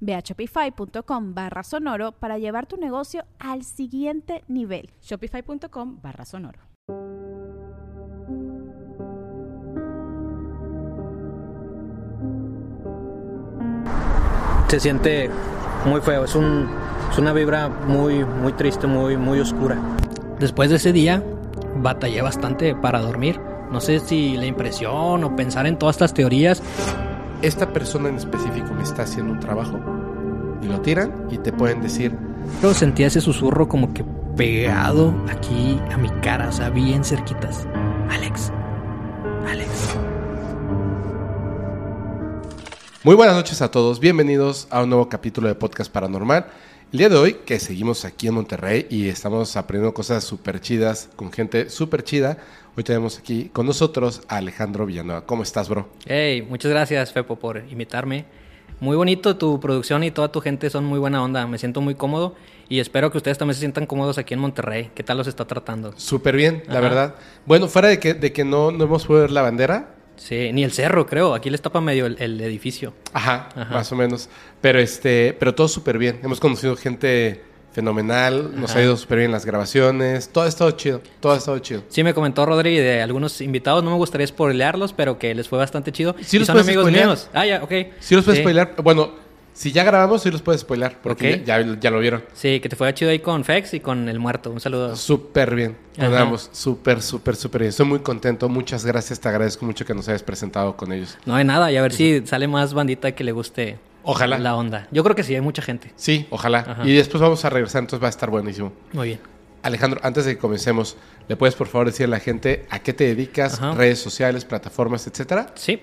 Ve a shopify.com barra sonoro para llevar tu negocio al siguiente nivel. Shopify.com barra sonoro. Se siente muy feo, es, un, es una vibra muy, muy triste, muy, muy oscura. Después de ese día, batallé bastante para dormir. No sé si la impresión o pensar en todas estas teorías esta persona en específico me está haciendo un trabajo y lo tiran y te pueden decir. Pero sentía ese susurro como que pegado aquí a mi cara, o sea, bien cerquitas. Alex, Alex. Muy buenas noches a todos, bienvenidos a un nuevo capítulo de Podcast Paranormal. El día de hoy, que seguimos aquí en Monterrey y estamos aprendiendo cosas súper chidas con gente súper chida, hoy tenemos aquí con nosotros a Alejandro Villanueva. ¿Cómo estás, bro? Hey, muchas gracias, Fepo, por invitarme. Muy bonito tu producción y toda tu gente son muy buena onda. Me siento muy cómodo y espero que ustedes también se sientan cómodos aquí en Monterrey. ¿Qué tal los está tratando? Súper bien, la verdad. Bueno, fuera de que, de que no, no hemos podido ver la bandera, Sí, ni el cerro, creo. Aquí les tapa medio el, edificio. Ajá, más o menos. Pero este, pero todo súper bien. Hemos conocido gente fenomenal, nos ha ido súper bien las grabaciones, todo ha estado chido, todo ha estado chido. Sí, me comentó Rodri de algunos invitados, no me gustaría spoilearlos, pero que les fue bastante chido. Sí, los son amigos míos. Ah, ya, ok. Sí, los puedes spoilear. Bueno, si ya grabamos, sí los puedes spoiler, porque ya, ya, lo vieron. Sí, que te fue chido ahí con Fex y con El Muerto. Un saludo. Súper bien. Nos súper, súper, súper bien. Estoy muy contento. Muchas gracias. Te agradezco mucho que nos hayas presentado con ellos. No hay nada. Y a ver si sale más bandita que le guste Ojalá. la onda. Yo creo que sí, hay mucha gente. Sí, ojalá. Y después vamos a regresar, entonces va a estar buenísimo. Muy bien. Alejandro, antes de que comencemos, ¿le puedes por favor decir a la gente a qué te dedicas, redes sociales, plataformas, etcétera? Sí.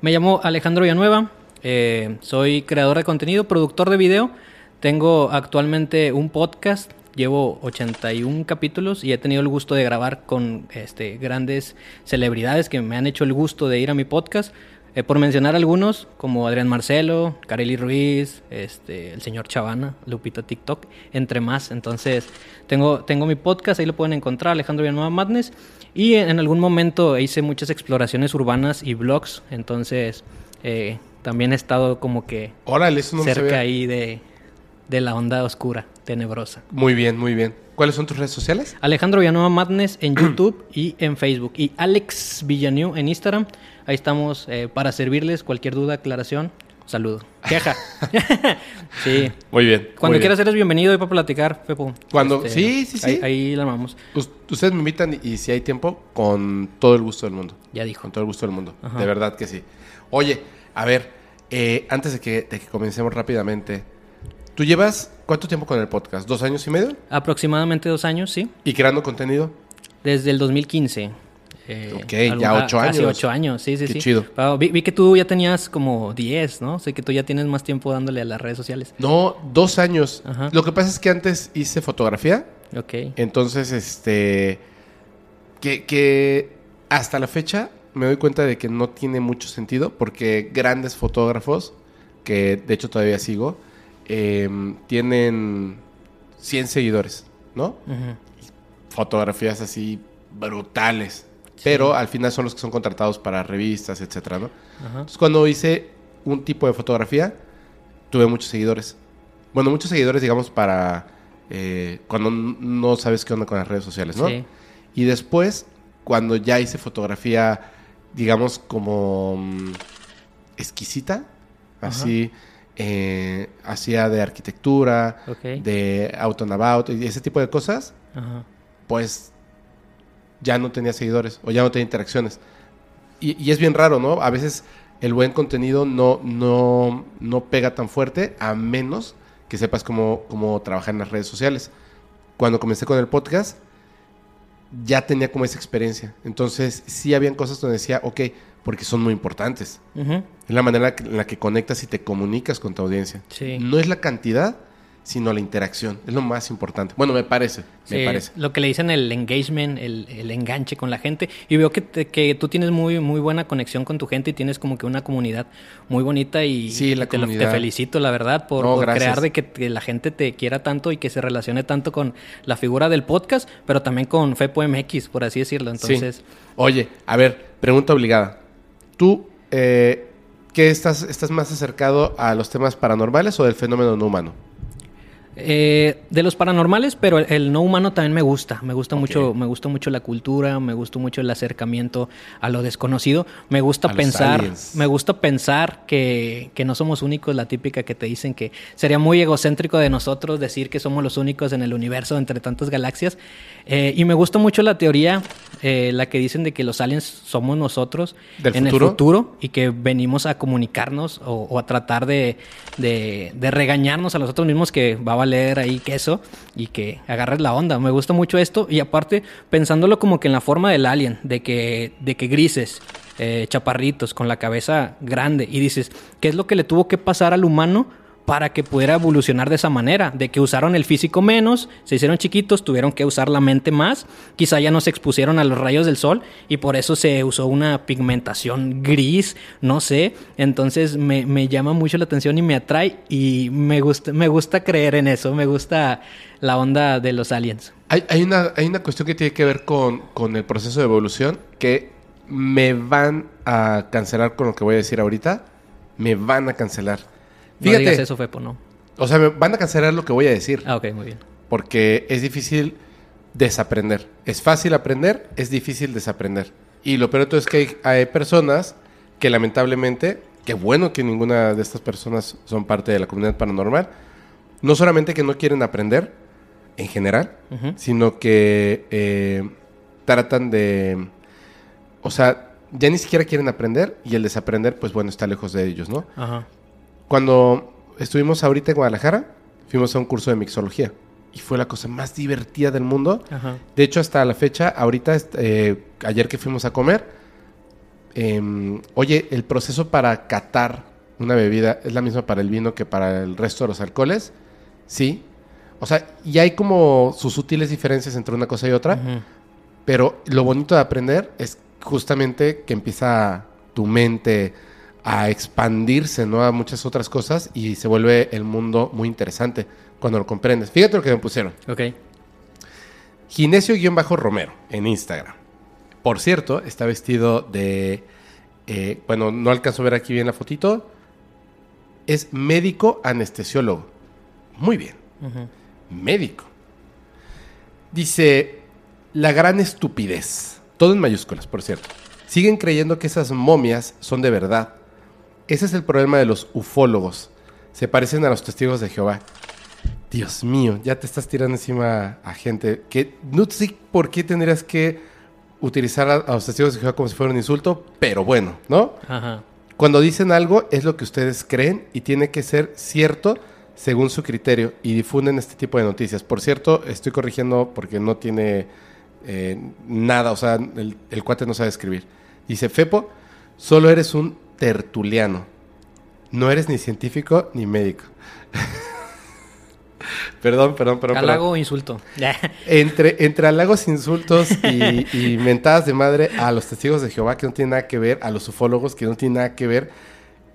Me llamo Alejandro Villanueva. Eh, soy creador de contenido, productor de video. Tengo actualmente un podcast. Llevo 81 capítulos y he tenido el gusto de grabar con este, grandes celebridades que me han hecho el gusto de ir a mi podcast. Eh, por mencionar algunos, como Adrián Marcelo, Kareli Ruiz, este, el señor Chavana, Lupita TikTok, entre más. Entonces, tengo, tengo mi podcast, ahí lo pueden encontrar, Alejandro Villanueva Madness. Y en, algún momento hice muchas exploraciones urbanas y vlogs. Entonces, eh, también he estado como que cerca ahí de, la onda oscura, tenebrosa. Muy bien, muy bien. ¿Cuáles son tus redes sociales? Alejandro Villanueva Madness en YouTube y en Facebook. Y Alex Villanueva en Instagram. Ahí estamos eh, para servirles cualquier duda, aclaración. Saludo. Queja. sí. Muy bien. Cuando quieras eres bienvenido y para platicar, Pepo. Cuando, este, sí, sí, sí. Ahí, la vamos. ustedes me invitan y si hay tiempo, con todo el gusto del mundo. Ya dijo. Con todo el gusto del mundo. De verdad que sí. Oye, a ver, eh, antes de que, comencemos rápidamente, ¿tú llevas cuánto tiempo con el podcast? ¿Dos años y medio? Aproximadamente dos años, sí. ¿Y creando contenido? Desde el 2015. Eh, ok, ya ocho años. Casi ocho años, sí, sí, Qué sí. chido. vi, que tú ya tenías como diez, ¿no? Sé que tú ya tienes más tiempo dándole a las redes sociales. No, dos años. Lo que pasa es que antes hice fotografía. Ok. Entonces, este... Que, que hasta la fecha me doy cuenta de que no tiene mucho sentido porque grandes fotógrafos, que de hecho todavía sigo, em, tienen 100 seguidores, ¿no? Fotografías así brutales. Pero al final son los que son contratados para revistas, etcétera, ¿no? Entonces, cuando hice un tipo de fotografía, tuve muchos seguidores. Bueno, muchos seguidores, digamos, para eh, cuando no sabes qué onda con las redes sociales, ¿no? Y después, cuando ya hice fotografía digamos, como mm, exquisita, así, eh, hacía de arquitectura, de out and about, y ese tipo de cosas, pues ya no tenía seguidores o ya no tenía interacciones. Y, y es bien raro, ¿no? A veces el buen contenido no, no, no pega tan fuerte a menos que sepas cómo, cómo trabajar en las redes sociales. Cuando comencé con el podcast, ya tenía como esa experiencia. Entonces, sí habían cosas donde decía, ok, porque son muy importantes. Es la manera en la que conectas y te comunicas con tu audiencia. Sí. No es la cantidad, sino la interacción. Es lo más importante. Bueno, me parece. Me Sí, parece. Lo que le dicen el engagement, el, el enganche con la gente. Y veo que, te- que tú tienes muy, muy buena conexión con tu gente y tienes como que una comunidad muy bonita y Sí, la te, lo- te felicito, la verdad, por, No, por gracias. crear de que, que la gente te quiera tanto y que se relacione tanto con la figura del podcast, pero también con Fepo MX, por así decirlo. Entonces, Sí. Oye, a ver, pregunta obligada. ¿Tú eh, qué estás, estás más acercado a los temas paranormales o del fenómeno no humano? Eh, de los paranormales, pero el, el no humano también me gusta. Me gusta mucho, me gusta mucho la cultura, me gusta mucho el acercamiento a lo desconocido. Me gusta A pensar, me gusta pensar que, que no somos únicos, la típica que te dicen que sería muy egocéntrico de nosotros decir que somos los únicos en el universo entre tantas galaxias. Eh, y me gusta mucho la teoría, eh, la que dicen de que los aliens somos nosotros ¿Del en futuro? el futuro y que venimos a comunicarnos o, o a tratar de, de- de regañarnos a nosotros mismos que va a valer ahí queso y que agarres la onda. Me gusta mucho esto y aparte pensándolo como que en la forma del alien, de que, de que grises, eh, chaparritos, con la cabeza grande y dices, ¿qué es lo que le tuvo que pasar al humano? Para que pudiera evolucionar de esa manera, de que usaron el físico menos, se hicieron chiquitos, tuvieron que usar la mente más, quizá ya no se expusieron a los rayos del sol y por eso se usó una pigmentación gris, no sé, entonces me, me llama mucho la atención y me atrae y me gusta, me gusta creer en eso, me gusta la onda de los aliens. Hay, hay una, hay una cuestión que tiene que ver con, con el proceso de evolución que me van a cancelar con lo que voy a decir ahorita. Me van a cancelar. No Fíjate, digas eso, Fepo, no. o sea, me van a cancelar lo que voy a decir. Ah, ok, muy bien. porque es difícil desaprender. Es fácil aprender, es difícil desaprender. Y lo peor de todo es que hay, hay personas que lamentablemente, qué bueno que ninguna de estas personas son parte de la comunidad paranormal, no solamente que no quieren aprender en general, sino que eh, tratan de, o sea, ya ni siquiera quieren aprender y el desaprender, pues bueno, está lejos de ellos, ¿no? Ajá. Cuando estuvimos ahorita en Guadalajara, fuimos a un curso de mixología. Y fue la cosa más divertida del mundo. Ajá. De hecho, hasta la fecha, ahorita, eh, ayer que fuimos a comer, em, oye, el proceso para catar una bebida es la misma para el vino que para el resto de los alcoholes. Sí. O sea, y hay como sus sutiles diferencias entre una cosa y otra. Pero lo bonito de aprender es justamente que empieza tu mente a expandirse, ¿no? A muchas otras cosas y se vuelve el mundo muy interesante cuando lo comprendes. Fíjate lo que me pusieron. Ok. Ginesio-Romero en Instagram. Por cierto, está vestido de... eh, bueno, no alcanzo a ver aquí bien la fotito. Es médico anestesiólogo. Muy bien médico. Dice, la gran estupidez. Todo en mayúsculas, por cierto. Siguen creyendo que esas momias son de verdad. Ese es el problema de los ufólogos. Se parecen a los testigos de Jehová. Dios mío, ya te estás tirando encima a gente que no sé por qué tendrías que utilizar a, los testigos de Jehová como si fuera un insulto, pero bueno, ¿no? Ajá. Cuando dicen algo es lo que ustedes creen y tiene que ser cierto según su criterio y difunden este tipo de noticias. Por cierto, estoy corrigiendo porque no tiene eh, nada, o sea, el, el cuate no sabe escribir. Dice, Fepo, solo eres un tertuliano. No eres ni científico ni médico. perdón, perdón, perdón. Halago o insulto. Entre, entre halagos, insultos y, y mentadas de madre a los testigos de Jehová que no tienen nada que ver, a los ufólogos que no tienen nada que ver.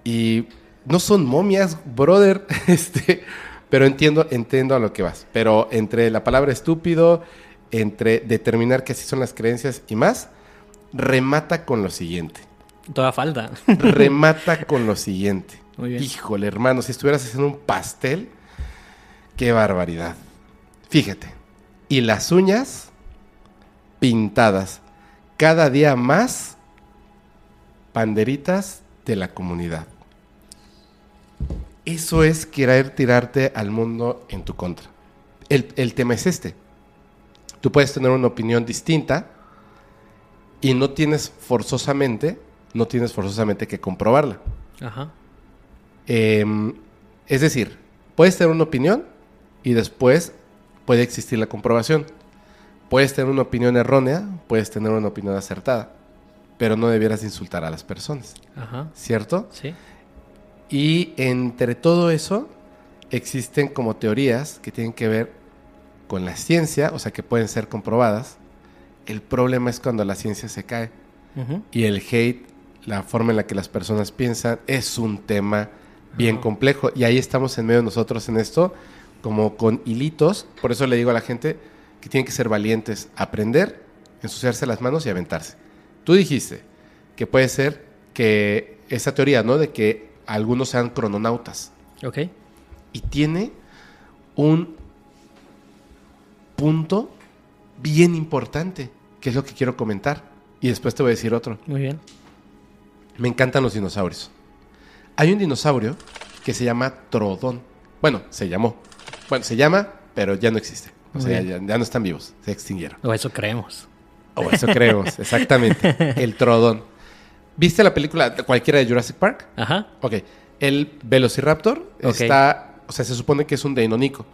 Y no son momias, brother. Este, pero entiendo, entiendo a lo que vas. Pero entre la palabra estúpido, entre determinar que así son las creencias y más, remata con lo siguiente. Toda falta. Remata con lo siguiente. Muy bien. Híjole, hermano, si estuvieras haciendo un pastel, qué barbaridad. Fíjate. Y las uñas pintadas. Cada día más banderitas de la comunidad. Eso es querer tirarte al mundo en tu contra. El, el tema es este. Tú puedes tener una opinión distinta, Y no tienes forzosamente, no tienes forzosamente que comprobarla. Ajá. Em, es decir, puedes tener una opinión y después puede existir la comprobación. Puedes tener una opinión errónea, puedes tener una opinión acertada, pero no debieras insultar a las personas, Ajá. ¿cierto? Sí. Y entre todo eso existen como teorías que tienen que ver con la ciencia, o sea, que pueden ser comprobadas. El problema es cuando la ciencia se cae y el hate, la forma en la que las personas piensan, es un tema bien complejo. Y ahí estamos en medio de nosotros en esto, como con hilitos. Por eso le digo a la gente que tienen que ser valientes, aprender, ensuciarse las manos y aventarse. Tú dijiste que puede ser que esa teoría, ¿no? De que algunos sean crononautas. Ok. Y tiene un punto bien importante, que es lo que quiero comentar. Y después te voy a decir otro. Muy bien. Me encantan los dinosaurios. Hay un dinosaurio que se llama Trodón. Bueno, se llamó. Bueno, se llama, pero ya no existe. O sea, ya, no están vivos. Se extinguieron. O eso creemos. O eso creemos, exactamente. El Trodón. ¿Viste la película cualquiera de Jurassic Park? Ajá. Ok. El Velociraptor está. O sea, se supone que es un Deinonico.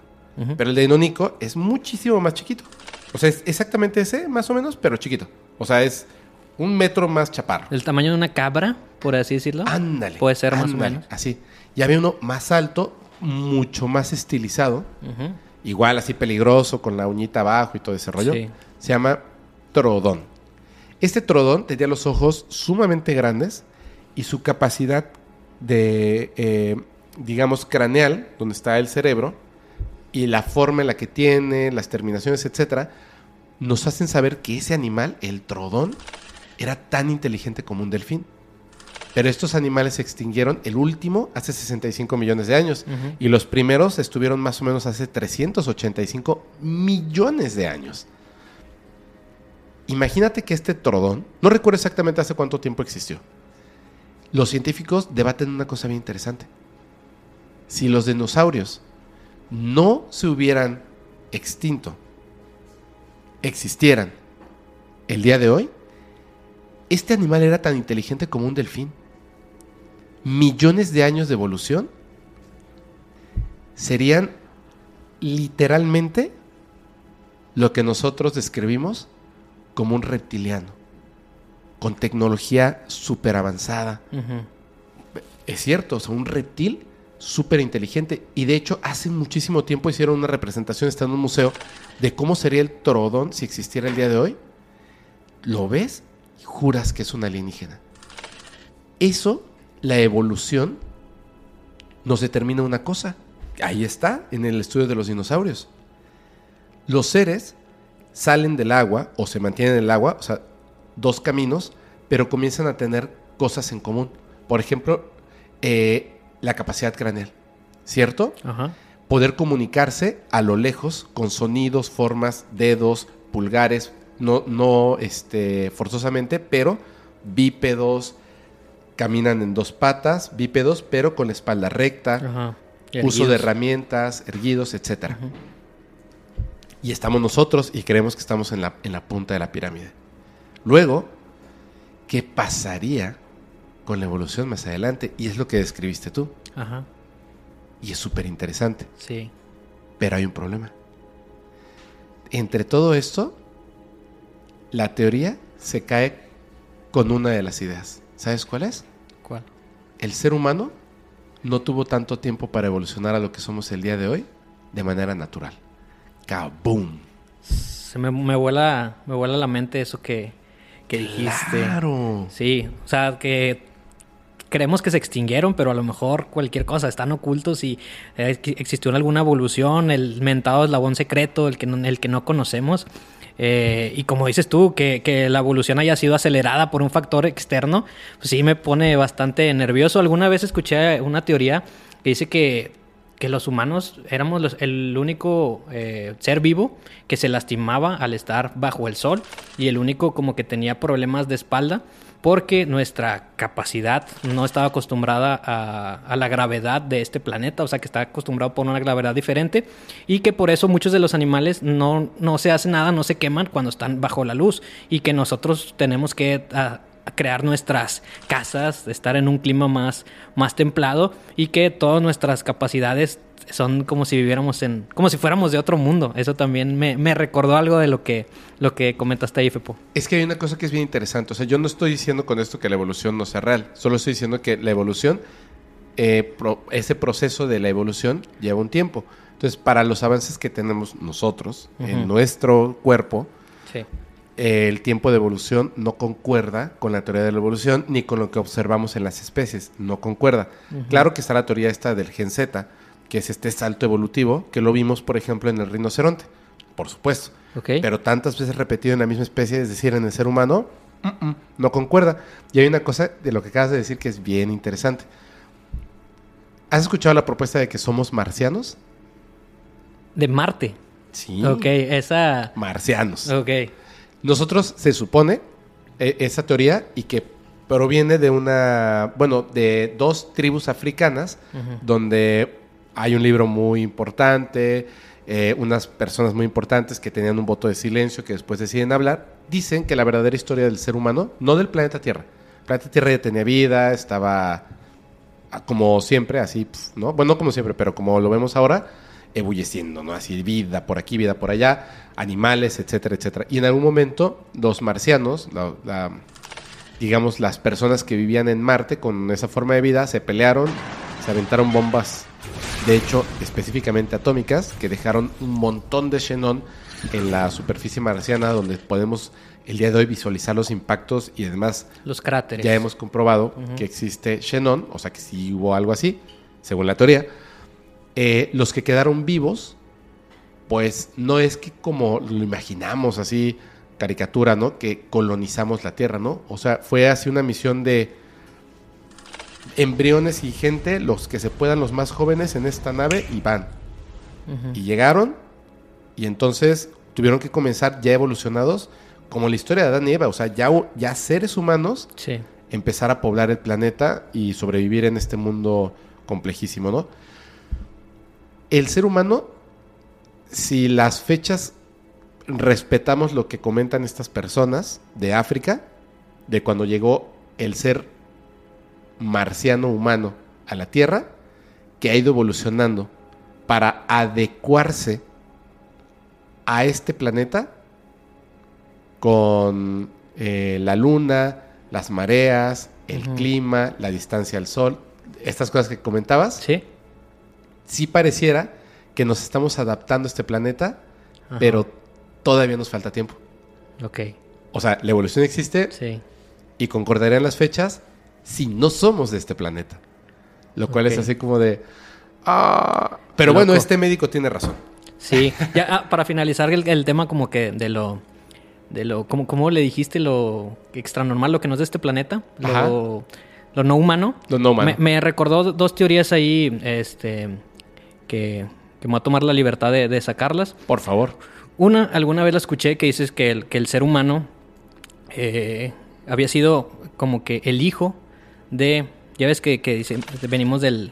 Pero el Deinonico es muchísimo más chiquito. O sea, es exactamente ese, más o menos, pero chiquito. O sea, es un metro más chaparro. El tamaño de una cabra, por así decirlo. Ándale. Puede ser más o menos. Así. Y había uno más alto, mucho más estilizado. Igual así peligroso, con la uñita abajo y todo ese rollo. Sí. Se llama Trodón. Este Trodón tenía los ojos sumamente grandes y su capacidad de, eh, digamos, craneal, donde está el cerebro, y la forma en la que tiene, las terminaciones, etcétera, nos hacen saber que ese animal, el Trodón, era tan inteligente como un delfín. Pero estos animales se extinguieron, el último hace 65 millones de años, y los primeros estuvieron más o menos hace 385 millones de años. Imagínate que este trodón, no recuerdo exactamente hace cuánto tiempo existió. Los científicos debaten una cosa bien interesante. Si los dinosaurios no se hubieran extinto, existieran el día de hoy, este animal era tan inteligente como un delfín. Millones de años de evolución serían literalmente lo que nosotros describimos como un reptiliano, con tecnología súper avanzada. Es cierto, o sea, un reptil súper inteligente. Y de hecho, hace muchísimo tiempo hicieron una representación, está en un museo, de cómo sería el trodón si existiera el día de hoy. Lo ves y juras que es un alienígena. Eso, la evolución, nos determina una cosa. Ahí está, en el estudio de los dinosaurios. Los seres salen del agua o se mantienen en el agua, o sea, dos caminos, pero comienzan a tener cosas en común. Por ejemplo, eh, la capacidad craneal, ¿cierto? Ajá. Poder comunicarse a lo lejos con sonidos, formas, dedos, pulgares, no, no este, forzosamente, pero bípedos, caminan en dos patas, bípedos, pero con la espalda recta, Ajá. uso de herramientas, erguidos, etcétera. Ujú. Y estamos nosotros y creemos que estamos en la, en la punta de la pirámide. Luego, ¿qué pasaría con la evolución más adelante? Y es lo que describiste tú. Ajá. Y es súper interesante. Sí. Pero hay un problema. Entre todo esto, la teoría se cae con una de las ideas. ¿Sabes cuál es? ¿Cuál? El ser humano no tuvo tanto tiempo para evolucionar a lo que somos el día de hoy de manera natural. ¡Kaboom! Se me, me vuela, me vuela la mente eso que, que dijiste. ¡Claro! Sí, o sea, que creemos que se extinguieron, pero a lo mejor cualquier cosa, están ocultos y eh, existió alguna evolución, el mentado eslabón secreto, el que no, el que no conocemos. Eh, y como dices tú, que, que la evolución haya sido acelerada por un factor externo, pues sí me pone bastante nervioso. Alguna vez escuché una teoría que dice que que los humanos éramos los- el único eh, ser vivo que se lastimaba al estar bajo el sol y el único como que tenía problemas de espalda porque nuestra capacidad no estaba acostumbrada a, la gravedad de este planeta, o sea que está acostumbrado por una gravedad diferente y que por eso muchos de los animales no, no se hace nada, no se queman cuando están bajo la luz y que nosotros tenemos que crear nuestras casas, estar en un clima más, más templado y que todas nuestras capacidades son como si viviéramos en, como si fuéramos de otro mundo. Eso también me, me recordó algo de lo que, lo que comentaste ahí, Fepo. Es que hay una cosa que es bien interesante. O sea, yo no estoy diciendo con esto que la evolución no sea real. Solo estoy diciendo que la evolución, eh, pro- ese proceso de la evolución lleva un tiempo. Entonces, para los avances que tenemos nosotros en nuestro cuerpo, Sí. El tiempo de evolución no concuerda con la teoría de la evolución ni con lo que observamos en las especies. No concuerda. Claro que está la teoría esta del gen Z, que es este salto evolutivo, que lo vimos, por ejemplo, en el rinoceronte. Por supuesto. Ok. Pero tantas veces repetido en la misma especie, es decir, en el ser humano, no concuerda. Y hay una cosa de lo que acabas de decir que es bien interesante. ¿Has escuchado la propuesta de que somos marcianos? De Marte. Sí. Ok, esa... Marcianos. Ok. Nosotros se supone eh, esa teoría y que proviene de una, bueno, de dos tribus africanas donde hay un libro muy importante, eh, unas personas muy importantes que tenían un voto de silencio que después deciden hablar, dicen que la verdadera historia del ser humano, no del planeta Tierra, el planeta Tierra ya tenía vida, estaba ah, como siempre, así, ¿no? Bueno, no como siempre, pero como lo vemos ahora, ebulleciendo, ¿no? Así, vida por aquí, vida por allá, animales, etcétera, etcétera. Y en algún momento, los marcianos, la- la- digamos, las personas que vivían en Marte con esa forma de vida, se pelearon, se aventaron bombas, de hecho, específicamente atómicas, que dejaron un montón de xenón en la superficie marciana, donde podemos el día de hoy visualizar los impactos y además Los cráteres. ya hemos comprobado que existe xenón, o sea que sí hubo algo así, según la teoría. Eh, los que quedaron vivos, pues no es que como lo imaginamos así, caricatura, ¿no? Que colonizamos la Tierra, ¿no? O sea, fue así una misión de embriones y gente, los que se puedan, los más jóvenes en esta nave, y van. Y llegaron, y entonces tuvieron que comenzar ya evolucionados, como la historia de Adán y Eva, o sea, ya, ya seres humanos Sí. empezar a poblar el planeta y sobrevivir en este mundo complejísimo, ¿no? El ser humano, si las fechas respetamos lo que comentan estas personas de África, de cuando llegó el ser marciano humano a la Tierra, que ha ido evolucionando para adecuarse a este planeta con eh, la luna, las mareas, el clima, la distancia al sol, estas cosas que comentabas, Sí. Sí pareciera que nos estamos adaptando a este planeta, Ajá. pero todavía nos falta tiempo. Ok. O sea, la evolución existe Sí. y concordarían las fechas si no somos de este planeta. Lo cual es así como de... Ah, pero bueno, este médico tiene razón. Sí, ya ah, para finalizar el, el tema como que de lo de lo como cómo le dijiste lo extra normal lo que no es de este planeta, lo, lo no humano. Lo no humano. Me, me recordó dos teorías ahí este que, que me voy a tomar la libertad de, de sacarlas. Por favor. Una, alguna vez la escuché que dices que el, que el ser humano eh, había sido como que el hijo de. Ya ves que, que dice- venimos del,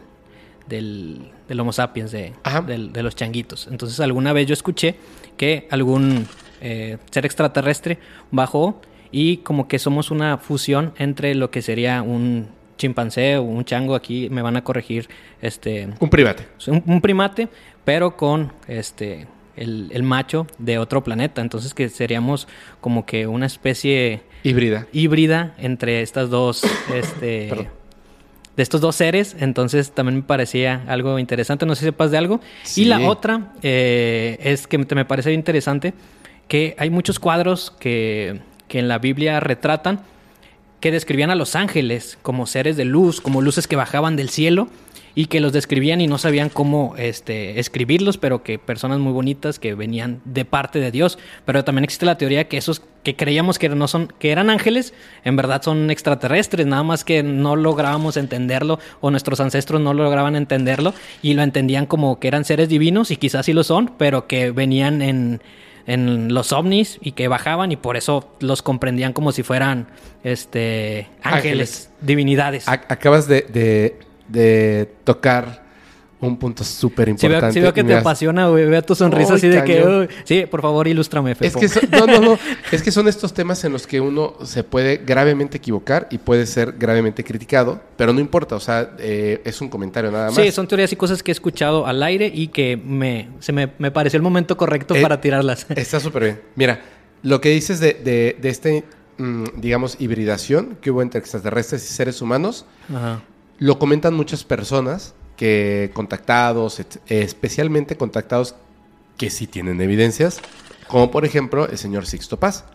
del, del Homo sapiens, de, del- de los changuitos. Entonces, alguna vez yo escuché que algún eh, ser extraterrestre bajó y como que somos una fusión entre lo que sería un chimpancé o un chango. Aquí me van a corregir este Un private. un, un primate, pero con este el, el macho de otro planeta. Entonces que seríamos como que una especie Híbrida. híbrida entre estas dos, este, Perdón. de estos dos seres. Entonces también me parecía algo interesante. No sé si sepas de algo. Sí. Y la otra eh, es que me- me parece interesante que hay muchos cuadros que, que en la Biblia retratan que describían a los ángeles como seres de luz, como luces que bajaban del cielo y que los describían y no sabían cómo este, escribirlos, pero que personas muy bonitas que venían de parte de Dios. Pero también existe la teoría que esos que creíamos que, no son, que eran ángeles, en verdad son extraterrestres, nada más que no lográbamos entenderlo o nuestros ancestros no lograban entenderlo y lo entendían como que eran seres divinos y quizás sí lo son, pero que venían en en los ovnis y que bajaban y por eso los comprendían como si fueran este ángeles, divinidades. acabas de, de tocar un punto súper importante. Si veo, que te apasiona, güey. Veo tu sonrisa así de que... sí, por favor, ilústrame, Es que, son, no, no, no. es que son estos temas en los que uno se puede gravemente equivocar y puede ser gravemente criticado, pero no importa, o sea, eh, es un comentario nada más. Sí, son teorías y cosas que he escuchado al aire y que me, se me, me pareció el momento correcto eh, para tirarlas. Está súper bien. Mira, lo que dices de, de, de este, mm, digamos, hibridación que hubo entre extraterrestres y seres humanos... Ajá lo comentan muchas personas que contactados, especialmente contactados que sí tienen evidencias, como por ejemplo el señor Sixto Paz.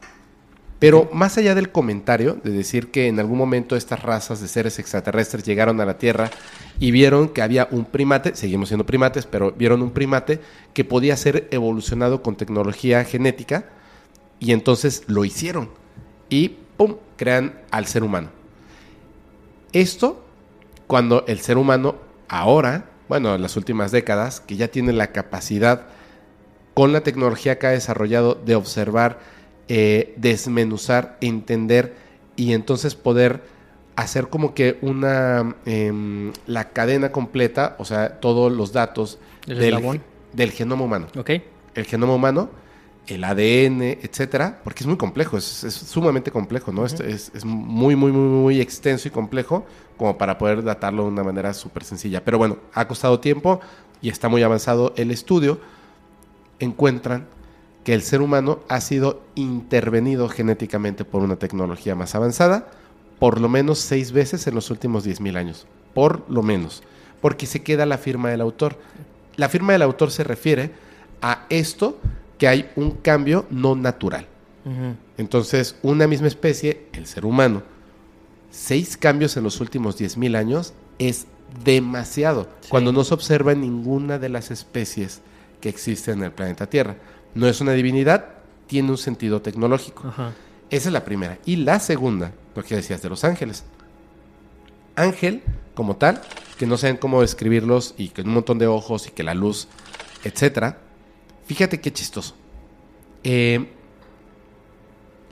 Pero más allá del comentario de decir que en algún momento estas razas de seres extraterrestres llegaron a la Tierra y vieron que había un primate, seguimos siendo primates, pero vieron un primate que podía ser evolucionado con tecnología genética y entonces lo hicieron y ¡pum! crean al ser humano. Esto cuando el ser humano ahora, bueno, en las últimas décadas, que ya tiene la capacidad con la tecnología que ha desarrollado de observar, eh, desmenuzar, entender y entonces poder hacer como que una em, la cadena completa, o sea, todos los datos del, del, genoma humano. Okay. El genoma humano el ADN, etcétera, porque es muy complejo, es, sumamente complejo, ¿no? es, es, muy, muy, muy, muy extenso y complejo como para poder datarlo de una manera súper sencilla. Pero bueno, ha costado tiempo y está muy avanzado el estudio. Encuentran que el ser humano ha sido intervenido genéticamente por una tecnología más avanzada por lo menos seis veces en los últimos 10.000 años. Por lo menos. Porque se queda la firma del autor. La firma del autor se refiere a esto que hay un cambio no natural. Entonces, una misma especie, el ser humano, seis cambios en los últimos 10.000 años es demasiado cuando no se observa en ninguna de las especies que existen en el planeta Tierra. No es una divinidad, tiene un sentido tecnológico. Esa es la primera. Y la segunda, lo que decías de los ángeles. Ángel, como tal, que no saben cómo describirlos y que un montón de ojos y que la luz, etcétera Fíjate qué chistoso. Eh,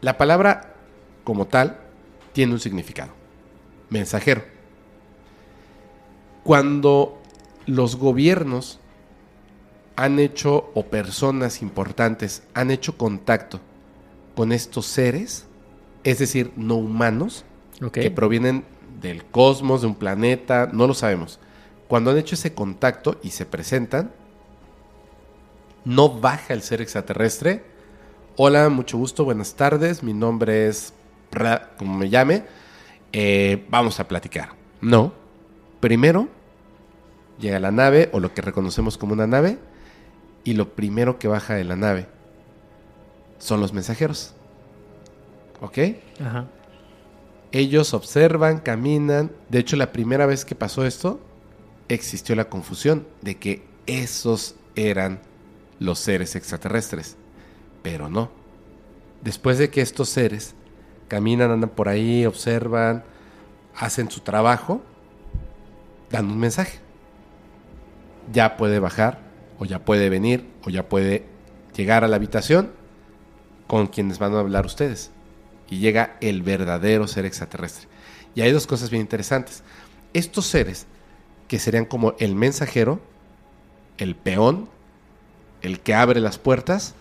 la palabra como tal tiene un significado. Mensajero. Cuando los gobiernos han hecho, o personas importantes, han hecho contacto con estos seres, es decir, no humanos, que provienen del cosmos, de un planeta, no lo sabemos. Cuando han hecho ese contacto y se presentan, no baja el ser extraterrestre. Hola, mucho gusto, buenas tardes, mi nombre es, como me llame, eh, vamos a platicar. No, primero llega la nave o lo que reconocemos como una nave y lo primero que baja de la nave son los mensajeros. ¿Ok? Ajá. Ellos observan, caminan. De hecho, la primera vez que pasó esto, existió la confusión de que esos eran los seres extraterrestres. Pero no. Después de que estos seres caminan, andan por ahí, observan, hacen su trabajo, dan un mensaje. Ya puede bajar, o ya puede venir, o ya puede llegar a la habitación con quienes van a hablar ustedes. Y llega el verdadero ser extraterrestre. Y hay dos cosas bien interesantes. Estos seres, que serían como el mensajero, el peón el que abre las puertas,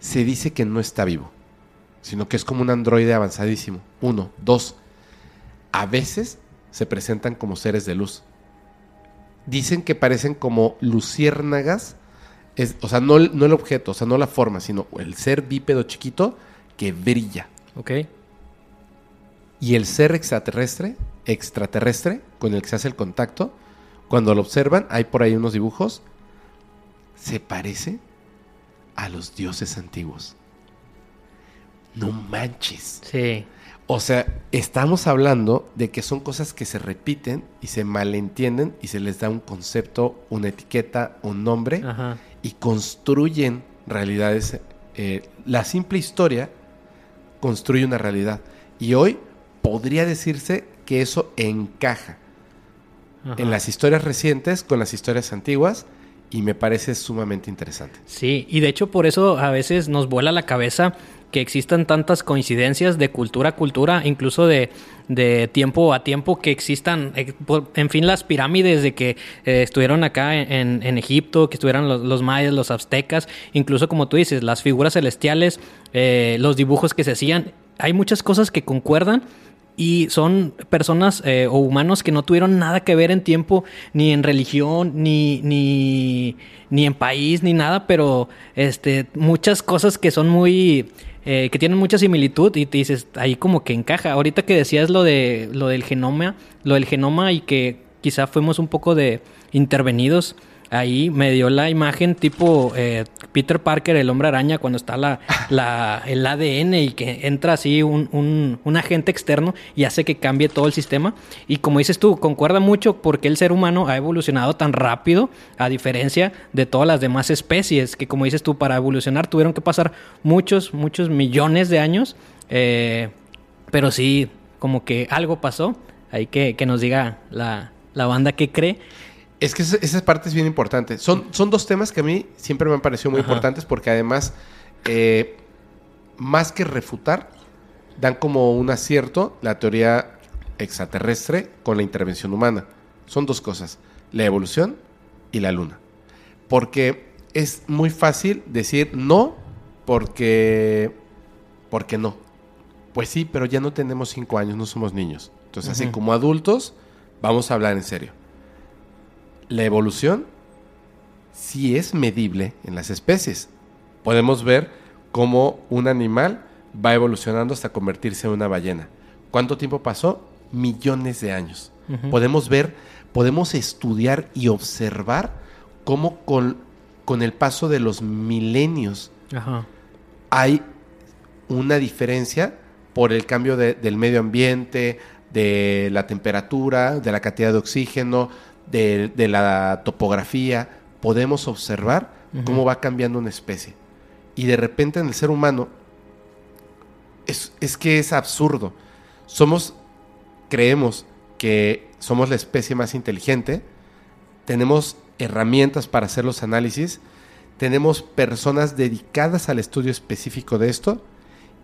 se dice que no está vivo, sino que es como un androide avanzadísimo. Uno, dos, a veces se presentan como seres de luz. Dicen que parecen como luciérnagas, o sea, no, no el objeto, o sea, no la forma, sino el ser bípedo chiquito que brilla. Ok. Y el ser extraterrestre, extraterrestre, con el que se hace el contacto, cuando lo observan, hay por ahí unos dibujos, se parece a los dioses antiguos. No manches. Sí. O sea, estamos hablando de que son cosas que se repiten y se malentienden y se les da un concepto, una etiqueta, un nombre Ajá. y construyen realidades. Eh, la simple historia construye una realidad. Y hoy podría decirse que eso encaja Ajá. en las historias recientes con las historias antiguas y me parece sumamente interesante. Sí, y de hecho por eso a veces nos vuela la cabeza que existan tantas coincidencias de cultura a cultura, incluso de, de tiempo a tiempo, que existan, eh, en fin, las pirámides de que eh, estuvieron acá en, en Egipto, que estuvieran los, los mayas, los aztecas, incluso como tú dices, las figuras celestiales, eh, los dibujos que se hacían, hay muchas cosas que concuerdan y son personas eh, o humanos que no tuvieron nada que ver en tiempo, ni en religión, ni, ni, ni en país, ni nada, pero este, muchas cosas que son muy. eh, que tienen mucha similitud y te dices, ahí como que encaja. Ahorita que decías lo de lo del genoma, lo del genoma y que quizá fuimos un poco de intervenidos. Ahí me dio la imagen tipo eh, Peter Parker, el hombre araña, cuando está la, la- el ADN y que entra así un, un- un agente externo y hace que cambie todo el sistema. Y como dices tú, concuerda mucho porque el ser humano ha evolucionado tan rápido, a diferencia de todas las demás especies, que como dices tú, para evolucionar tuvieron que pasar muchos, muchos millones de años. eh, pero sí, como que algo pasó. Hay que, que nos diga la, la banda que cree. Es que esa, parte es bien importante. Son, son dos temas que a mí siempre me han parecido muy Ajá. importantes porque además, eh, más que refutar, dan como un acierto la teoría extraterrestre con la intervención humana. Son dos cosas, la evolución y la luna. Porque es muy fácil decir no porque, porque no. Pues sí, pero ya no tenemos cinco años, no somos niños. Entonces, así como adultos, vamos a hablar en serio. La evolución sí es medible en las especies. Podemos ver cómo un animal va evolucionando hasta convertirse en una ballena. ¿Cuánto tiempo pasó? Millones de años. Podemos ver, podemos estudiar y observar cómo con, con el paso de los milenios Ajá. hay una diferencia por el cambio de- del medio ambiente, de la temperatura, de la cantidad de oxígeno, de, de la topografía. Podemos observar cómo va cambiando una especie. Y de repente en el ser humano es, es que es absurdo. Somos, creemos que somos la especie más inteligente, tenemos herramientas para hacer los análisis, tenemos personas dedicadas al estudio específico de esto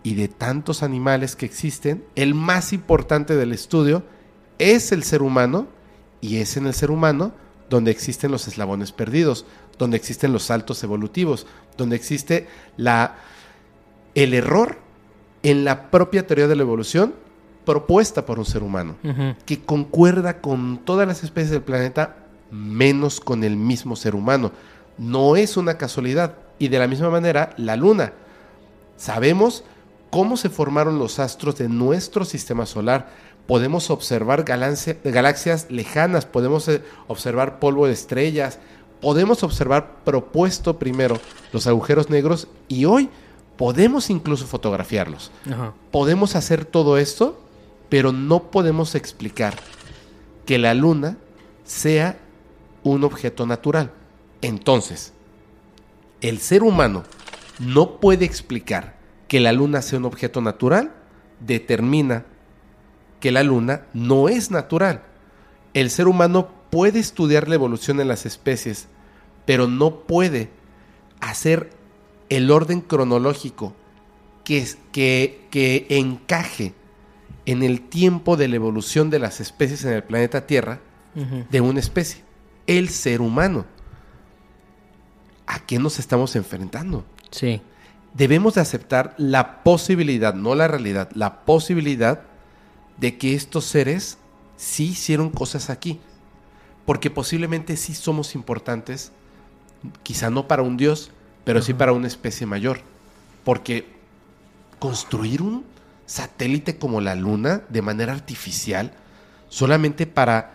y de tantos animales que existen, el más importante del estudio es el ser humano y es en el ser humano donde existen los eslabones perdidos, donde existen los saltos evolutivos, donde existe la, el error en la propia teoría de la evolución propuesta por un ser humano que concuerda con todas las especies del planeta, menos con el mismo ser humano. No es una casualidad. Y de la misma manera, la Luna. Sabemos cómo se formaron los astros de nuestro sistema solar. Podemos observar galaxia- galaxias lejanas, podemos eh, observar polvo de estrellas, podemos observar propuesto primero los agujeros negros y hoy podemos incluso fotografiarlos Ajá. podemos hacer todo esto, pero no podemos explicar que la luna sea un objeto natural. Entonces, el ser humano no puede explicar que la luna sea un objeto natural, determina que la luna no es natural. El ser humano puede estudiar la evolución en las especies, pero no puede hacer el orden cronológico que, es- que, que encaje en el tiempo de la evolución de las especies en el planeta Tierra de una especie, el ser humano. ¿A qué nos estamos enfrentando? Sí. Debemos de aceptar la posibilidad, no la realidad, la posibilidad de que estos seres sí hicieron cosas aquí. Porque posiblemente sí somos importantes, quizá no para un dios, pero sí para una especie mayor. Porque construir un satélite como la Luna de manera artificial, solamente para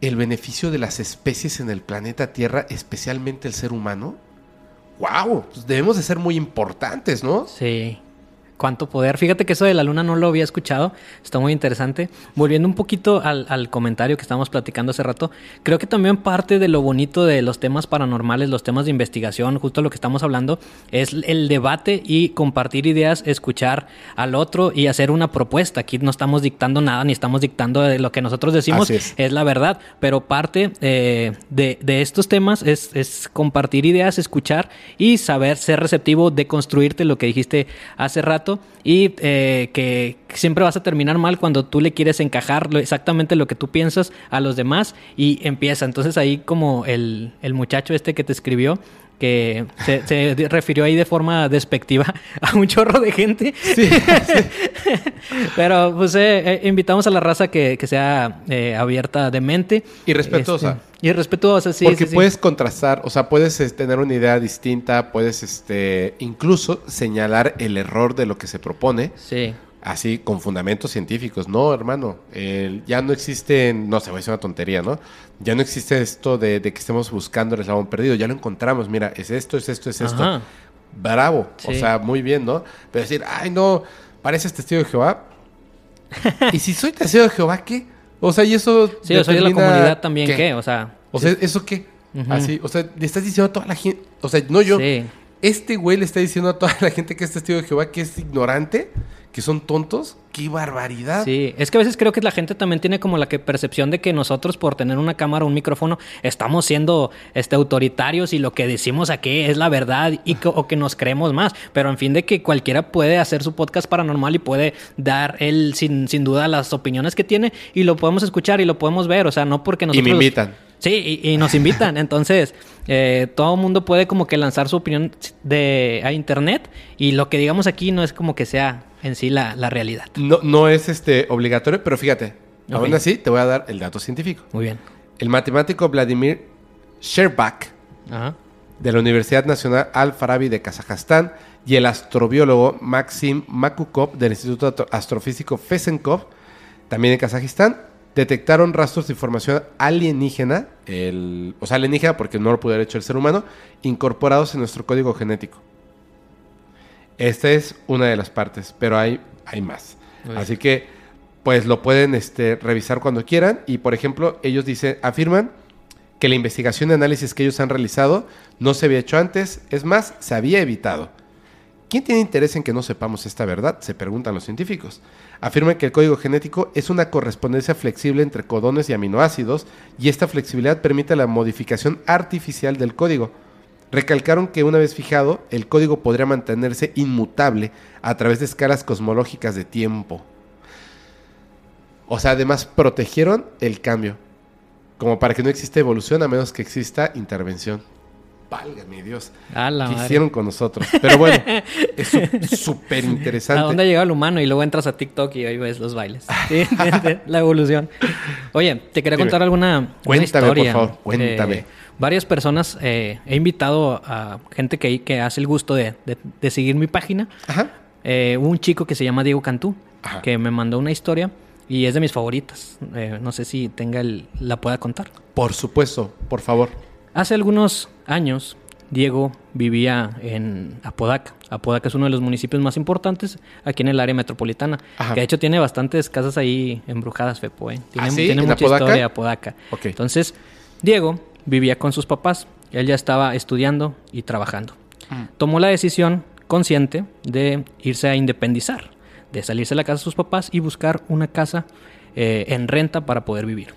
el beneficio de las especies en el planeta Tierra, especialmente el ser humano, wow, pues debemos de ser muy importantes, ¿no? Sí. Cuánto poder. Fíjate que eso de la luna no lo había escuchado, está muy interesante. Volviendo un poquito al, al comentario que estábamos platicando hace rato, creo que también parte de lo bonito de los temas paranormales, los temas de investigación, justo lo que estamos hablando, es el debate y compartir ideas, escuchar al otro y hacer una propuesta. Aquí no estamos dictando nada, ni estamos dictando de lo que nosotros decimos, es. es la verdad, pero parte eh, de, de estos temas es, es compartir ideas, escuchar y saber ser receptivo, de construirte lo que dijiste hace rato y eh, que siempre vas a terminar mal cuando tú le quieres encajar lo- exactamente lo que tú piensas a los demás y empieza. Entonces ahí como el, el muchacho este que te escribió, que se, se refirió ahí de forma despectiva a un chorro de gente. Pero pues eh, eh, invitamos a la raza que, que sea eh, abierta de mente. Y respetuosa. Este, y respetuosa, sí. Porque sí, sí. puedes contrastar, o sea, puedes eh, tener una idea distinta, puedes este, incluso señalar el error de lo que se propone, Sí. Así con fundamentos científicos. No, hermano, el- ya no existe, no sé, voy a decir una tontería, ¿no? Ya no existe esto de, de que estemos buscando el eslabón perdido, ya lo encontramos, mira, es esto, es esto, es esto. Bravo, o sea, muy bien, ¿no? Pero decir, ay, no, pareces testigo de Jehová. y si soy testigo de Jehová, ¿qué? O sea, y eso. Sí, yo soy de la comunidad también, ¿qué? O sea. o sea, ¿eso qué? Así, o sea, le estás diciendo a toda la gente, o sea, no yo, Sí. Este güey le está diciendo a toda la gente que es testigo de Jehová que es ignorante, que son tontos, qué barbaridad. Sí, es que a veces creo que la gente también tiene como la que percepción de que nosotros por tener una cámara o un micrófono estamos siendo este autoritarios y lo que decimos aquí es la verdad y que, o que nos creemos más, pero en fin de que cualquiera puede hacer su podcast paranormal y puede dar él sin, sin duda las opiniones que tiene y lo podemos escuchar y lo podemos ver, o sea, no porque Y nosotros me invitan. Sí, y, y nos invitan. Entonces, eh, todo el mundo puede como que lanzar su opinión de, a internet y lo que digamos aquí no es como que sea en sí la, la realidad. No, no es este obligatorio, pero fíjate, Ok. aún así te voy a dar el dato científico. Muy bien. El matemático Vladimir Sherbak Ajá. de la Universidad Nacional Al-Farabi de Kazajstán y el astrobiólogo Maxim Makukov del Instituto Astro- Astrofísico Fesenkov, también en Kazajistán, detectaron rastros de información alienígena, el, o sea, alienígena porque no lo pudo haber hecho el ser humano, incorporados en nuestro código genético. Esta es una de las partes, pero hay, hay más. Así que, pues lo pueden este, revisar cuando quieran. Y, por ejemplo, ellos dicen, afirman que la investigación y análisis que ellos han realizado no se había hecho antes, es más, se había evitado. ¿Quién tiene interés en que no sepamos esta verdad? Se preguntan los científicos. Afirman que el código genético es una correspondencia flexible entre codones y aminoácidos y esta flexibilidad permite la modificación artificial del código. Recalcaron que una vez fijado, el código podría mantenerse inmutable a través de escalas cosmológicas de tiempo. O sea, además protegieron el cambio, como para que no exista evolución a menos que exista intervención. Válgame Dios. La ¿Qué madre. hicieron con nosotros? Pero bueno, es súper ¿A dónde interesante. ha llegado el humano? Y luego entras a TikTok y ahí ves los bailes. Sí, la evolución. Oye, te quería Dime. contar alguna una Cuéntame, por historia. favor, cuéntame. Eh, varias personas, eh, he invitado a gente que, que hace el gusto de, de- de seguir mi página. Ajá. Eh, un chico que se llama Diego Cantú, Ajá. que me mandó una historia y es de mis favoritas. Eh, no sé si tenga el, la pueda contar. Por supuesto, por favor. Hace algunos años, Diego vivía en Apodaca. Apodaca es uno de los municipios más importantes aquí en el área metropolitana. Ajá. Que de hecho tiene bastantes casas ahí embrujadas, Fepo. ¿eh? Tiene, ¿Ah, sí? tiene ¿En mucha Apodaca? historia Apodaca. Ok. Entonces, Diego vivía con sus papás. Él ya estaba estudiando y trabajando. Tomó la decisión consciente de irse a independizar, de salirse de la casa de sus papás y buscar una casa eh, en renta para poder vivir.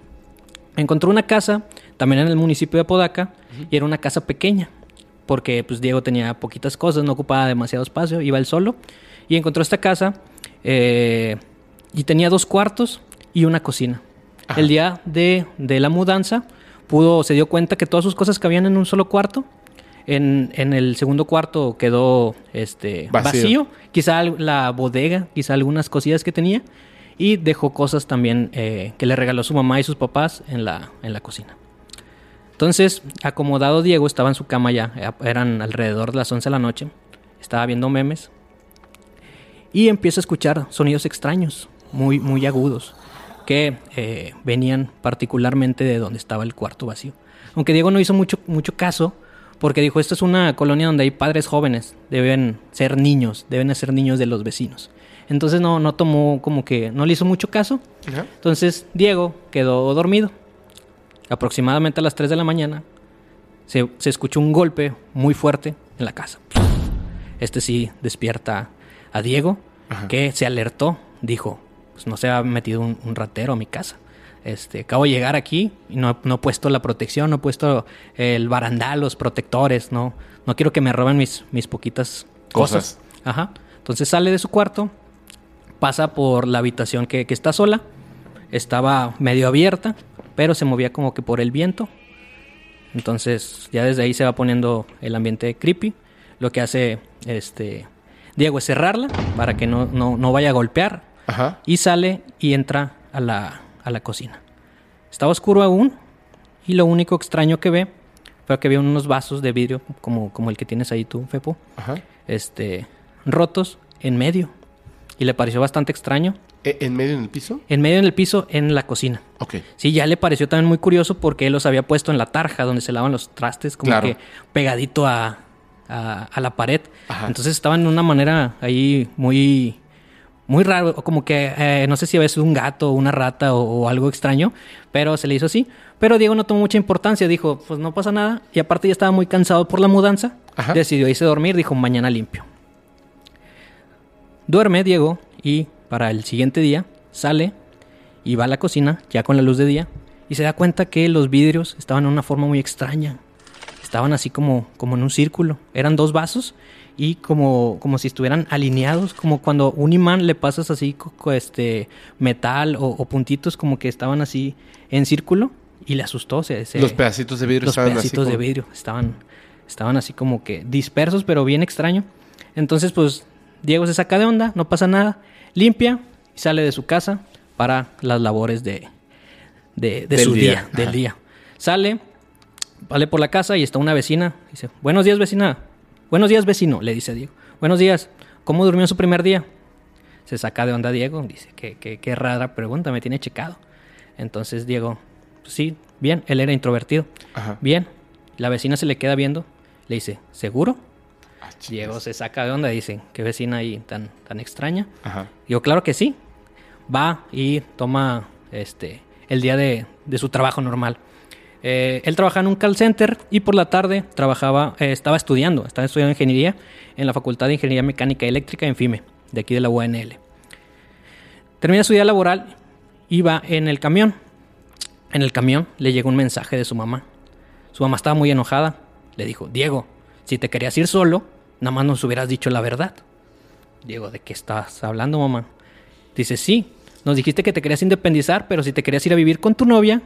Encontró una casa también en el municipio de Apodaca y era una casa pequeña porque pues Diego tenía poquitas cosas, no ocupaba demasiado espacio, iba él solo y encontró esta casa eh, y tenía dos cuartos y una cocina. Ajá. El día de, de la mudanza pudo, se dio cuenta que todas sus cosas cabían en un solo cuarto. En, en el segundo cuarto quedó este, Vacío. vacío. quizá la bodega, quizá algunas cosillas que tenía y dejó cosas también eh, que le regaló su mamá y sus papás en la, en la cocina. Entonces, acomodado Diego estaba en su cama ya, eh, eran alrededor de las 11 de la noche, estaba viendo memes y empieza a escuchar sonidos extraños, muy, muy agudos, que eh, venían particularmente de donde estaba el cuarto vacío. Aunque Diego no hizo mucho, mucho caso, porque dijo, esto es una colonia donde hay padres jóvenes, deben ser niños, deben ser niños de los vecinos. Entonces no, no tomó como que, no le hizo mucho caso. Entonces Diego quedó dormido. Aproximadamente a las 3 de la mañana se, se escuchó un golpe muy fuerte en la casa. Este sí despierta a Diego, Ajá. que se alertó. Dijo, pues no se ha metido un, un ratero a mi casa. Este, acabo de llegar aquí y no, no he puesto la protección, no he puesto el barandal, los protectores, no, no quiero que me roben mis, mis poquitas cosas. Cosas. Ajá. Entonces sale de su cuarto, pasa por la habitación que, que está sola, estaba medio abierta, pero se movía como que por el viento. Entonces ya desde ahí se va poniendo el ambiente creepy. Lo que hace este Diego es cerrarla para que no, no, no vaya a golpear Ajá. y sale y entra a la, a la cocina. Estaba oscuro aún y lo único extraño que ve fue que había unos vasos de vidrio como, como el que tienes ahí tú, Fepo, Ajá. este, rotos en medio. Y le pareció bastante extraño. ¿E- ¿En medio en el piso? En medio en el piso, en la cocina. Ok. Sí, ya le pareció también muy curioso porque él los había puesto en la tarja donde se lavan los trastes, como Claro. que pegadito a, a, a la pared. Ajá. Entonces estaban de una manera ahí muy, muy raro, como que eh, no sé si a veces un gato o una rata o, o algo extraño, pero se le hizo así. Pero Diego no tomó mucha importancia, dijo, pues no pasa nada. Y aparte ya estaba muy cansado por la mudanza, Ajá. decidió irse a dormir, dijo, mañana limpio. Duerme Diego y para el siguiente día sale y va a la cocina ya con la luz de día y se da cuenta que los vidrios estaban en una forma muy extraña. Estaban así como, como en un círculo. Eran dos vasos y como, como si estuvieran alineados, como cuando un imán le pasas así este metal o, o puntitos como que estaban así en círculo y le asustó. Se, se- Los pedacitos de vidrio los estaban así pedacitos de como- vidrio estaban, estaban así como que dispersos, pero bien extraño. Entonces, pues, Diego se saca de onda, no pasa nada, limpia y sale de su casa para las labores de, de, su día. día, del día. Sale, sale por la casa y está una vecina. Dice, buenos días, vecina. Buenos días, vecino, le dice Diego. Buenos días. ¿Cómo durmió en su primer día? Se saca de onda Diego. Dice, qué, qué, qué rara pregunta, me tiene checado. Entonces Diego, "Pues sí, bien, él era introvertido. Ajá. Bien. La vecina se le queda viendo. Le dice, ¿seguro? Ah. Diego se saca de onda. Dice, qué vecina ahí tan, tan extraña. Ajá. Digo, claro que sí. Va y toma este el día de, de su trabajo normal. Eh, él trabajaba en un call center y por la tarde trabajaba, eh, estaba estudiando, estaba estudiando ingeniería en la Facultad de Ingeniería Mecánica y Eléctrica en FIME, de aquí de la UNL. Termina su día laboral y va en el camión. En el camión le llegó un mensaje de su mamá. Su mamá estaba muy enojada. Le dijo, Diego, si te querías ir solo, nada más nos hubieras dicho la verdad. Diego, ¿de qué estás hablando, mamá? Dice, sí, nos dijiste que te querías independizar, pero si te querías ir a vivir con tu novia,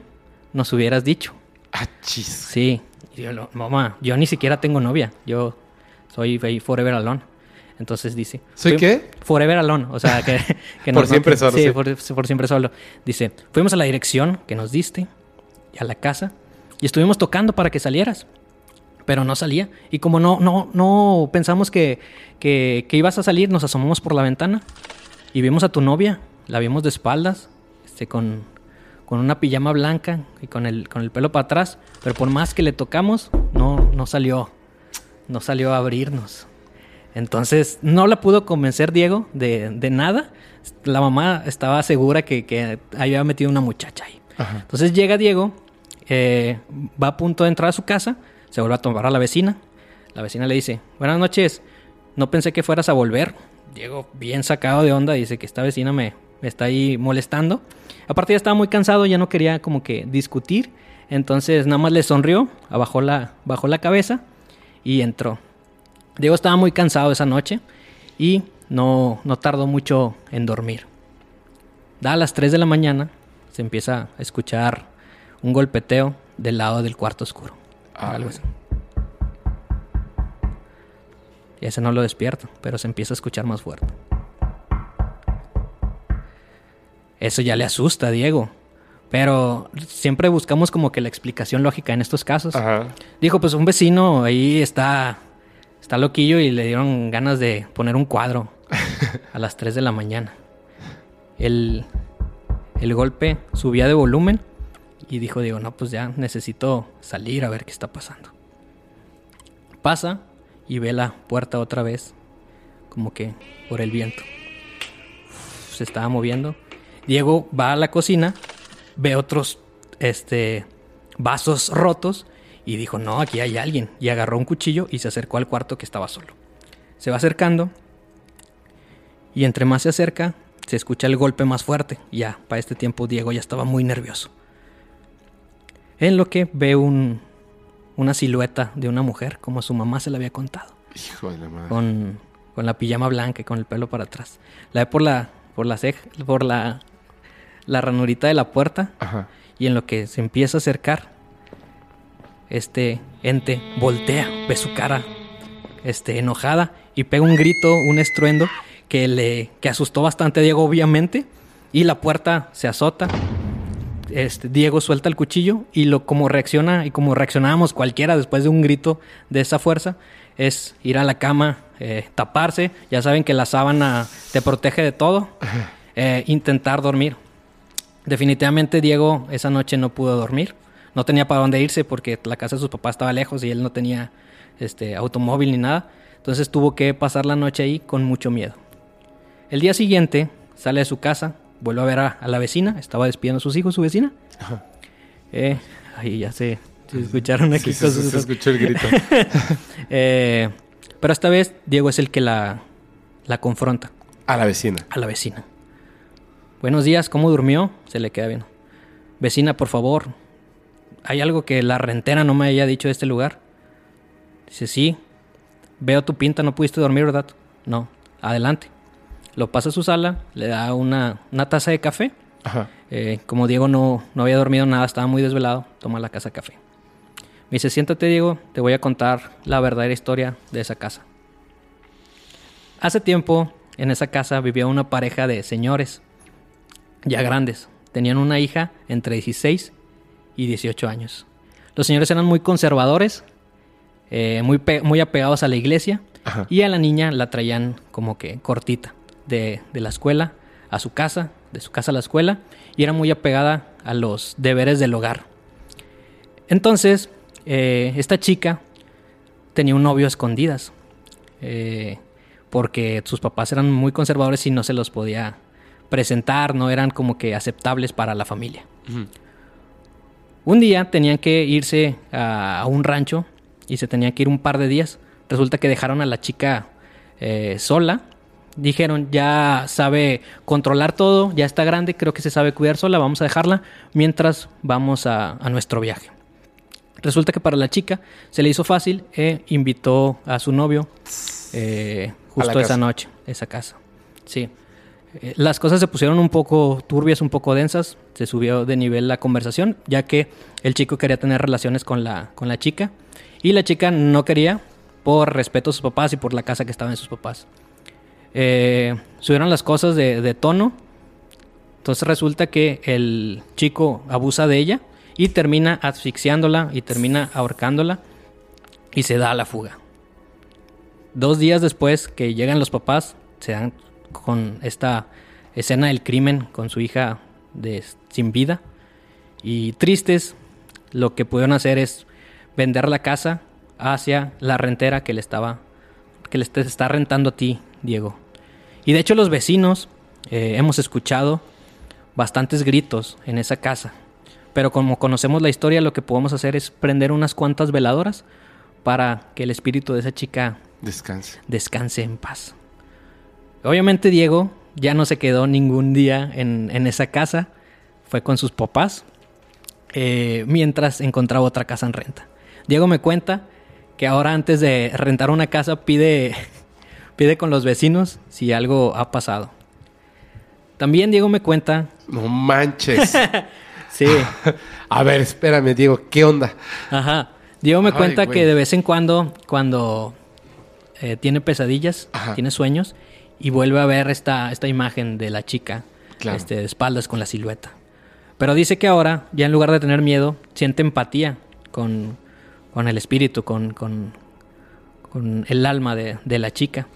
nos hubieras dicho. Ah, chis. Sí. Y yo, "No, mamá, yo ni siquiera tengo novia. Yo soy forever alone. Entonces dice... ¿Soy "Fui- qué? Forever alone. O sea, que... que Por siempre solo, Sí, sí. Por, por siempre solo. Dice, fuimos a la dirección que nos diste y a la casa y estuvimos tocando para que salieras. Pero no salía. Y como no, no, no pensamos que, que, que ibas a salir, nos asomamos por la ventana y vimos a tu novia. La vimos de espaldas, este, con, con una pijama blanca y con el, con el pelo para atrás. Pero por más que le tocamos, no, no salió. No salió a abrirnos. Entonces no la pudo convencer Diego de, de nada. La mamá estaba segura que, que había metido una muchacha ahí. Ajá. Entonces llega Diego, eh, va a punto de entrar a su casa, se vuelve a tomar a la vecina. La vecina le dice, buenas noches, no pensé que fueras a volver. Diego, bien sacado de onda, dice que esta vecina me, me está ahí molestando. Aparte ya estaba muy cansado, ya no quería como que discutir. Entonces nada más le sonrió, bajó la, bajó la cabeza y entró. Diego estaba muy cansado esa noche y no, no tardó mucho en dormir. Da a las 3 de la mañana, se empieza a escuchar un golpeteo del lado del cuarto oscuro. Ah. Algo así. Y ese no lo despierta, pero se empieza a escuchar más fuerte. Eso ya le asusta a Diego. Pero siempre buscamos como que la explicación lógica en estos casos. Ajá. Dijo, pues un vecino ahí está, está loquillo y le dieron ganas de poner un cuadro a las 3 de la mañana. El, el golpe subía de volumen y dijo, digo, no, pues ya necesito salir a ver qué está pasando. Pasa y ve la puerta otra vez, como que por el viento. Se estaba moviendo. Diego va a la cocina, ve otros este, vasos rotos y dijo, no, aquí hay alguien. Y agarró un cuchillo y se acercó al cuarto que estaba solo. Se va acercando y entre más se acerca, se escucha el golpe más fuerte. Ya, para este tiempo Diego ya estaba muy nervioso. En lo que ve un, una silueta de una mujer, como su mamá se la había contado. Hijo de la madre. Con, con la pijama blanca y con el pelo para atrás. La ve por la, por la ceja, por la, la ranurita de la puerta. Ajá. Y en lo que se empieza a acercar, este ente voltea, ve su cara este, enojada y pega un grito, un estruendo que le que asustó bastante a Diego, obviamente. Y la puerta se azota. Este, Diego suelta el cuchillo y lo como reacciona y como reaccionábamos cualquiera después de un grito de esa fuerza es ir a la cama, eh, taparse. Ya saben que la sábana te protege de todo. Eh, intentar dormir. Definitivamente Diego esa noche no pudo dormir. No tenía para dónde irse porque la casa de sus papás estaba lejos y él no tenía este, automóvil ni nada. Entonces tuvo que pasar la noche ahí con mucho miedo. El día siguiente sale de su casa, vuelve a ver a, a la vecina, estaba despidiendo a sus hijos, su vecina. Ajá. Eh, ahí ya se, se escucharon aquí Sí, cosas. se escuchó el grito. Eh, pero esta vez Diego es el que la, la confronta A la vecina. a la vecina. Buenos días, ¿cómo durmió? Se le queda viendo. Vecina, por favor, ¿hay algo que la rentera no me haya dicho de este lugar? Dice, sí. Veo tu pinta, no pudiste dormir, ¿verdad? No. Adelante. Lo pasa a su sala, le da una, una taza de café. Ajá. Eh, como Diego no, no había dormido nada, estaba muy desvelado, toma la casa de café. Me dice, siéntate Diego, te voy a contar la verdadera historia de esa casa. Hace tiempo, en esa casa vivía una pareja de señores, ya grandes. Tenían una hija entre 16 y 18 años. Los señores eran muy conservadores, eh, muy, muy apegados a la iglesia, Ajá. y a la niña la traían como que cortita, de, de la escuela a su casa, de su casa a la escuela, y era muy apegada a los deberes del hogar. Entonces, eh, esta chica tenía un novio a escondidas, eh, porque sus papás eran muy conservadores y no se los podía presentar, no eran como que aceptables para la familia. Un día tenían que irse a, a un rancho y se tenían que ir un par de días. Resulta que dejaron a la chica eh, sola. Dijeron, ya sabe controlar todo, ya está grande, creo que se sabe cuidar sola, vamos a dejarla mientras vamos a, a nuestro viaje. Resulta que para la chica se le hizo fácil e invitó a su novio eh, justo casa. esa noche, esa casa. Sí. Eh, Las cosas se pusieron un poco turbias, un poco densas. Se subió de nivel la conversación, ya que el chico quería tener relaciones con la, con la chica. Y la chica no quería por respeto a sus papás y por la casa que estaba en sus papás. Eh, subieron las cosas de, tono. Entonces resulta que el chico abusa de ella y termina asfixiándola y termina ahorcándola y se da a la fuga. Dos días después que llegan los papás, se dan con esta escena del crimen con su hija de, sin vida. Y tristes, lo que pudieron hacer es vender la casa hacia la rentera que le estaba que le está rentando a ti, Diego. Y de hecho los vecinos eh, hemos escuchado bastantes gritos en esa casa. Pero como conocemos la historia, lo que podemos hacer es prender unas cuantas veladoras para que el espíritu de esa chica Descanse. descanse en paz. Obviamente Diego ya no se quedó ningún día en, en esa casa, fue con sus papás, eh, mientras encontraba otra casa en renta. Diego me cuenta que ahora antes de rentar una casa pide, pide con los vecinos si algo ha pasado. También Diego me cuenta, No manches. sí, A ver, espérame, Diego, ¿qué onda? Ajá. Diego me Ay, cuenta güey. que de vez en cuando, cuando eh, tiene pesadillas, Ajá. tiene sueños, y vuelve a ver esta, esta imagen de la chica Claro. este, de espaldas con la silueta. Pero dice que ahora, ya en lugar de tener miedo, siente empatía con, con el espíritu, con, con, con el alma de, de la chica.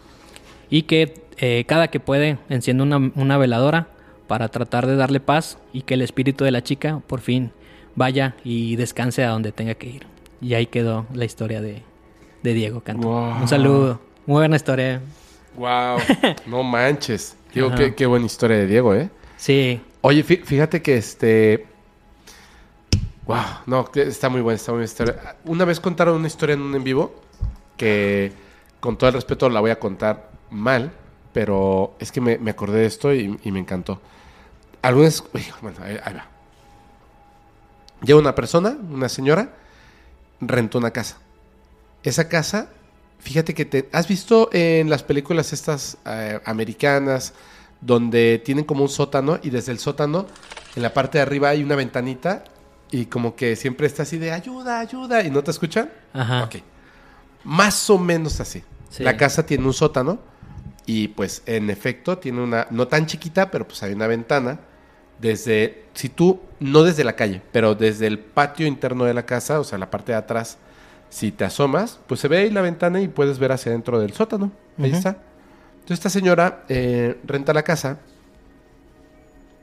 Y que eh, cada que puede enciende una, una veladora para tratar de darle paz y que el espíritu de la chica por fin vaya y descanse a donde tenga que ir. Y ahí quedó la historia de, de Diego Canto. Wow. Un saludo. Muy buena historia. Wow, no manches. Digo, qué, qué buena historia de Diego, ¿eh? Sí. Oye, fí- fíjate que este. Wow, no, está muy buena, está muy buena historia. Una vez contaron una historia en un en vivo que, con todo el respeto, la voy a contar mal, pero es que me, me acordé de esto y, y me encantó. Algunas. Bueno, ahí, ahí va. Llega una persona, una señora, rentó una casa. Esa casa, fíjate que te. ¿Has visto en las películas estas eh, americanas? donde tienen como un sótano y desde el sótano en la parte de arriba hay una ventanita y como que siempre está así de ayuda, ayuda y no te escuchan. Ajá. Ok. Más o menos así. Sí. La casa tiene un sótano y pues en efecto tiene una, no tan chiquita, pero pues hay una ventana desde, si tú, no desde la calle, pero desde el patio interno de la casa, o sea, la parte de atrás, si te asomas, pues se ve ahí la ventana y puedes ver hacia adentro del sótano. Ahí está. Entonces esta señora eh, renta la casa,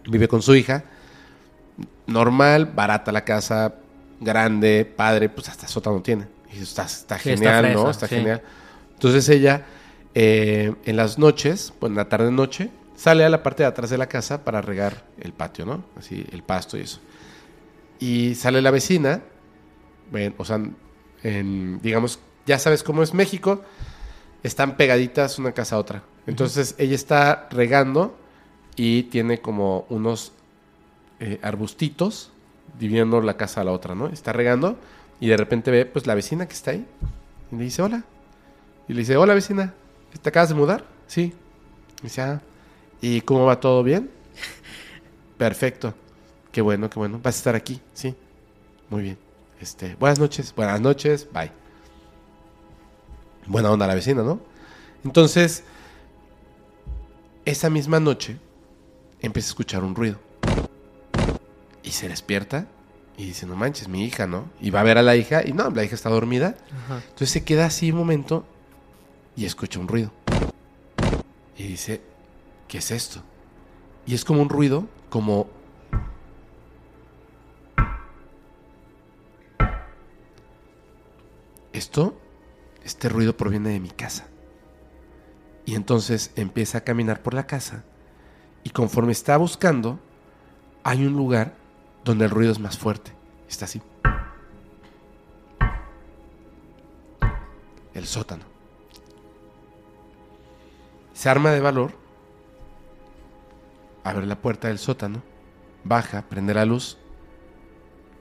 vive con su hija, normal, barata la casa, grande, padre, pues hasta sótano tiene. Y está, está Sí, está genial, ¿no? Está sí. genial. Entonces ella, eh, en las noches, pues en la tarde-noche, sale a la parte de atrás de la casa para regar el patio, ¿no? Así, el pasto y eso. Y sale la vecina, ven, o sea, en, digamos, ya sabes cómo es México, están pegaditas una casa a otra. Entonces ella está regando y tiene como unos eh, arbustitos dividiendo la casa a la otra, ¿no? Está regando y de repente ve pues la vecina que está ahí y le dice hola. Y le dice, hola vecina, ¿te acabas de mudar? Sí. Y dice, ah, ¿y cómo va todo bien? Perfecto. Qué bueno, qué bueno. ¿Vas a estar aquí? Sí. Muy bien. Este, buenas noches, buenas noches, bye. Buena onda la vecina, ¿no? Entonces, esa misma noche empieza a escuchar un ruido. Y se despierta y dice, no manches, mi hija, ¿no? Y va a ver a la hija y no, la hija está dormida. Ajá. Entonces se queda así un momento y escucha un ruido. Y dice, ¿qué es esto? Y es como un ruido, como... Esto, este ruido proviene de mi casa. Y entonces empieza a caminar por la casa y conforme está buscando, hay un lugar donde el ruido es más fuerte. Está así. El sótano. Se arma de valor, abre la puerta del sótano, baja, prende la luz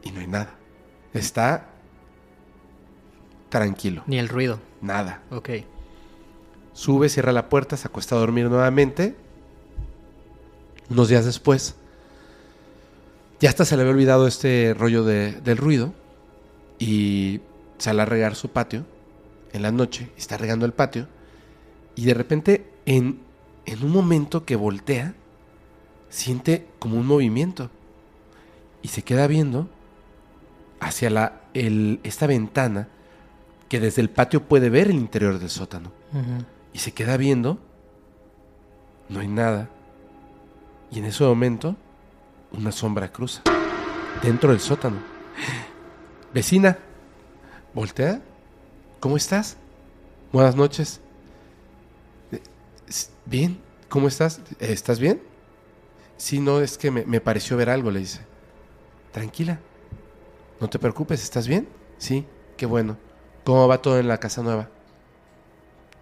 y no hay nada. Está tranquilo, Ni el ruido. nada. Ok. Sube, cierra la puerta, se acuesta a dormir nuevamente. Unos días después, ya hasta se le había olvidado este rollo de- del ruido y sale a regar su patio en la noche, está regando el patio y de repente en, en un momento que voltea, siente como un movimiento y se queda viendo hacia la, el- esta ventana que desde el patio puede ver el interior del sótano. Y se queda viendo. No hay nada. Y en ese momento, una sombra cruza. Dentro del sótano. Vecina. Voltea. ¿Cómo estás? Buenas noches. Bien. ¿Cómo estás? ¿Estás bien? Sí, no, es que me, me pareció ver algo, le dice. Tranquila. No te preocupes, ¿estás bien? Sí, qué bueno. ¿Cómo va todo en la casa nueva?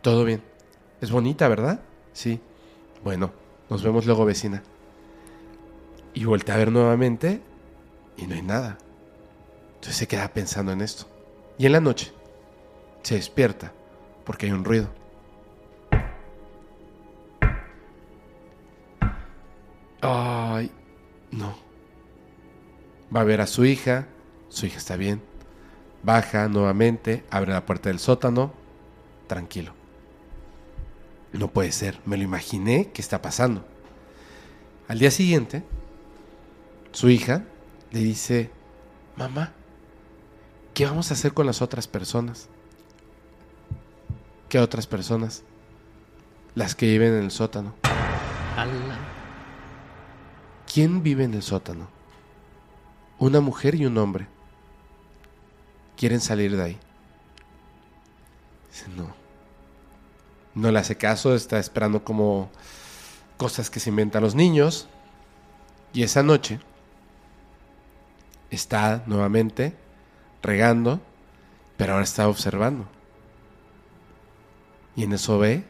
Todo bien. Es bonita, ¿verdad? Sí. Bueno, nos vemos luego, vecina. Y voltea a ver nuevamente y no hay nada. Entonces se queda pensando en esto. Y en la noche se despierta porque hay un ruido. Ay, no. Va a ver a su hija. Su hija está bien. Baja nuevamente, abre la puerta del sótano. Tranquilo. No puede ser, me lo imaginé que está pasando. Al día siguiente, su hija le dice, mamá, ¿qué vamos a hacer con las otras personas? ¿Qué otras personas? Las que viven en el sótano. ¿Quién vive en el sótano? Una mujer y un hombre. Quieren salir de ahí. Dice, no. No le hace caso, está esperando como cosas que se inventan los niños. Y esa noche está nuevamente regando, pero ahora está observando. Y en eso ve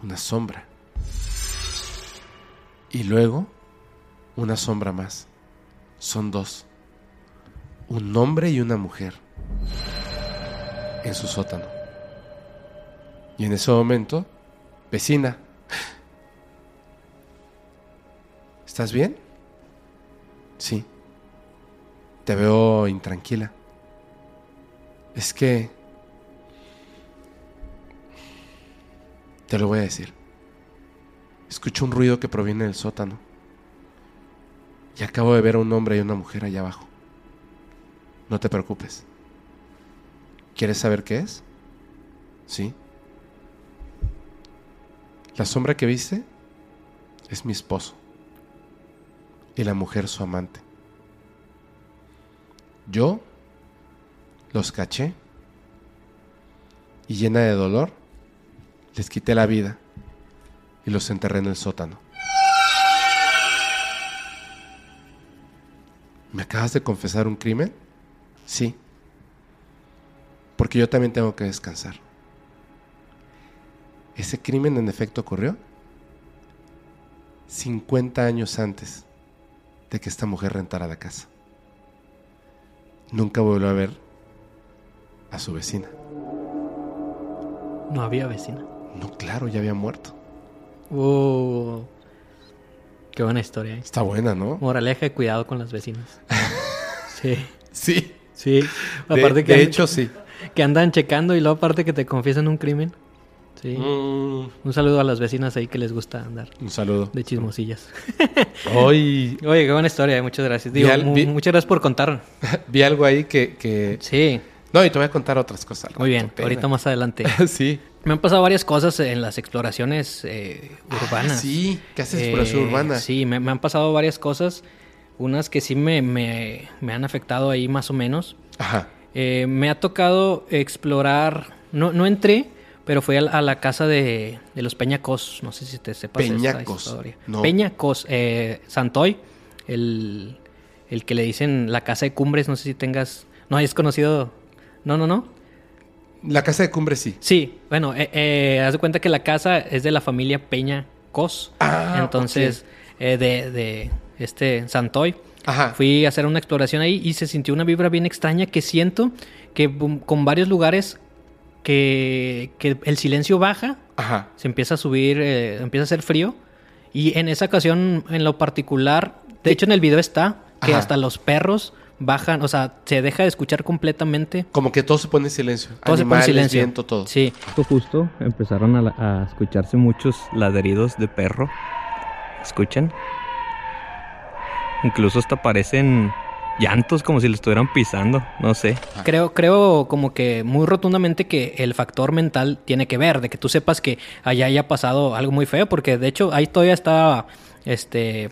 una sombra. Y luego una sombra más. Son dos. Un hombre y una mujer. En su sótano. Y en ese momento, vecina, ¿estás bien? Sí. Te veo intranquila. Es que... Te lo voy a decir. Escucho un ruido que proviene del sótano. Y acabo de ver a un hombre y una mujer allá abajo. No te preocupes. ¿Quieres saber qué es? Sí. La sombra que viste es mi esposo. Y la mujer su amante. Yo los caché y llena de dolor les quité la vida y los enterré en el sótano. ¿Me acabas de confesar un crimen? Sí. Porque yo también tengo que descansar. Ese crimen en efecto ocurrió 50 años antes de que esta mujer rentara la casa. Nunca volvió a ver a su vecina. No había vecina. No, claro, ya había muerto. Uh, qué buena historia. ¿eh? Está buena, ¿no? Moraleja de cuidado con las vecinas. sí, Sí. sí. De, Aparte que, de hecho, sí. que andan checando y luego aparte que te confiesan un crimen. Sí. Mm, Un saludo a las vecinas ahí que les gusta andar un saludo. de chismosillas. Hoy Oye, qué buena historia, eh, muchas gracias. Digo, al- vi- muchas gracias por contar. vi algo ahí que, que... Sí, No, y te voy a contar otras cosas. muy bien. Pena. Ahorita más adelante. sí. Me han pasado varias cosas en las exploraciones eh, urbanas. Ah, sí, ¿qué haces Eh, exploración urbana? Sí, me, me han pasado varias cosas. Unas que sí me, me- me han afectado ahí más o menos. Ajá. Eh, me ha tocado explorar. No, no entré, pero fui a, la- a la casa de, de los Peñacos. No sé si te sepas esta Peñacos, historia. no. Peñacos, eh, Santoy, el, el que le dicen la casa de cumbres. No sé si tengas. No hayas conocido. No, no, no. La casa de cumbre sí. Sí, bueno, eh, eh, haz de cuenta que la casa es de la familia Peña Cos. Ah, Entonces, eh, de, de este Santoy. Ajá. Fui a hacer una exploración ahí y se sintió una vibra bien extraña que siento que con varios lugares que, que el silencio baja, Ajá. se empieza a subir, empieza a hacer frío. Y en esa ocasión, en lo particular, de hecho en el video está que Ajá. hasta los perros bajan, o sea, se deja de escuchar completamente. Como que todo se pone en silencio. Todo se pone en silencio. viento, todo. Sí, Justo, justo empezaron a, la- a escucharse muchos ladridos de perro. ¿Escuchan? Incluso hasta parecen llantos como si lo estuvieran pisando. No sé. Creo, creo como que muy rotundamente que el factor mental tiene que ver, de que tú sepas que allá haya pasado algo muy feo, porque de hecho ahí todavía estaba, este,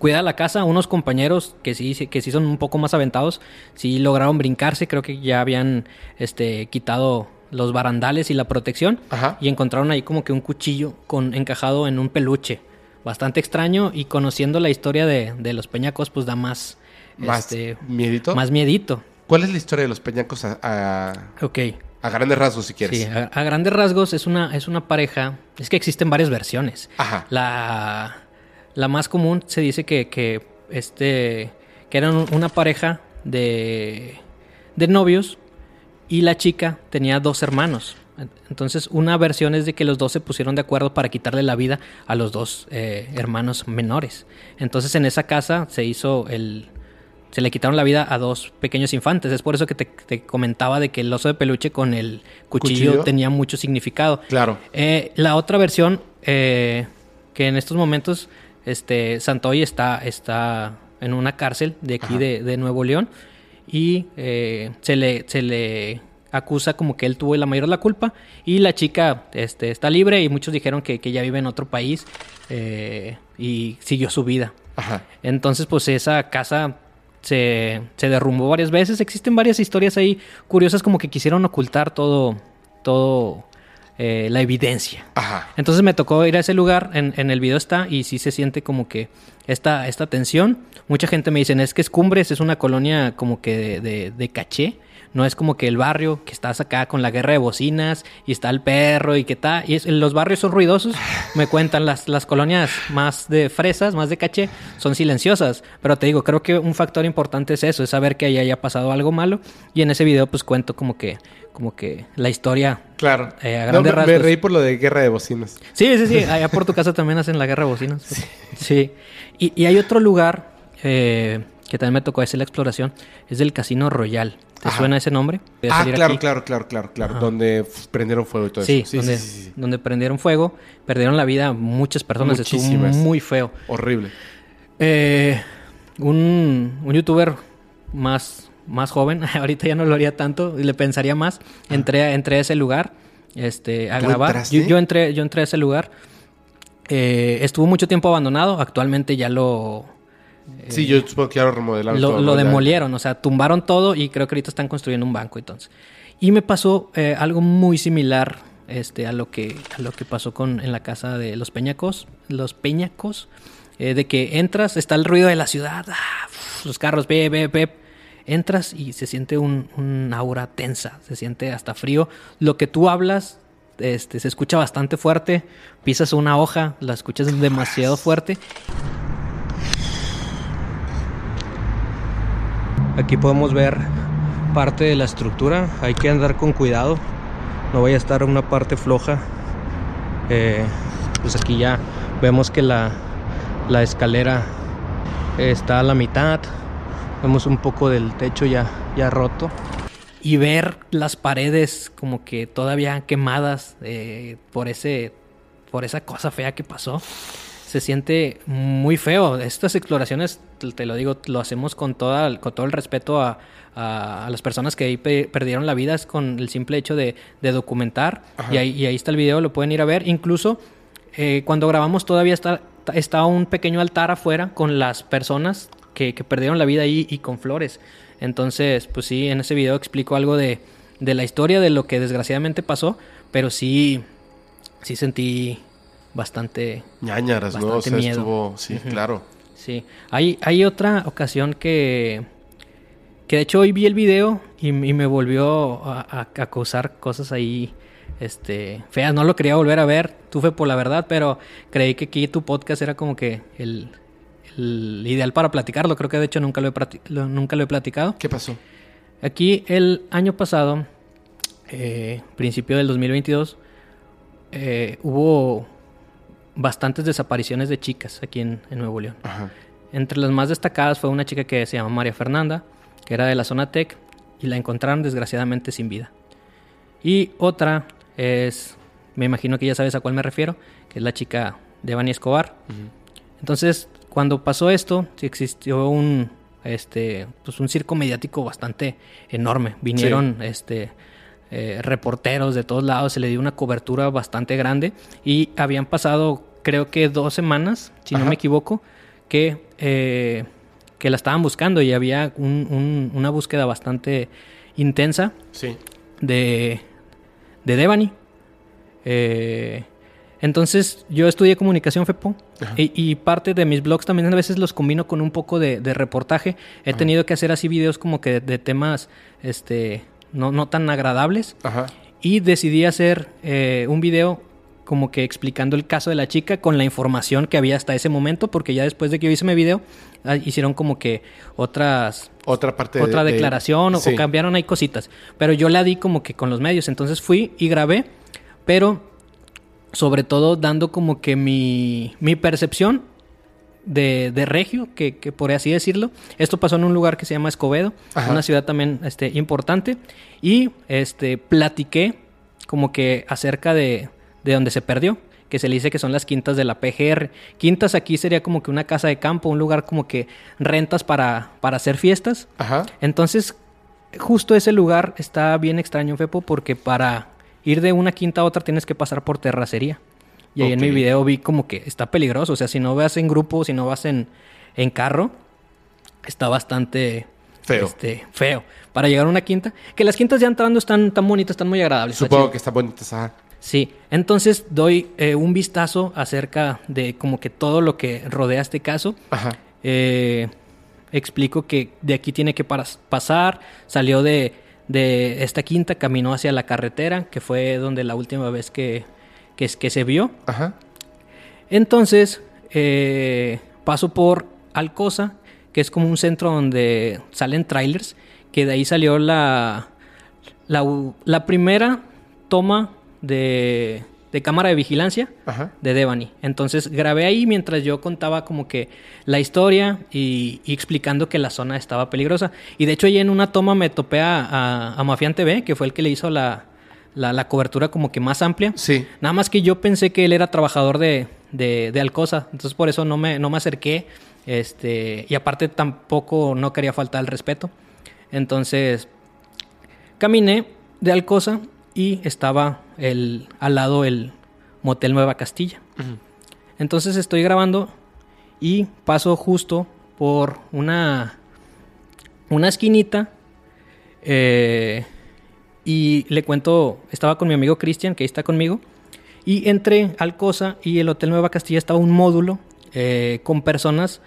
cuida la casa, unos compañeros que sí, sí- que sí son un poco más aventados, sí lograron brincarse, creo que ya habían, este, quitado los barandales y la protección Ajá. y encontraron ahí como que un cuchillo con encajado en un peluche, bastante extraño y conociendo la historia de, de los peñacos, pues da más, Más este, miedito. más miedito. ¿Cuál es la historia de los peñacos a, a, Ok. a grandes rasgos, si quieres? Sí, a, a grandes rasgos es una, es una pareja. Es que existen varias versiones. Ajá. La, la más común se dice que, que, este, que eran un- una pareja de, de novios y la chica tenía dos hermanos. Entonces, una versión es de que los dos se pusieron de acuerdo para quitarle la vida a los dos eh, hermanos menores. Entonces, en esa casa se hizo el. Se le quitaron la vida a dos pequeños infantes. Es por eso que te, te comentaba de que el oso de peluche con el cuchillo, Cuchillo. tenía mucho significado. Claro. Eh, la otra versión, eh, que en estos momentos este, Santoy está, está en una cárcel de aquí de, de Nuevo León y eh, se, le, se le acusa como que él tuvo la mayor de la culpa y la chica este, está libre y muchos dijeron que, que ella vive en otro país eh, y siguió su vida. Ajá. Entonces, pues esa casa se, se derrumbó varias veces. Existen varias historias ahí curiosas como que quisieron ocultar todo, todo eh, la evidencia. Ajá. Entonces me tocó ir a ese lugar, en, en el video está, y sí se siente como que esta, esta tensión. Mucha gente me dice, es que Escumbres es una colonia como que de, de- de caché. No es como que el barrio que estás acá con la guerra de bocinas y está el perro y que está. Y es- los barrios son ruidosos. Me cuentan las, las colonias más de fresas, más de caché, son silenciosas. Pero te digo, creo que un factor importante es eso, es saber que ahí haya pasado algo malo. Y en ese video pues cuento como que, como que la historia Claro. Eh, a No, grandes me, me reí por lo de guerra de bocinas. Sí, sí, sí. Allá por tu casa también hacen la guerra de bocinas. Sí. Y, y hay otro lugar eh, que también me tocó hacer la exploración. Es del Casino Royal. ¿Te Ajá. suena ese nombre? Voy a Ah, claro, claro, claro, claro, claro. Ajá. Donde prendieron fuego y todo Sí, eso. donde, donde prendieron fuego, perdieron la vida muchas personas. Estuvo Muchísimas. muy feo. Horrible. Eh, un, un youtuber más, más joven, ahorita ya no lo haría tanto, le pensaría más. Entré, a- entré a ese lugar este, a ¿Tú grabar. yo entré, yo entré a ese lugar. Eh, estuvo mucho tiempo abandonado. Actualmente ya lo, Sí, yo supongo que ya lo remodelaron. lo, todo, lo demolieron. O sea, tumbaron todo y creo que ahorita están construyendo un banco entonces. Y me pasó eh, algo muy similar este, a, lo que, a lo que pasó con, en la casa de los Peñacos. Los Peñacos. eh, de que entras, está el ruido de la ciudad. ah, uf, los carros, pep, pep, pep. Entras y se siente un, un aura tensa. Se siente hasta frío. Lo que tú hablas este, se escucha bastante fuerte. Pisas una hoja, la escuchas demasiado fuerte. Aquí podemos ver parte de la estructura. Hay que andar con cuidado. No vaya a estar una parte floja. Eh, pues aquí ya vemos que la, la escalera está a la mitad. Vemos un poco del techo ya, ya roto. Y ver las paredes como que todavía quemadas eh, por, ese, por esa cosa fea que pasó se siente muy feo. Estas exploraciones, te lo digo, lo hacemos con, toda, con todo el respeto a, a- a las personas que ahí pe- perdieron la vida, es con el simple hecho de, de documentar. Y ahí, y ahí está el video, lo pueden ir a ver. Incluso eh, cuando grabamos todavía está, está un pequeño altar afuera con las personas que, que perdieron la vida ahí y con flores. Entonces, pues sí, en ese video explico algo de, de la historia, de lo que desgraciadamente pasó, pero sí, sí sentí bastante Ñañaras, ¿no? O Bastante sea, miedo. estuvo... Sí, claro. Sí, hay, hay otra ocasión que, que de hecho hoy vi el video y, y me volvió a, a- a causar cosas ahí este, feas. No lo quería volver a ver, fue por la verdad, pero creí que aquí tu podcast era como que el, el ideal para platicarlo. Creo que de hecho nunca lo he, lo- nunca lo he platicado. ¿Qué pasó? Aquí el año pasado, eh, principio del 2022, eh, hubo bastantes desapariciones de chicas aquí en, en Nuevo León. Ajá. Entre las más destacadas fue una chica que se llama María Fernanda, que era de la zona Tech, y la encontraron desgraciadamente sin vida. Y otra es, me imagino que ya sabes a cuál me refiero, que es la chica de Bani Escobar. Entonces, cuando pasó esto, existió un, este, pues un circo mediático bastante enorme. Vinieron, este, eh, reporteros de todos lados, se le dio una cobertura bastante grande y habían pasado, creo que dos semanas, si no me equivoco, que, eh, que la estaban buscando y había un- un- una búsqueda bastante intensa Sí. de, de Devani. Eh, entonces, yo estudié comunicación FEPO y, y parte de mis blogs también a veces los combino con un poco de, de reportaje. He tenido que hacer así videos como que de, de temas este, no, no tan agradables Ajá. y decidí hacer eh, un video como que explicando el caso de la chica con la información que había hasta ese momento, porque ya después de que yo hice mi video, ah, hicieron como que otras Otra parte de- otra de- declaración o- Sí. o cambiaron ahí cositas. Pero yo la di como que con los medios. Entonces fui y grabé, pero sobre todo dando como que mi, mi percepción de, de regio, que, que por así decirlo. Esto pasó en un lugar que se llama Escobedo, Ajá. una ciudad también este, importante. Y este, platiqué como que acerca de, de donde se perdió, que se le dice que son las quintas de la PGR. Quintas aquí sería como que una casa de campo, un lugar como que rentas para, para hacer fiestas. Ajá. Entonces, justo ese lugar está bien extraño, Fepo, porque para ir de una quinta a otra tienes que pasar por terracería. Y ahí en mi video vi como que está peligroso. O sea, si no vas en grupo, si no vas en, en carro, está bastante, Feo. Este, feo. Para llegar a una quinta. Que las quintas ya entrando están tan bonitas, están muy agradables. Supongo que está bonita esa. Sí, entonces doy eh, un vistazo acerca de como que todo lo que rodea este caso. Ajá. Eh, explico que de aquí tiene que pasar, salió de, de esta quinta, caminó hacia la carretera, que fue donde la última vez que, que, que se vio. Ajá. Entonces, eh, paso por Alcosa, que es como un centro donde salen trailers, que de ahí salió la, la primera toma de, de cámara de vigilancia Ajá. de Devani. Entonces grabé ahí mientras yo contaba como que la historia y, y explicando que la zona estaba peligrosa. Y de hecho ahí en una toma me topé a, a, a Mafián TV, que fue el que le hizo la, la, la cobertura como que más amplia. Sí. Nada más que yo pensé que él era trabajador de, de, de Alcosa, entonces por eso no me, no me acerqué. Este, y aparte tampoco no quería faltar al respeto. Entonces caminé de Alcosa y estaba el, al lado el Motel Nueva Castilla. Entonces estoy grabando y paso justo por una, una esquinita eh, y le cuento, estaba con mi amigo Cristian, que ahí está conmigo, y entre Alcosa y el Hotel Nueva Castilla estaba un módulo eh, con personas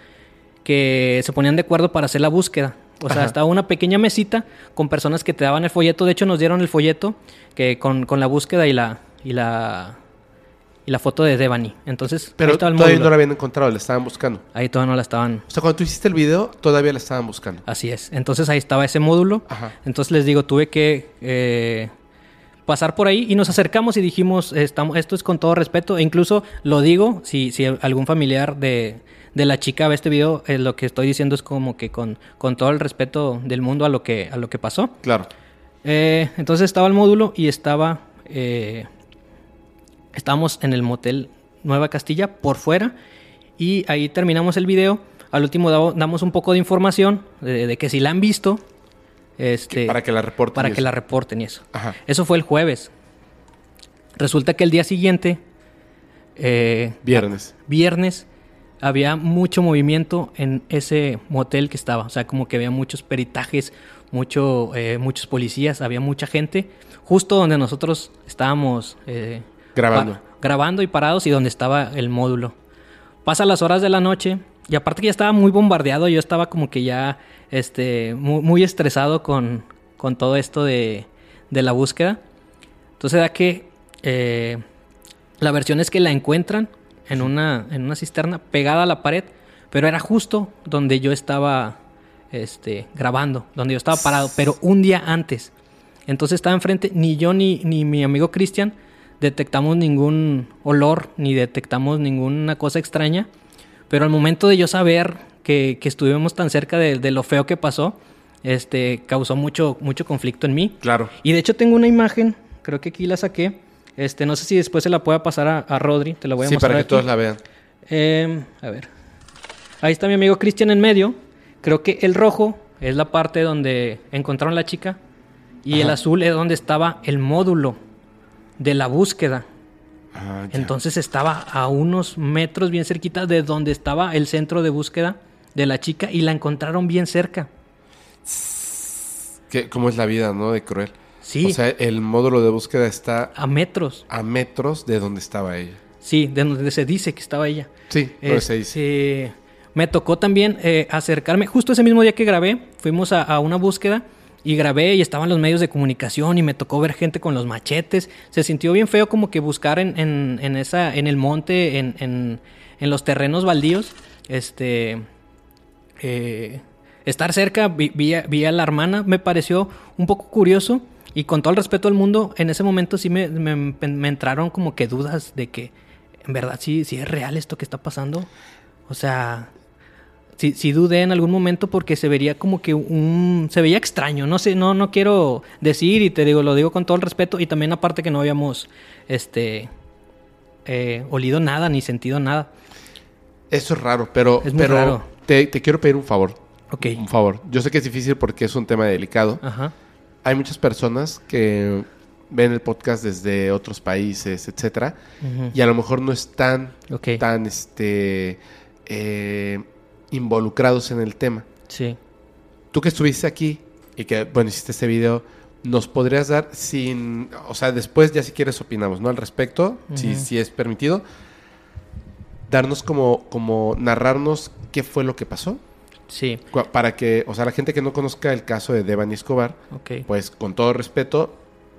que se ponían de acuerdo para hacer la búsqueda. O sea, Ajá. estaba una pequeña mesita con personas que te daban el folleto. De hecho, nos dieron el folleto que con, con la búsqueda y la, y la y la foto de Devani. Entonces, ahí Pero estaba el todavía módulo. no la habían encontrado, la estaban buscando. Ahí todavía no la estaban. O sea, cuando tú hiciste el video, todavía la estaban buscando. Así es. Entonces ahí estaba ese módulo. Ajá. Entonces les digo, tuve que eh, pasar por ahí y nos acercamos y dijimos, estamos, esto es con todo respeto. E incluso lo digo, si, si algún familiar de, de la chica ve este video, eh, lo que estoy diciendo es como que con, con todo el respeto del mundo a lo que, a lo que pasó. Claro. Eh, entonces estaba el módulo y estaba. eh, estábamos en el motel Nueva Castilla por fuera. Y ahí terminamos el video. Al último damos un poco de información de, de que si la han visto. Este, para que la reporten. para que la reporten y eso. Ajá. Eso fue el jueves. Resulta que el día siguiente, eh, Viernes. viernes, había mucho movimiento en ese motel que estaba. O sea, como que había muchos peritajes, mucho, eh, muchos policías, había mucha gente. Justo donde nosotros estábamos eh, Grabando. grabando y parados y donde estaba el módulo. Pasa las horas de la noche y aparte que ya estaba muy bombardeado, yo estaba como que ya este, muy, muy estresado con, con todo esto de, de la búsqueda. Entonces da que eh, la versión es que la encuentran en una, en una cisterna pegada a la pared, pero era justo donde yo estaba este, grabando, donde yo estaba parado, pero un día antes. Entonces estaba enfrente, ni yo ni, ni mi amigo Cristian detectamos ningún olor, ni detectamos ninguna cosa extraña, pero al momento de yo saber que, que estuvimos tan cerca de, de lo feo que pasó, este, causó mucho, mucho conflicto en mí. Claro. Y de hecho tengo una imagen, creo que aquí la saqué. Este, no sé si después se la pueda pasar a, a Rodri, te la voy a Sí, mostrar. para que aquí. todos la vean. Eh, a ver. Ahí está mi amigo Cristian en medio. Creo que el rojo es la parte donde encontraron la chica. Y el azul es donde estaba el módulo de la búsqueda. Ah. Entonces estaba a unos metros bien cerquita de donde estaba el centro de búsqueda de la chica y la encontraron bien cerca. Que- ¿Cómo es la vida, no? De cruel. Sí, O sea, el módulo de búsqueda está a metros. a metros de donde estaba ella. Sí, de donde se dice que estaba ella. Sí, no se dice. Me tocó también eh, acercarme, justo ese mismo día que grabé, fuimos a, a una búsqueda y grabé y estaban los medios de comunicación y me tocó ver gente con los machetes. Se sintió bien feo como que buscar en, en, en esa, en el monte, en, en, en los terrenos baldíos, este, eh, estar cerca, vi, vi a, vi a la hermana, me pareció un poco curioso y con todo el respeto al mundo, en ese momento sí me, me, me entraron como que dudas de que en verdad sí, sí es real esto que está pasando. O sea, sí, sí dudé en algún momento porque se vería como que un... Se veía extraño, no sé, no, no quiero decir y te digo, lo digo con todo el respeto y también aparte que no habíamos, este, eh, olido nada ni sentido nada. Eso es raro, pero, Es muy pero raro. Te, te quiero pedir un favor. Ok. Un favor. Yo sé que es difícil porque es un tema delicado. Ajá. Hay muchas personas que ven el podcast desde otros países, etcétera, y a lo mejor no están tan este eh, involucrados en el tema. Sí. tú que estuviste aquí y que, bueno, hiciste este video, ¿nos podrías dar sin, o sea, después ya si quieres opinamos, ¿no? Al respecto, si, si es permitido, darnos como, como narrarnos qué fue lo que pasó? Sí, Para que, o sea, la gente que no conozca el caso de Devani Escobar, pues con todo respeto,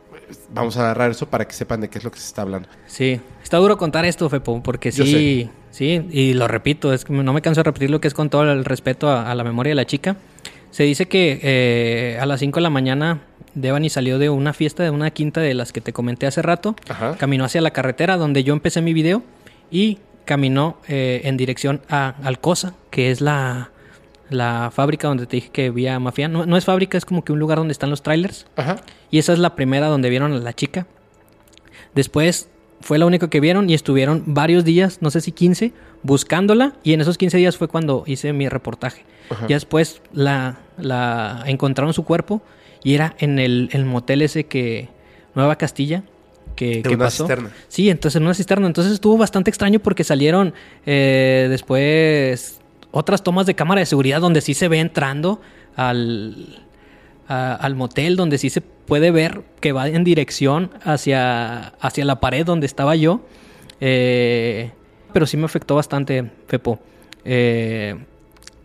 pues, vamos a narrar eso para que sepan de qué es lo que se está hablando. Sí, está duro contar esto, Fepo, porque Yo sí, sí, y lo repito, es que no me canso de repetir lo que es con todo el respeto a, a la memoria de la chica. Se dice que eh, a las 5 de la mañana Devani salió de una fiesta de una quinta de las que te comenté hace rato, Ajá. caminó hacia la carretera donde yo empecé mi video y caminó eh, en dirección a Alcosa, que es la, la fábrica donde te dije que había mafia. No, no es fábrica, es como que un lugar donde están los trailers. Ajá. Y esa es la primera donde vieron a la chica. Después fue la única que vieron y estuvieron varios días, no sé si 15, buscándola. Y en esos 15 días fue cuando hice mi reportaje. Ajá. Ya después la, la encontraron su cuerpo y era en el, el motel ese que... Nueva Castilla. Que, De que una pasó. cisterna. Sí, entonces en una cisterna. Entonces estuvo bastante extraño porque salieron eh, después otras tomas de cámara de seguridad donde sí se ve entrando al, al motel, donde sí se puede ver que va en dirección hacia, hacia la pared donde estaba yo. Eh, pero sí me afectó bastante, Fepo. Eh,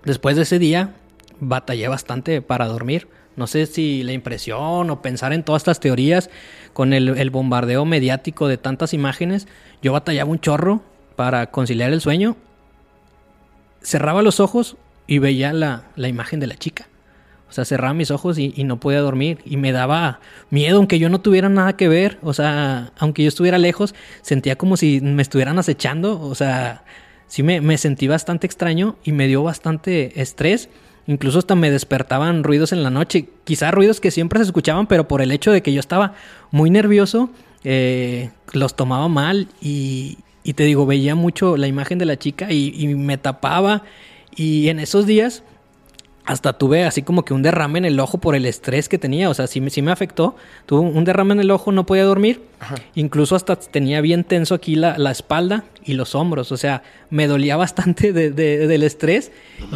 después de ese día, batallé bastante para dormir. No sé si la impresión o pensar en todas estas teorías con el, el bombardeo mediático de tantas imágenes, yo batallaba un chorro para conciliar el sueño. Cerraba los ojos y veía la, la imagen de la chica. O sea, cerraba mis ojos y, no podía dormir. Y me daba miedo, aunque yo no tuviera nada que ver. O sea, aunque yo estuviera lejos, sentía como si me estuvieran acechando. O sea, sí me, me sentí bastante extraño y me dio bastante estrés. Incluso hasta me despertaban ruidos en la noche. Quizá ruidos que siempre se escuchaban, pero por el hecho de que yo estaba muy nervioso, eh, los tomaba mal. Y, y te digo, veía mucho la imagen de la chica y, y me tapaba. Y en esos días hasta tuve así como que un derrame en el ojo por el estrés que tenía. O sea, sí, me- sí me afectó. Tuve un derrame en el ojo, no podía dormir. Incluso hasta tenía bien tenso aquí la, la espalda y los hombros. O sea, me dolía bastante de- de- del estrés.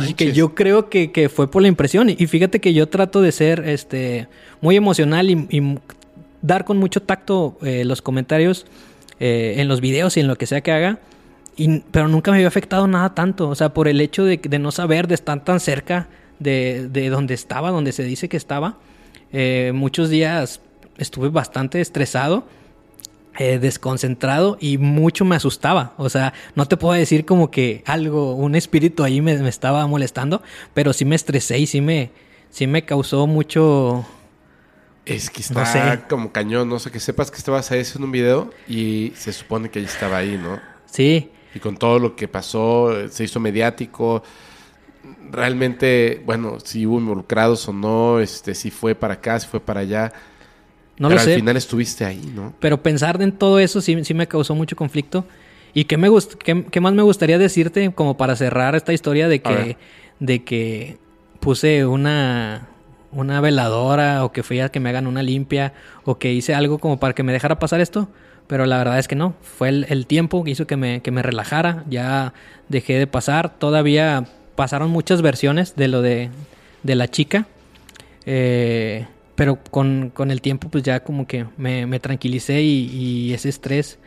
y que yo creo que, que fue por la impresión. Y fíjate que yo trato de ser este muy emocional y, y dar con mucho tacto eh, los comentarios eh, en los videos y en lo que sea que haga. Y- pero nunca me había afectado nada tanto. O sea, por el hecho de, de no saber, de estar tan cerca de, de donde estaba, donde se dice que estaba. Eh, muchos días estuve bastante estresado, eh, desconcentrado y mucho me asustaba. O sea, no te puedo decir como que algo, un espíritu ahí me, me estaba molestando, pero sí me estresé y sí me, sí me causó mucho... Es que No está sé. como cañón, no sé, que sepas que estabas ahí haciendo un video y se supone que ella estaba ahí, ¿no? Sí, Y con todo lo que pasó, se hizo mediático. Realmente, bueno, si hubo involucrados o no, este, si fue para acá, si fue para allá. no pero lo al sé. final estuviste ahí, ¿no? Pero pensar en todo eso sí, sí me causó mucho conflicto. ¿Y qué, me gust- qué, qué más me gustaría decirte como para cerrar esta historia de que, de que puse una, una veladora o que fui a que me hagan una limpia o que hice algo como para que me dejara pasar esto? Pero la verdad es que no. Fue el, el tiempo que hizo que me, que me relajara. Ya dejé de pasar. Todavía pasaron muchas versiones de lo de, de la chica. Eh, pero con, con el tiempo pues ya como que me, me tranquilicé y, y ese estrés,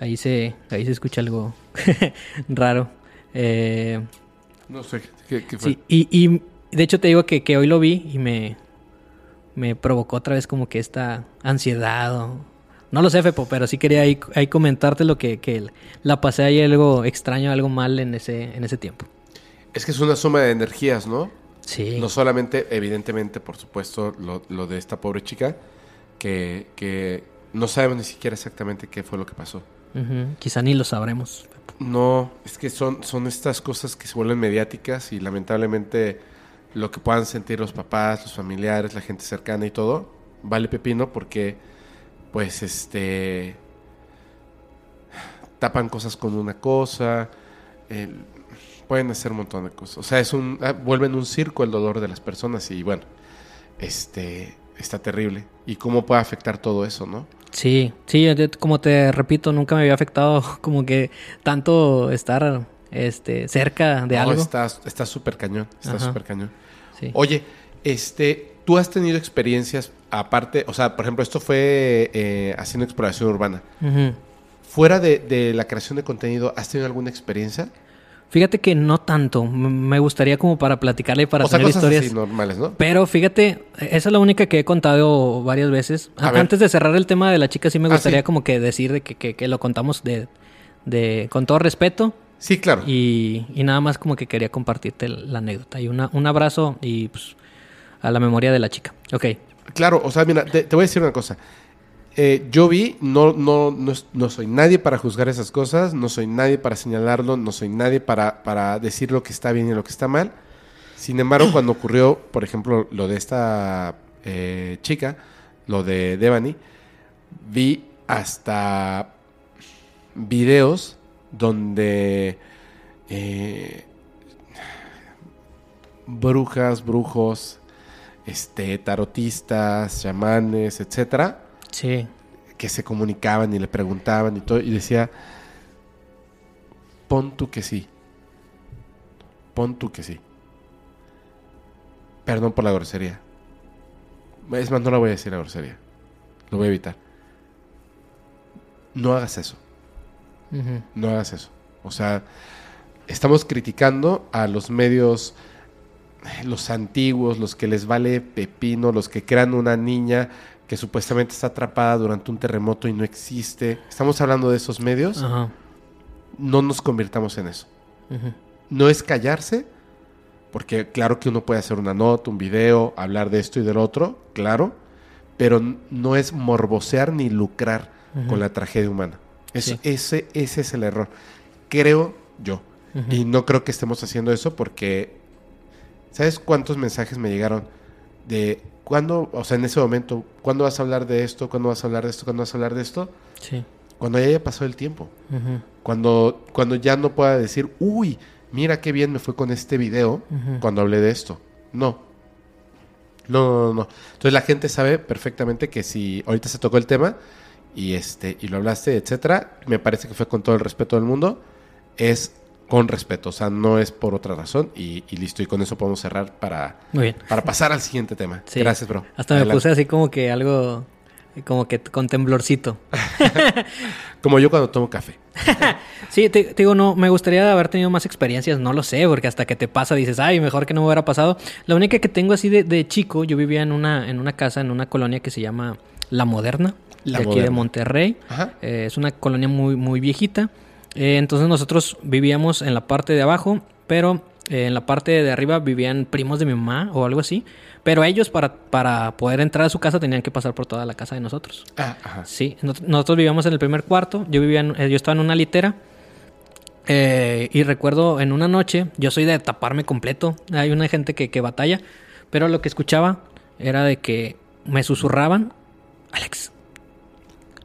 ahí se, ahí se escucha algo raro. Eh, No sé, ¿qué, qué fue? sí, y, y de hecho te digo que, que hoy lo vi y me, me provocó otra vez como que esta ansiedad o... No lo sé, Fepo, pero sí quería ahí, ahí comentarte lo que, que la pasé ahí algo extraño, algo mal en ese, en ese tiempo. Es que es una suma de energías, ¿no? Sí. No solamente, evidentemente, por supuesto, lo, lo de esta pobre chica, que, que no sabemos ni siquiera exactamente qué fue lo que pasó. Quizá ni lo sabremos. No, es que son, son estas cosas que se vuelven mediáticas y lamentablemente lo que puedan sentir los papás, los familiares, la gente cercana y todo, vale pepino porque, pues, este, tapan cosas con una cosa, el- pueden hacer un montón de cosas. O sea, es un, ah, vuelven un circo el dolor de las personas y bueno, este, está terrible. ¿Y cómo puede afectar todo eso, no? Sí, sí, como te repito, nunca me había afectado como que tanto estar este cerca de No, algo. Está está súper cañón, está súper cañón. Sí. Oye, Este, ¿tú has tenido experiencias aparte? O sea, por ejemplo, esto fue eh, haciendo exploración urbana. Fuera de, de la creación de contenido, ¿has tenido alguna experiencia? Fíjate que no tanto. Me gustaría como para platicarle y para o sea, tener cosas historias. así normales, ¿no? Pero fíjate, esa es la única que he contado varias veces. A A- ver. Antes de cerrar el tema de la chica, sí me Ah, gustaría sí. como que decir de que, que- que lo contamos de, de con todo respeto Sí, claro. y, y nada más como que quería compartirte la anécdota. Y una, un abrazo y pues a la memoria de la chica. Ok. Claro, o sea, mira, te, te voy a decir una cosa. Eh, yo vi, no, no, no soy nadie para juzgar esas cosas, no soy nadie para señalarlo, no soy nadie para, para decir lo que está bien y lo que está mal. Sin embargo, cuando ocurrió, por ejemplo, lo de esta eh, chica, lo de Devani, vi hasta videos donde eh, brujas, brujos, este, tarotistas, chamanes, etcétera, Sí. que se comunicaban y le preguntaban y todo, y decía, pon tú que sí, pon tú que sí. Perdón por la grosería. Es más, no la voy a decir la grosería. Lo voy a evitar. No hagas eso. No hagas eso. O sea, estamos criticando a los medios, los antiguos, los que les vale pepino, los que crean una niña que supuestamente está atrapada durante un terremoto y no existe. Estamos hablando de esos medios. No nos convirtamos en eso. No es callarse, porque claro que uno puede hacer una nota, un video, hablar de esto y del otro, claro, pero no es morbosear ni lucrar con la tragedia humana. Eso- Sí. ese, ese es el error. Creo yo. Y no creo que estemos haciendo eso porque, ¿sabes cuántos mensajes me llegaron de cuándo, o sea, en ese momento, cuándo vas a hablar de esto, cuándo vas a hablar de esto, cuándo vas a hablar de esto? Sí. Cuando ya haya pasado el tiempo. Cuando, cuando ya no pueda decir, uy, mira qué bien me fue con este video cuando hablé de esto. No. No, no, no, no. Entonces la gente sabe perfectamente que si ahorita se tocó el tema y este y lo hablaste, etcétera, me parece que fue con todo el respeto del mundo, es con respeto, o sea, no es por otra razón y, y listo, y con eso podemos cerrar para, Muy bien. para pasar al siguiente tema. Sí. Gracias, bro. Hasta me puse así como que algo, como que con temblorcito. Como yo cuando tomo café. Sí, te, te digo, no, me gustaría haber tenido más experiencias, no lo sé, porque hasta que te pasa dices, ay, mejor que no me hubiera pasado. La única que tengo así de, de chico, yo vivía en una, en una casa, en una colonia que se llama La Moderna, La de aquí Moderna. de Monterrey. Ajá. Eh, es una colonia muy, muy viejita. Eh, entonces nosotros vivíamos en la parte de abajo, pero eh, en la parte de arriba vivían primos de mi mamá o algo así. Pero ellos para, para poder entrar a su casa tenían que pasar por toda la casa de nosotros. Ah, ajá. Sí, nosotros vivíamos en el primer cuarto, yo vivía en- yo estaba en una litera y recuerdo en una noche, yo soy de taparme completo, hay una gente que, que batalla, pero lo que escuchaba era de que me susurraban, Alex,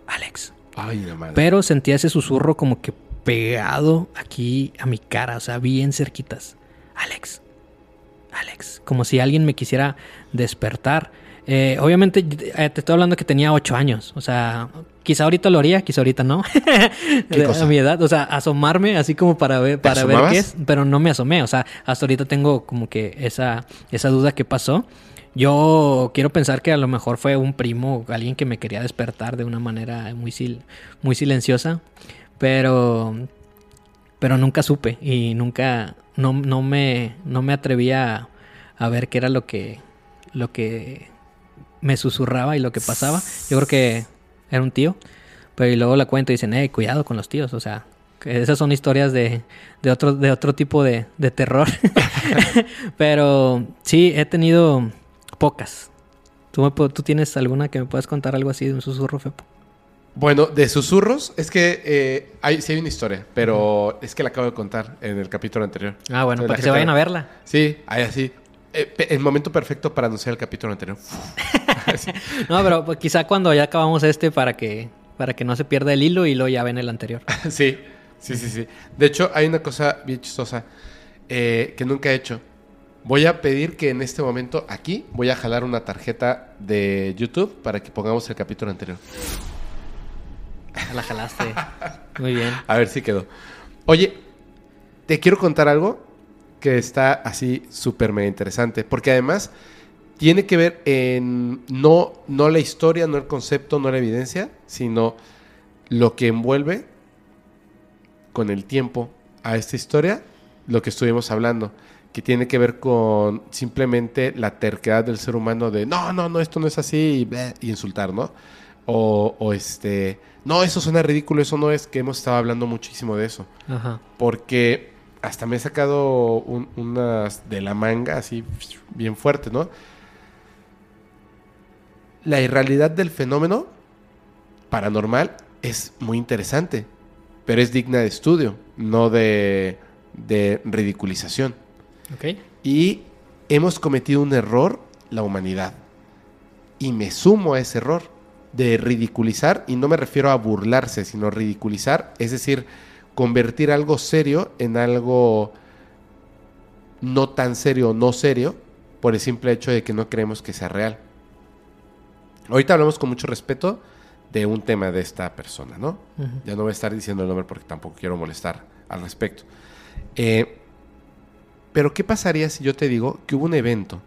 Alex, Ay, la madre. pero sentía ese susurro como que pegado aquí a mi cara, o sea, bien cerquitas, Alex, Alex, como si alguien me quisiera despertar. Eh, obviamente eh, te estoy hablando que tenía ocho años, o sea, quizá ahorita lo haría, quizá ahorita no. ¿Qué cosa? A mi edad, o sea, asomarme así como para ver, para ver qué es, pero no me asomé, o sea, hasta ahorita tengo como que esa, esa duda que pasó. Yo quiero pensar que a lo mejor fue un primo, alguien que me quería despertar de una manera muy, sil- muy silenciosa, pero, pero nunca supe y nunca, no, no me, no me atrevía a ver qué era lo que, lo que me susurraba y lo que pasaba. Yo creo que era un tío, pero y luego la cuento y dicen, eh, cuidado con los tíos, o sea, esas son historias de, de otro, de otro tipo de, de terror. pero sí, he tenido pocas. ¿Tú, me ¿Tú tienes alguna que me puedas contar algo así de un susurro, Fepo? Bueno, de susurros, es que eh, hay, sí hay una historia, pero es que la acabo de contar en el capítulo anterior. Ah, bueno, Entonces, para que se vayan a verla. Sí, hay así. Eh, el momento perfecto para anunciar el capítulo anterior. No, pero pues, quizá cuando ya acabamos este para que, para que no se pierda el hilo y luego ya ven el anterior. sí, sí, sí, sí. De hecho, hay una cosa bien chistosa eh, que nunca he hecho. Voy a pedir que en este momento, aquí, voy a jalar una tarjeta de YouTube para que pongamos el capítulo anterior. La jalaste. Muy bien. A ver si quedó. Oye, te quiero contar algo que está así súper mega interesante. Porque además, tiene que ver en no, no la historia, no el concepto, no la evidencia, sino lo que envuelve con el tiempo a esta historia, lo que estuvimos hablando, que tiene que ver con simplemente la terquedad del ser humano de no, no, no, esto no es así y, bleh, y insultar, ¿no? O, o este, no, eso suena ridículo, eso no es, que hemos estado hablando muchísimo de eso. Ajá. Porque hasta me he sacado un- unas de la manga así bien fuerte, ¿no? La irrealidad del fenómeno paranormal es muy interesante, pero es digna de estudio, no de, de ridiculización. Ok. Y hemos cometido un error, la humanidad. Y me sumo a ese error de ridiculizar, y no me refiero a burlarse, sino ridiculizar, es decir, convertir algo serio en algo no tan serio o no serio por el simple hecho de que no creemos que sea real. Ahorita hablamos con mucho respeto de un tema de esta persona, ¿no? Ya no voy a estar diciendo el nombre porque tampoco quiero molestar al respecto. Eh, pero ¿qué pasaría si yo te digo que hubo un evento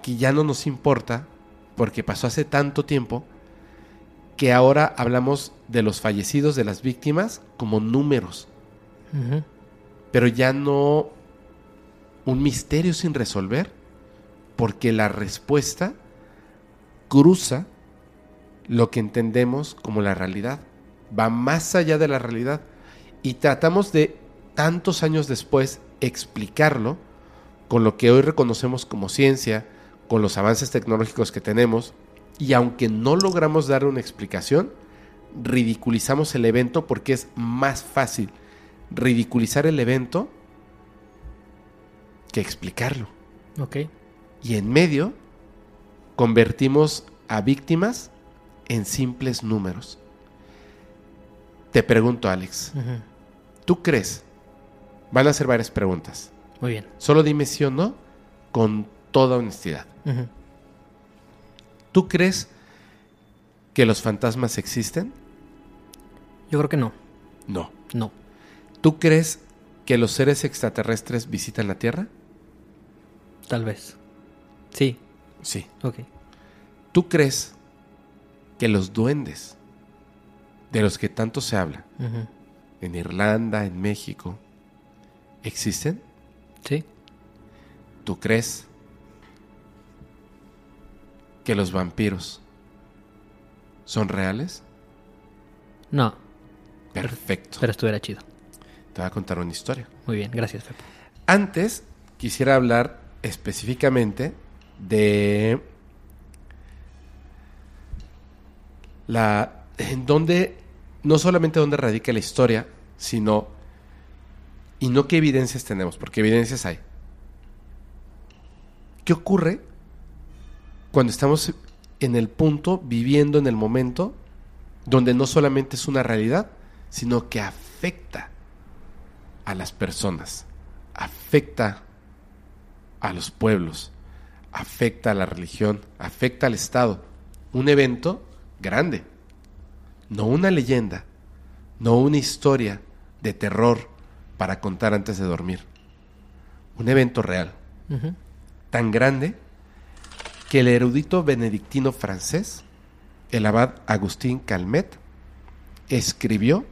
que ya no nos importa porque pasó hace tanto tiempo que ahora hablamos de los fallecidos, de las víctimas, como números, pero ya no un misterio sin resolver porque la respuesta cruza lo que entendemos como la realidad, va más allá de la realidad. Y tratamos de tantos años después explicarlo con lo que hoy reconocemos como ciencia, con los avances tecnológicos que tenemos y aunque no logramos dar una explicación, ridiculizamos el evento porque es más fácil ridiculizar el evento que explicarlo. Ok. Y en medio convertimos a víctimas en simples números. Te pregunto, Alex. ¿tú crees? Van a hacer varias preguntas. Muy bien. Solo dime sí o no con toda honestidad. ¿Tú crees que los fantasmas existen? Yo creo que no. No. No. ¿Tú crees que los seres extraterrestres visitan la Tierra? Tal vez. Sí. Sí. Ok. ¿Tú crees que los duendes, de los que tanto se habla, en Irlanda, en México, existen? Sí. ¿Tú crees que los vampiros son reales? No. Perfecto. Pero estuviera chido. Te voy a contar una historia. Muy bien. Gracias, Pepe. Antes quisiera hablar específicamente de la en donde no solamente dónde radica la historia, sino y no qué evidencias tenemos, porque evidencias hay. ¿Qué ocurre cuando estamos en el punto, viviendo en el momento, donde no solamente es una realidad, sino que afecta a las personas, afecta a los pueblos, afecta a la religión, afecta al Estado. Un evento grande, no una leyenda, no una historia de terror para contar antes de dormir. Un evento real, tan grande que el erudito benedictino francés, el abad Agustín Calmet, escribió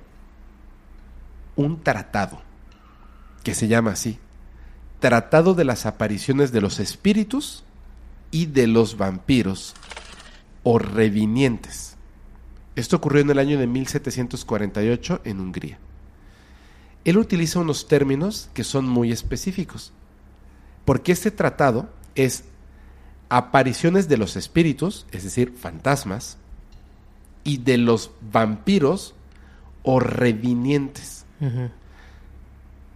un tratado que se llama así, Tratado de las apariciones de los espíritus y de los vampiros o revinientes. Esto ocurrió en el año de 1748 en Hungría. Él utiliza unos términos que son muy específicos, porque este tratado es apariciones de los espíritus, es decir, fantasmas, y de los vampiros o revinientes.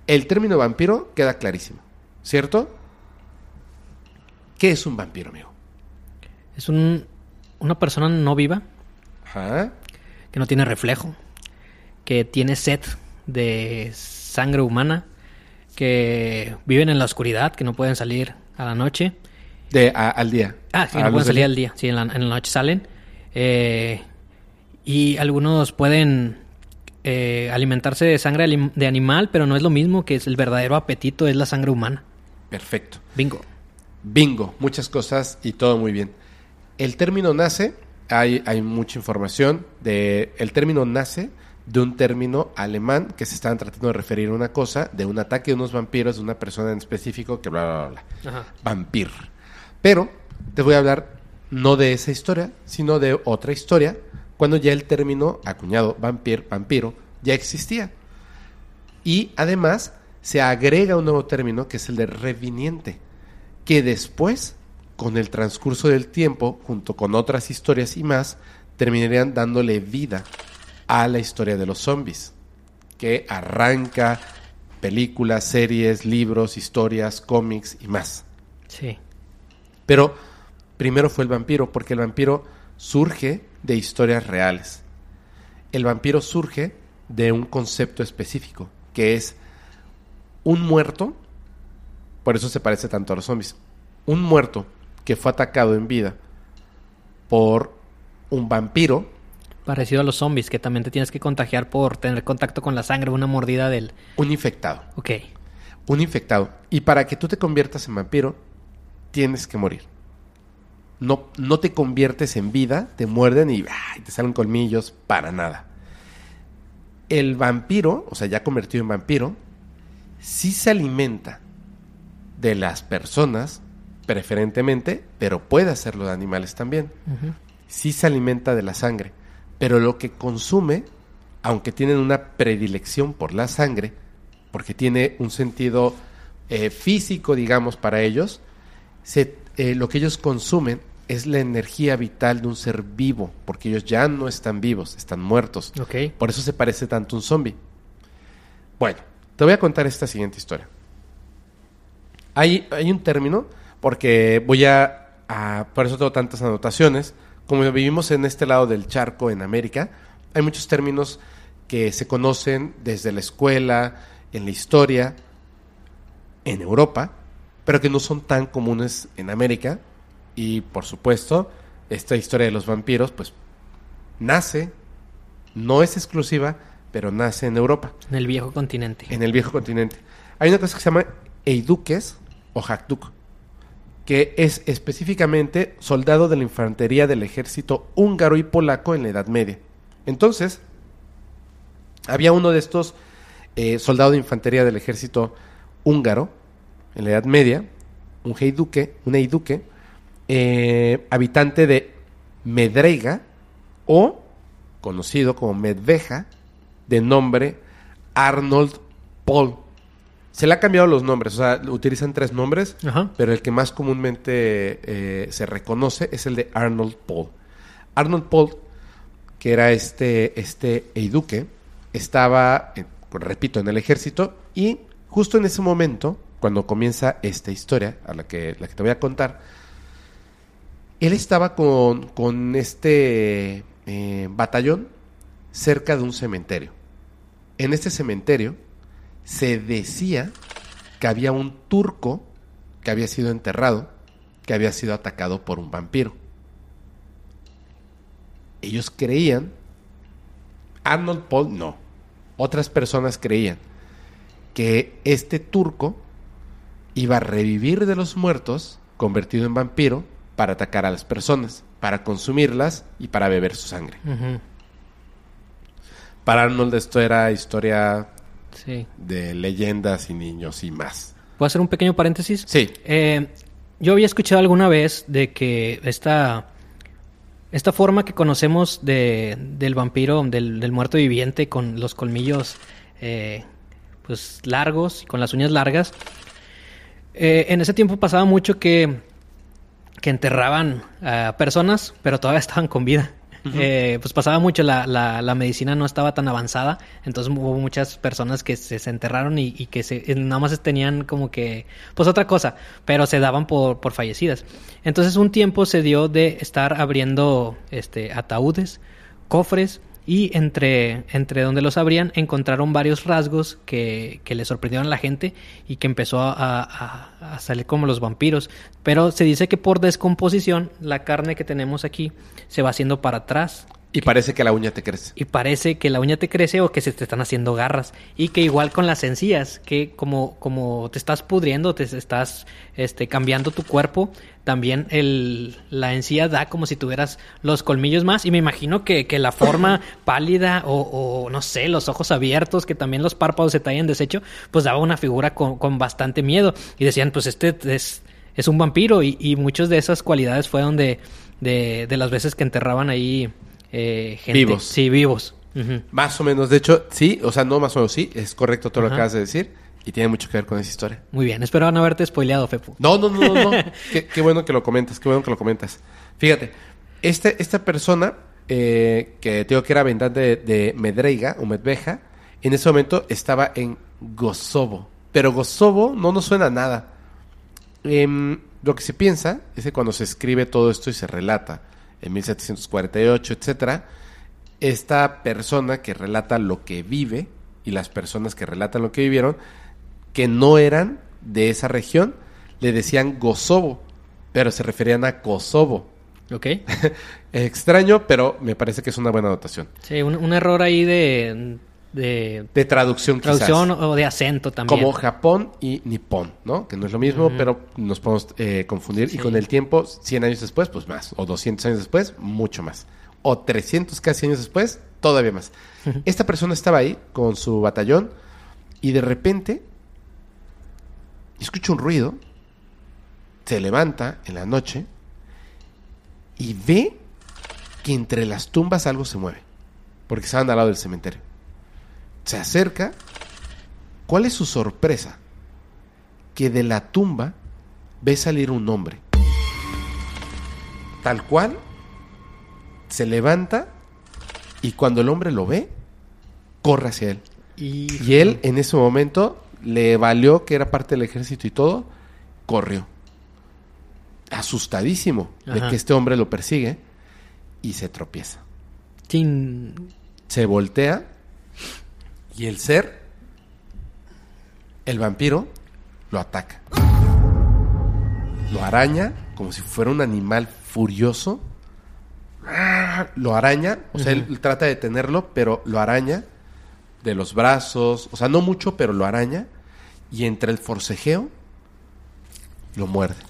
El término vampiro queda clarísimo, ¿cierto? ¿Qué es un vampiro, amigo? Es un, una persona no viva Ajá. que no tiene reflejo, que tiene sed de sangre humana, que viven en la oscuridad, que no pueden salir a la noche. De a- al día. Ah, sí, A no pueden al día, sí, en la, en la noche salen. Eh, y algunos pueden eh, alimentarse de sangre de animal, pero no es lo mismo que es el verdadero apetito, es la sangre humana. Perfecto. Bingo. Bingo, muchas cosas y todo muy bien. El término nace, hay, hay mucha información, de, el término nace de un término alemán que se estaban tratando de referir a una cosa, de un ataque de unos vampiros, de una persona en específico, que bla, bla, bla, bla. Ajá. Vampir. Pero te voy a hablar no de esa historia, sino de otra historia, cuando ya el término acuñado vampir, vampiro, ya existía. Y además se agrega un nuevo término que es el de reviniente, que después, con el transcurso del tiempo, junto con otras historias y más, terminarían dándole vida a la historia de los zombies, que arranca películas, series, libros, historias, cómics y más. Sí. Pero primero fue el vampiro, porque el vampiro surge de historias reales. El vampiro surge de un concepto específico, que es un muerto, por eso se parece tanto a los zombies, un muerto que fue atacado en vida por un vampiro, Parecido a los zombies, que también te tienes que contagiar por tener contacto con la sangre, una mordida del... un infectado. Ok. un infectado. Y para que tú te conviertas en vampiro, tienes que morir. No, no te conviertes en vida, te muerden y ay, te salen colmillos, para nada. El vampiro, o sea, ya convertido en vampiro, sí se alimenta de las personas, preferentemente, pero puede hacerlo de animales también. Sí se alimenta de la sangre, pero lo que consume, aunque tienen una predilección por la sangre, porque tiene un sentido eh, físico, digamos, para ellos, se- eh, lo que ellos consumen es la energía vital de un ser vivo, porque ellos ya no están vivos, están muertos. Ok. Por eso se parece tanto a un zombie. Bueno, te voy a contar esta siguiente historia. Hay, hay un término, porque voy a, a- Por eso tengo tantas anotaciones. Como vivimos en este lado del charco, en América, hay muchos términos que se conocen desde la escuela, en la historia, en Europa, pero que no son tan comunes en América. Y por supuesto, esta historia de los vampiros, pues nace, no es exclusiva, pero nace en Europa, En el viejo continente. en el viejo continente. Hay una cosa que se llama eiduques o hakduk, que es específicamente soldado de la infantería del ejército húngaro y polaco en la Edad Media. Entonces, había uno de estos eh, soldados de infantería del ejército húngaro en la Edad Media, un heiduque, un eiduque, eh, habitante de Medreiga o conocido como Medveja, de nombre Arnold Paul. Se le ha cambiado los nombres, o sea, utilizan tres nombres, Ajá. pero el que más comúnmente eh, se reconoce es el de Arnold Paul. Arnold Paul, que era este, este eiduque, estaba, eh, repito, en el ejército y justo en ese momento, cuando comienza esta historia, a la que, la que te voy a contar, él estaba con, con este eh, batallón cerca de un cementerio. En este cementerio se decía que había un turco que había sido enterrado, que había sido atacado por un vampiro. Ellos creían, Arnold Paul no, otras personas creían que este turco iba a revivir de los muertos, convertido en vampiro, para atacar a las personas, para consumirlas y para beber su sangre. Para Arnold esto era historia Sí. de leyendas y niños y más. ¿Puedo hacer un pequeño paréntesis? Sí, Eh, yo había escuchado alguna vez de que esta, esta forma que conocemos de, del vampiro, del, del muerto viviente con los colmillos eh, pues largos y con las uñas largas, eh, en ese tiempo pasaba mucho que, que enterraban a personas, pero todavía estaban con vida. Eh, pues pasaba mucho, la, la, la medicina no estaba tan avanzada, entonces hubo muchas personas que se, se enterraron y, que se, eh, nada más tenían como que, pues otra cosa, pero se daban por, por fallecidas. Entonces un tiempo se dio de estar abriendo este, ataúdes, cofres, y entre, entre donde los abrían encontraron varios rasgos que, que le sorprendieron a la gente y que empezó a, a- a salir como los vampiros. Pero se dice que por descomposición la carne que tenemos aquí se va haciendo para atrás Y parece que la uña te crece. y parece que la uña te crece o que se te están haciendo garras. Y que igual con las encías, que como, como te estás pudriendo, te estás este, cambiando tu cuerpo, también el, la encía da como si tuvieras los colmillos más. Y me imagino que, que la forma pálida o, o, no sé, los ojos abiertos, que también los párpados se te hayan deshecho, pues daba una figura con, con bastante miedo. Y decían, pues este es, es un vampiro. Y, y muchas de esas cualidades fueron de, de, de las veces que enterraban ahí eh, gente. Vivos. Sí, vivos. Más o menos, de hecho, sí, o sea, no más o menos sí, es correcto todo lo que acabas de decir y tiene mucho que ver con esa historia. Muy bien, espero no haberte spoileado, Fepu. No, no, no, no, no. qué, qué bueno que lo comentas, qué bueno que lo comentas. Fíjate, este, esta persona eh, que digo que era habitante de, de Medreiga o Medveja, en ese momento estaba en Gozovo. Pero Gozovo no nos suena a nada. Em, lo que se piensa es que cuando se escribe todo esto y se relata en 1748, etcétera, esta persona que relata lo que vive y las personas que relatan lo que vivieron, que no eran de esa región, le decían Gozovo, pero se referían a Kosovo. ¿Ok? Extraño, pero me parece que es una buena anotación. Sí, un, un error ahí de, de De traducción, quizás. traducción o de acento también. Como Japón y Nippon, ¿no? Que no es lo mismo, pero nos podemos eh, confundir. Sí. Y con el tiempo, 100 años después, pues más. O 200 años después, mucho más. O 300 casi años después, todavía más. Esta persona estaba ahí con su batallón y de repente escucha un ruido, se levanta en la noche y ve que entre las tumbas algo se mueve. Porque estaban al lado del cementerio. Se acerca ¿Cuál es su sorpresa? Que de la tumba ve salir un hombre. Tal cual, se levanta y cuando el hombre lo ve, corre hacia él. Y, Y él en ese momento le valió que era parte del ejército y todo, corrió. Asustadísimo de que este hombre lo persigue y se tropieza. Chin. se voltea y el ser, el vampiro, lo ataca. Lo araña como si fuera un animal furioso. ¡Ah! Lo araña, o sea, él trata de detenerlo, pero lo araña de los brazos, o sea, no mucho, pero lo araña. Y entre el forcejeo, lo muerde.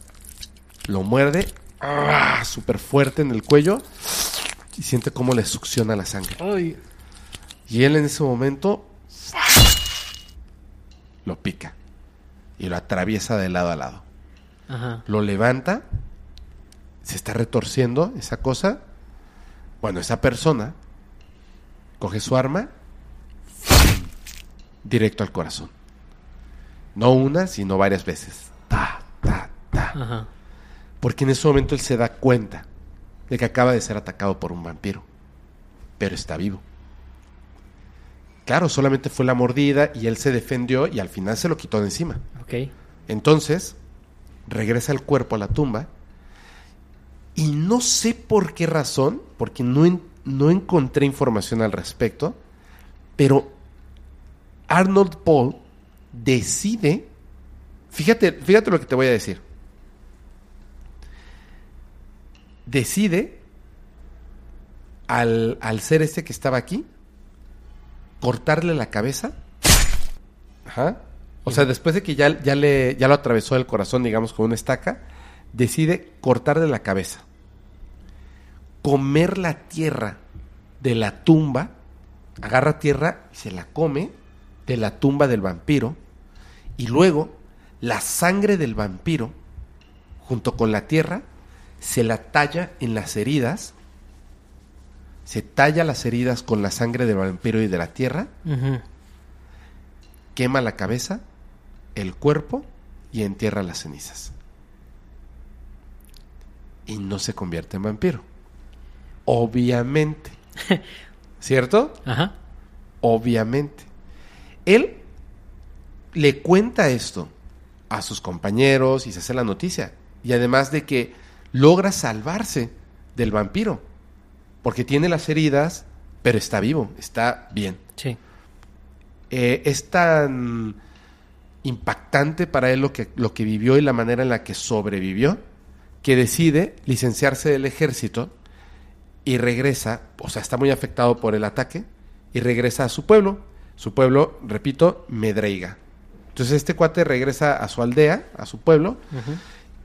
Lo muerde ¡ah! súper fuerte en el cuello y siente cómo le succiona la sangre. Ay. Y él en ese momento lo pica y lo atraviesa de lado a lado. Ajá. Lo levanta, se está retorciendo esa cosa. Bueno, esa persona coge su arma directo al corazón. No una, sino varias veces. Ta, ta, ta. Ajá. Porque en ese momento él se da cuenta de que acaba de ser atacado por un vampiro. Pero está vivo. Claro, solamente fue la mordida y él se defendió y al final se lo quitó de encima. Ok. Entonces, regresa el cuerpo a la tumba y no sé por qué razón, porque no, en- no encontré información al respecto, pero Arnold Paul decide, fíjate, fíjate lo que te voy a decir, decide al, al ser este que estaba aquí, cortarle la cabeza. Ajá. O sea, después de que ya, ya, le, ya lo atravesó el corazón, digamos, con una estaca, decide cortarle la cabeza. Comer la tierra de la tumba, agarra tierra y se la come de la tumba del vampiro. Y luego la sangre del vampiro, junto con la tierra, se la talla en las heridas. Se talla las heridas con la sangre del vampiro y de la tierra quema la cabeza, el cuerpo y entierra las cenizas. Y no se convierte en vampiro. Obviamente. ¿Cierto? Ajá. Obviamente. Él le cuenta esto a sus compañeros y se hace la noticia. Y además de que logra salvarse del vampiro. Porque tiene las heridas, pero está vivo, está bien. Sí. Eh, es tan impactante para él lo que, lo que vivió y la manera en la que sobrevivió, que decide licenciarse del ejército y regresa, o sea, está muy afectado por el ataque y regresa a su pueblo. Su pueblo, repito, Medreiga. Entonces este cuate regresa a su aldea, a su pueblo,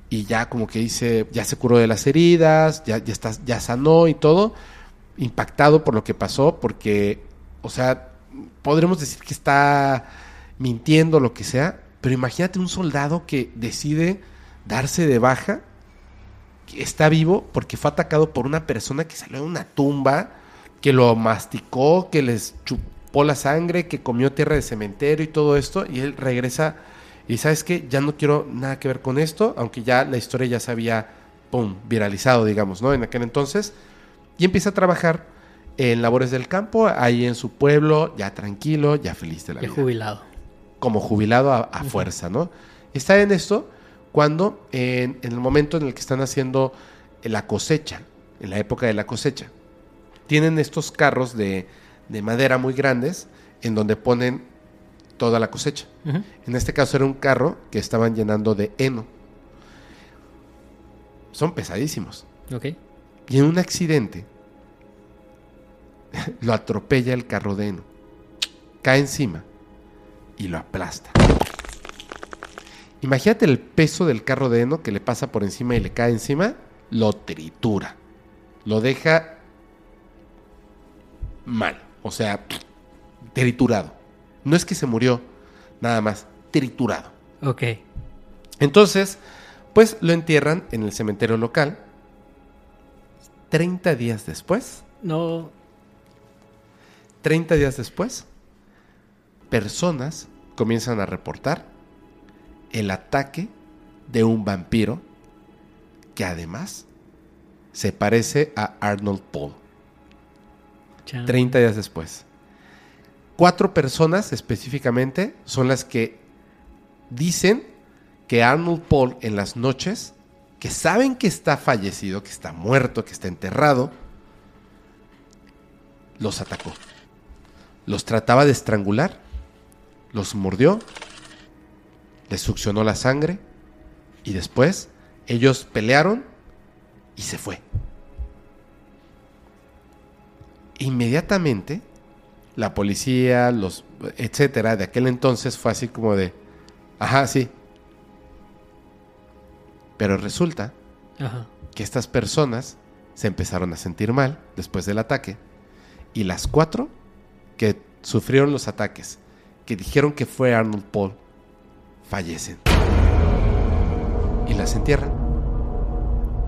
y ya como que dice, ya se curó de las heridas, ya, ya, está, ya sanó y todo, impactado por lo que pasó, porque, o sea, podremos decir que está mintiendo, lo que sea, pero imagínate un soldado que decide darse de baja, que está vivo porque fue atacado por una persona que salió de una tumba, que lo masticó, que les chupó la sangre, que comió tierra de cementerio y todo esto, y él regresa y sabes que ya no quiero nada que ver con esto, aunque ya la historia ya se había, pum, viralizado, digamos, ¿no? En aquel entonces, y empieza a trabajar en labores del campo, ahí en su pueblo, ya tranquilo, ya feliz de la Ya vida jubilado. como jubilado a, a fuerza, ¿no? Está en esto cuando en, en el momento en el que están haciendo la cosecha, en la época de la cosecha, tienen estos carros de, de madera muy grandes en donde ponen toda la cosecha. En este caso era un carro que estaban llenando de heno. Son pesadísimos. Ok. Y en un accidente lo atropella el carro de heno. Cae encima y lo aplasta. Imagínate el peso del carro de heno que le pasa por encima y le cae encima, lo tritura. Lo deja mal, o sea, triturado. No es que se murió, nada más, triturado. Ok. Entonces, pues lo entierran en el cementerio local. 30 días después, No. 30 días después, personas comienzan a reportar el ataque de un vampiro que además se parece a Arnold Paul. chan. 30 días después. Cuatro personas específicamente son las que dicen que Arnold Paul en las noches, que saben que está fallecido, que está muerto, que está enterrado, los atacó. Los trataba de estrangular, los mordió, les succionó la sangre y después ellos pelearon y se fue. Inmediatamente la policía, los etcétera, de aquel entonces fue así como de, ajá, sí. Pero resulta Ajá. que estas personas se empezaron a sentir mal después del ataque y las cuatro que sufrieron los ataques, que dijeron que fue Arnold Paul, fallecen y las entierran.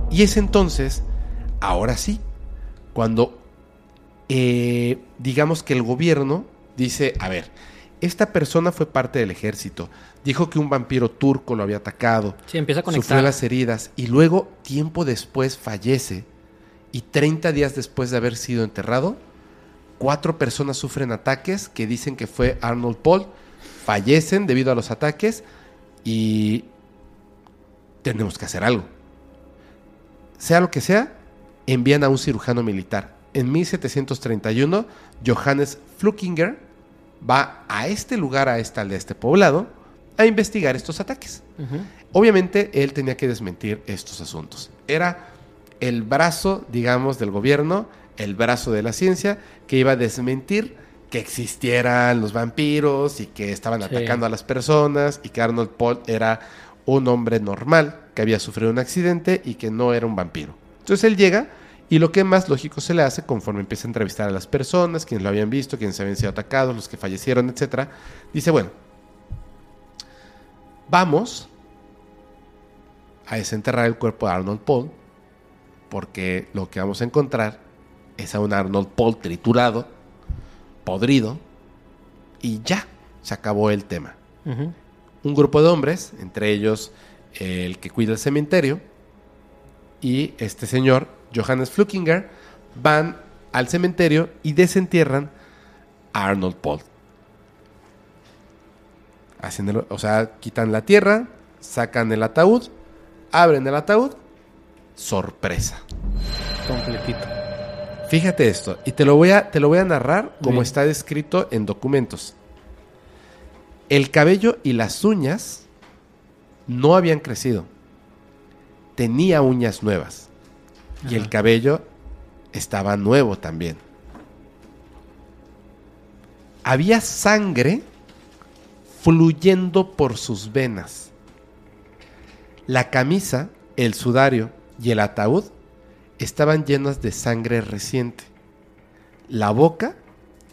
Y es entonces, ahora sí, cuando eh, digamos que el gobierno dice, a ver, esta persona fue parte del ejército, dijo que un vampiro turco lo había atacado, Sí, empieza a sufrió las heridas y luego, tiempo después, fallece. Y 30 días después de haber sido enterrado, cuatro personas sufren ataques que dicen que fue Arnold Paul, fallecen debido a los ataques y tenemos que hacer algo. Sea lo que sea, envían a un cirujano militar. En 1731, Johannes Flukinger va a este lugar, a esta aldea, a este poblado, a investigar estos ataques. Obviamente él tenía que desmentir estos asuntos. Era el brazo, digamos, del gobierno, el brazo de la ciencia, que iba a desmentir que existieran los vampiros y que estaban Sí. atacando a las personas y que Arnold Paul era un hombre normal que había sufrido un accidente y que no era un vampiro. Entonces él llega y lo que más lógico se le hace conforme empieza a entrevistar a las personas, quienes lo habían visto, quienes habían sido atacados, los que fallecieron, etcétera, dice, bueno, vamos a desenterrar el cuerpo de Arnold Paul, porque lo que vamos a encontrar es a un Arnold Paul triturado, podrido, y ya, se acabó el tema. Un grupo de hombres, entre ellos el que cuida el cementerio, y este señor, Johannes Flukinger, van al cementerio y desentierran a Arnold Paul. Haciéndolo, o sea, quitan la tierra, sacan el ataúd, abren el ataúd, sorpresa. Completito. Fíjate esto, y te lo voy a, te lo voy a narrar como está descrito en documentos. El cabello y las uñas no habían crecido. Tenía uñas nuevas. Y el cabello estaba nuevo también. Había sangre fluyendo por sus venas. La camisa, el sudario y el ataúd estaban llenos de sangre reciente. La boca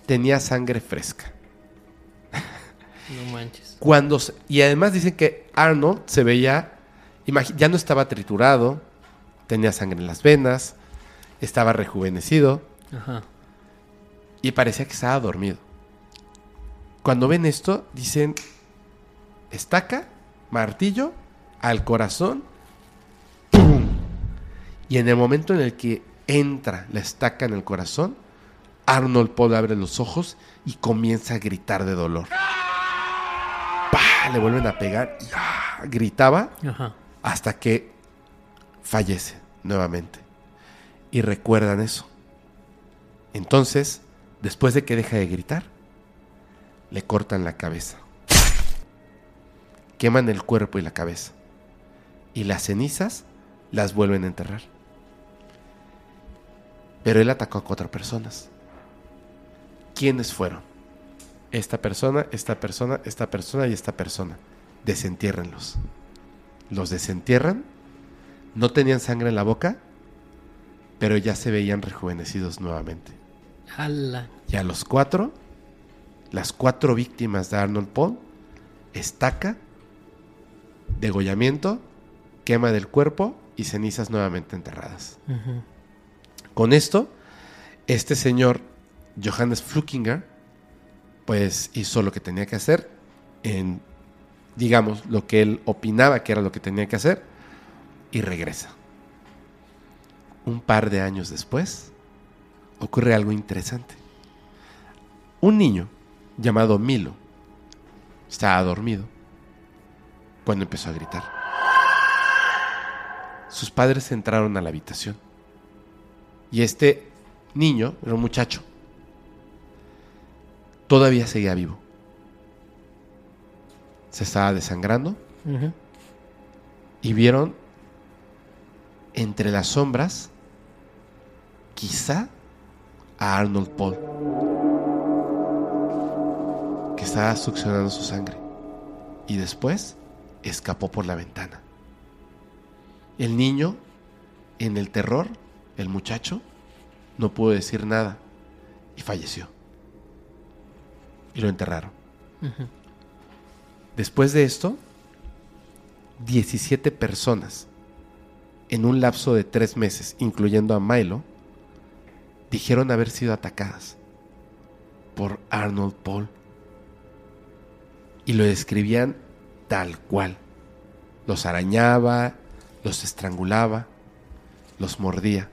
tenía sangre fresca. No manches. Cuando se- y además dicen que Arnold se veía, ya no estaba triturado, tenía sangre en las venas, estaba rejuvenecido Ajá. y parecía que estaba dormido. Cuando ven esto, dicen estaca, martillo, al corazón, ¡pum! Y en el momento en el que entra la estaca en el corazón, Arnold Paul abre los ojos y comienza a gritar de dolor. ¡Pah! Le vuelven a pegar y ¡ah! gritaba Ajá. hasta que fallece nuevamente. Y recuerdan eso. Entonces, después de que deja de gritar, le cortan la cabeza. Queman el cuerpo y la cabeza. Y las cenizas las vuelven a enterrar. Pero él atacó a cuatro personas. ¿Quiénes fueron? Esta persona, esta persona, esta persona y esta persona. Desentiérrenlos. Los desentierran. No tenían sangre en la boca, pero ya se veían rejuvenecidos nuevamente. Y a los cuatro, las cuatro víctimas de Arnold Paul, estaca, degollamiento, quema del cuerpo y cenizas nuevamente enterradas. Con esto, este señor Johannes Flukinger, pues hizo lo que tenía que hacer en, digamos, lo que él opinaba que era lo que tenía que hacer y regresa. Un par de años después, ocurre algo interesante. Un niño llamado Milo estaba dormido cuando empezó a gritar. Sus padres entraron a la habitación y este niño, era un muchacho, todavía seguía vivo. Se estaba desangrando y vieron entre las sombras, quizá, a Arnold Paul, que estaba succionando su sangre y después escapó por la ventana. El niño, en el terror, el muchacho, no pudo decir nada y falleció. Y lo enterraron. Después de esto, 17 personas en un lapso de tres meses, incluyendo a Milo, dijeron haber sido atacadas por Arnold Paul. Y lo describían tal cual. Los arañaba, los estrangulaba, los mordía,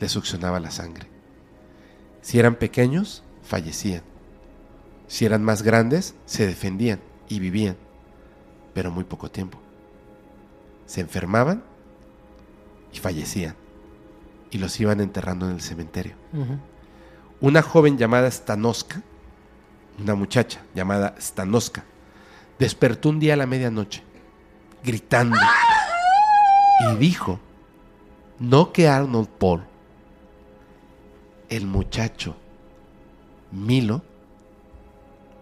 les succionaba la sangre. Si eran pequeños, fallecían. Si eran más grandes, se defendían y vivían, pero muy poco tiempo. Se enfermaban y fallecían, y los iban enterrando en el cementerio. Una joven llamada Stanoska, una muchacha llamada Stanoska, despertó un día a la medianoche, gritando, y dijo, no que Arnold Paul, el muchacho Milo,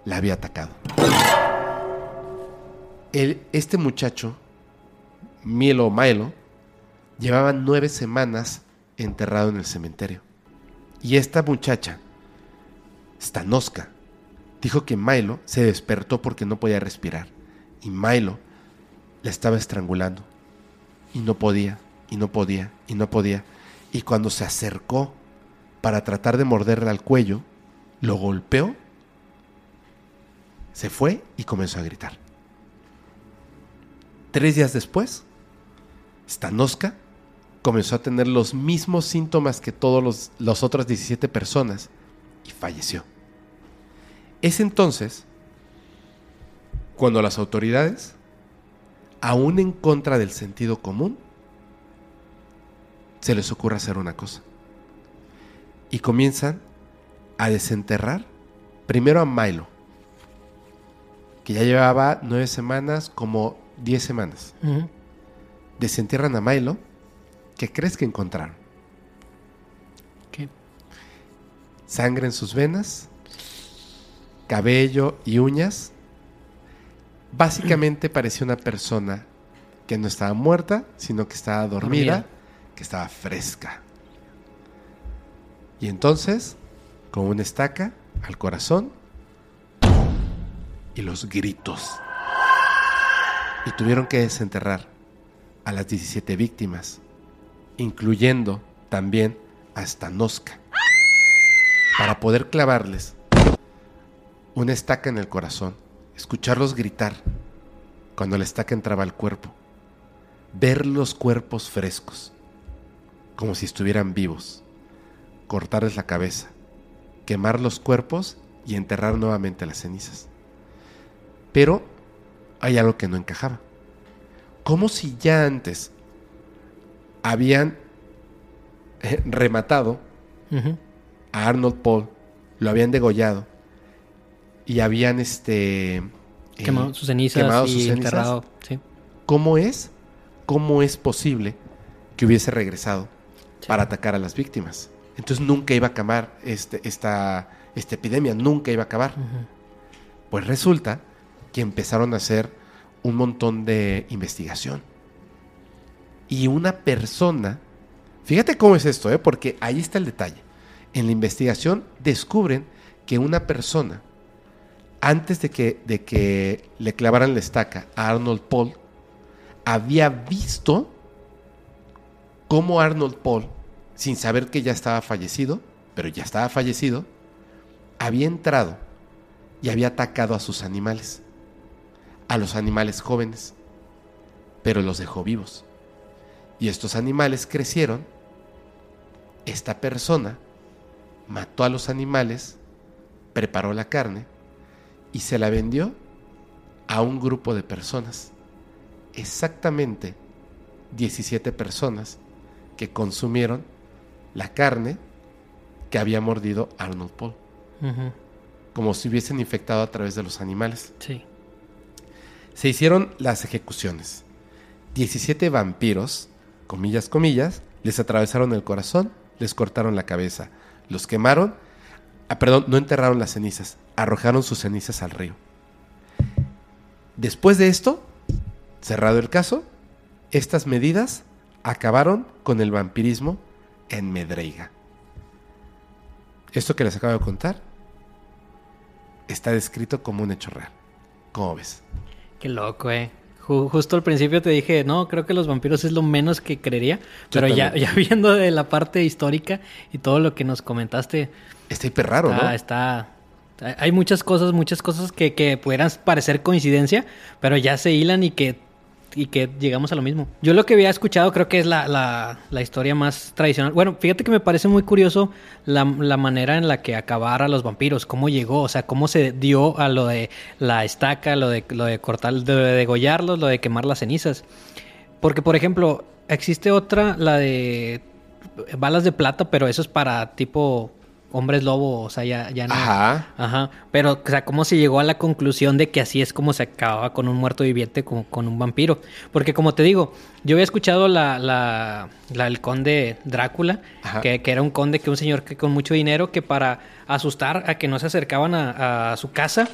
la había atacado. El- este muchacho, Milo Milo, llevaba nueve semanas enterrado en el cementerio. Y esta muchacha, Stanoska, dijo que Milo se despertó porque no podía respirar. Y Milo la estaba estrangulando. Y no podía, y no podía, y no podía. Y cuando se acercó para tratar de morderle al cuello, lo golpeó, se fue y comenzó a gritar. Tres días después, Stanoska comenzó a tener los mismos síntomas que todas las otras 17 personas y falleció. Es entonces cuando las autoridades, aún en contra del sentido común, se les ocurre hacer una cosa. Y comienzan a desenterrar primero a Milo, que ya llevaba nueve semanas, como diez semanas. Desentierran a Milo, ¿qué crees que encontraron? ¿Qué? sangre en sus venas, cabello y uñas. Básicamente parecía una persona que no estaba muerta, sino que estaba dormida, Dormida. que estaba fresca. Y entonces, con una estaca al corazón y los gritos. Y tuvieron que desenterrar a las 17 víctimas, incluyendo también a Stanoska, para poder clavarles una estaca en el corazón, escucharlos gritar cuando la estaca entraba al cuerpo, ver los cuerpos frescos, como si estuvieran vivos, cortarles la cabeza, quemar los cuerpos y enterrar nuevamente las cenizas. Pero hay algo que no encajaba. Como si ya antes habían eh, rematado a Arnold Paul, lo habían degollado y habían este eh, Quemado sus cenizas quemado y sus cenizas. enterrado. Sí. ¿Cómo es? ¿Cómo es posible que hubiese regresado para atacar a las víctimas? Entonces nunca iba a acabar este, esta, esta epidemia, nunca iba a acabar. Pues resulta que empezaron a hacer un montón de investigación. Y una persona, fíjate cómo es esto, ¿eh? porque ahí está el detalle. En la investigación descubren que una persona, antes de que, de que le clavaran la estaca a Arnold Paul, había visto cómo Arnold Paul, sin saber que ya estaba fallecido, pero ya estaba fallecido, había entrado y había atacado a sus animales, a los animales jóvenes, pero los dejó vivos. Y estos animales crecieron, esta persona mató a los animales, preparó la carne y se la vendió a un grupo de personas, exactamente 17 personas que consumieron la carne que había mordido Arnold Paul como si hubiesen infectado a través de los animales. Sí. Se hicieron las ejecuciones. 17 vampiros, comillas, comillas, les atravesaron el corazón, les cortaron la cabeza, los quemaron, ah, perdón, no enterraron las cenizas, arrojaron sus cenizas al río. Después de esto, cerrado el caso, estas medidas acabaron con el vampirismo en Medreiga. Esto que les acabo de contar está descrito como un hecho real. ¿Cómo ves? Qué loco, eh. Ju- justo al principio te dije, no, creo que los vampiros es lo menos que creería. Pero ya, ya viendo de la parte histórica y todo lo que nos comentaste, Está hiper raro, está, ¿no? está- hay- Hay muchas cosas, muchas cosas que, que pudieran parecer coincidencia, pero ya se hilan y que, y que llegamos a lo mismo. Yo lo que había escuchado creo que es la, la- historia más tradicional. Bueno, fíjate que me parece muy curioso la, la manera en la que acabar a los vampiros, cómo llegó, o sea, cómo se dio a lo de la estaca, lo de, lo de cortar, de degollarlos, lo de quemar las cenizas. Porque, por ejemplo, existe otra, la de balas de plata, pero eso es para tipo hombres lobo, o sea, ya, ya no. Ajá. Ajá. Pero, o sea, ¿cómo se llegó a la conclusión de que así es como se acababa con un muerto viviente, como con un vampiro? Porque, como te digo, yo había escuchado la, la, la del conde Drácula, que, que era un conde, que un señor que con mucho dinero, que para asustar a que no se acercaban a, a su casa,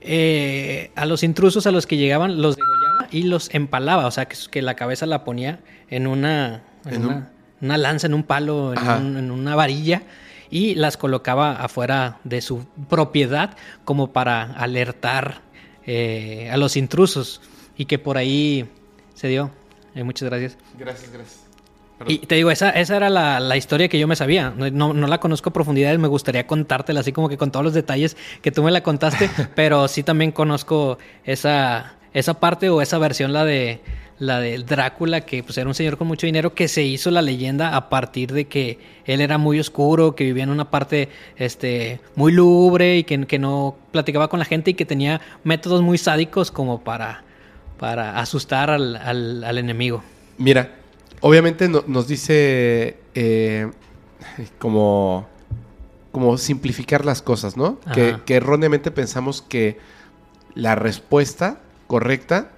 eh, a los intrusos a los que llegaban los degollaba y los empalaba, o sea, que, que la cabeza la ponía en una, en En un- una, lanza, en un palo, en, Ajá. un- en una varilla y las colocaba afuera de su propiedad como para alertar eh, a los intrusos y que por ahí se dio. Eh, muchas gracias. Gracias, gracias. Y te digo, esa, esa era la, la historia que yo me sabía. No, no, no la conozco a profundidad, me gustaría contártela así como que con todos los detalles que tú me la contaste, pero sí también conozco esa, esa parte o esa versión, la de la de Drácula, que pues era un señor con mucho dinero que se hizo la leyenda a partir de que él era muy oscuro, que vivía en una parte este, muy lúgubre y que, que no platicaba con la gente y que tenía métodos muy sádicos como para, para asustar al, al, al enemigo. Mira, obviamente no- nos dice eh, como, como simplificar las cosas, ¿no? Que erróneamente pensamos que la respuesta correcta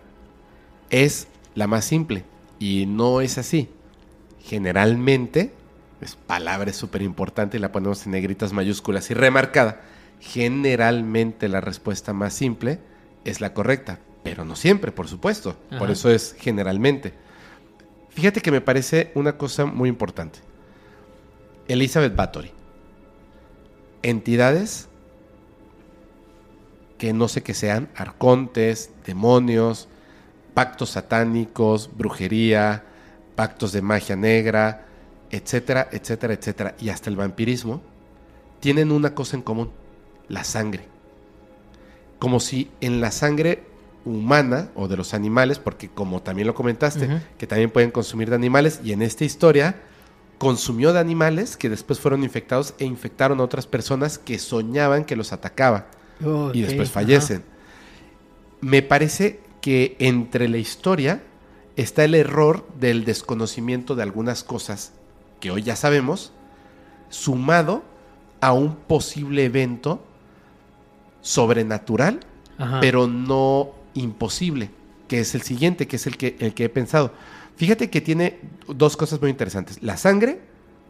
es la más simple. Y no es así. Generalmente es palabra súper importante y la ponemos en negritas mayúsculas y remarcada. Generalmente la respuesta más simple es la correcta, pero no siempre, por supuesto. Por eso es generalmente. Fíjate que me parece una cosa muy importante. Elizabeth Bathory. Entidades que no sé qué sean, arcontes, demonios, pactos satánicos, brujería, pactos de magia negra, etcétera, etcétera, etcétera, y hasta el vampirismo, tienen una cosa en común, la sangre. Como si en la sangre humana o de los animales, porque como también lo comentaste, que también pueden consumir de animales, y en esta historia consumió de animales que después fueron infectados e infectaron a otras personas que soñaban que los atacaba y después fallecen. Me parece que entre la historia está el error del desconocimiento de algunas cosas que hoy ya sabemos, sumado a un posible evento sobrenatural, Ajá. pero no imposible, que es el siguiente, que es el que, el que he pensado. Fíjate que tiene dos cosas muy interesantes. La sangre,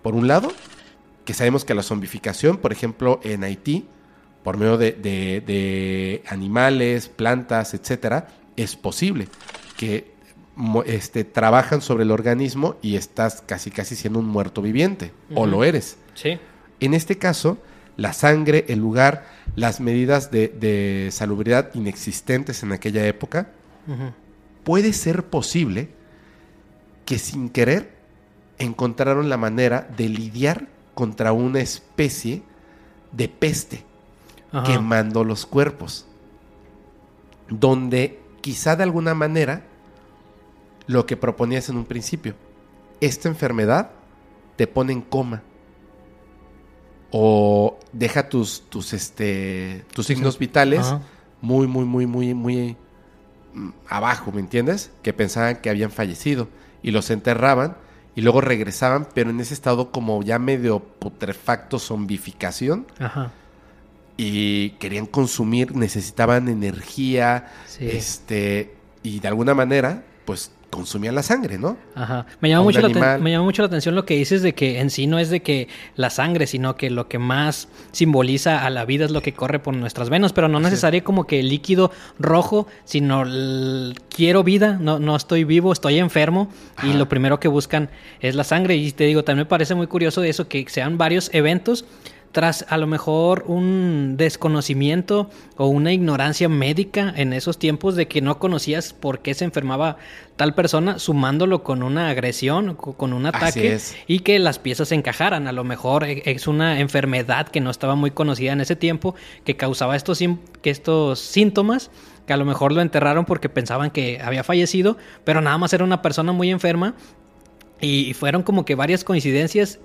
por un lado, que sabemos que la zombificación, por ejemplo, en Haití, por medio de, de- de animales, plantas, etcétera, es posible que este, trabajan sobre el organismo y estás casi casi siendo un muerto viviente, o lo eres. Sí. En este caso, la sangre, el lugar, las medidas de, de salubridad inexistentes en aquella época, puede ser posible que sin querer encontraron la manera de lidiar contra una especie de peste Ajá. quemando los cuerpos, donde quizá de alguna manera lo que proponías en un principio, esta enfermedad te pone en coma o deja tus, tus, este, tus signos vitales Ajá. muy, muy, muy, muy, muy mm, abajo, ¿me entiendes? Que pensaban que habían fallecido y los enterraban y luego regresaban, pero en ese estado como ya medio putrefacto, zombificación Ajá. Y querían consumir, necesitaban energía, Sí. este, y de alguna manera, pues consumían la sangre, ¿no? Ajá. Me llama, mucho la, me llama mucho la atención lo que dices de que en sí no es de que la sangre, sino que lo que más simboliza a la vida es lo que corre por nuestras venas, pero no necesario como que el líquido rojo, sino quiero vida, no, no estoy vivo, estoy enfermo y lo primero que buscan es la sangre. Y te digo, también me parece muy curioso de eso, que sean varios eventos tras a lo mejor un desconocimiento o una ignorancia médica en esos tiempos de que no conocías por qué se enfermaba tal persona, sumándolo con una agresión, co- con un ataque y que las piezas encajaran. A lo mejor e- es una enfermedad que no estaba muy conocida en ese tiempo, que causaba estos, que estos síntomas, que a lo mejor lo enterraron porque pensaban que había fallecido, pero nada más era una persona muy enferma y fueron como que varias coincidencias.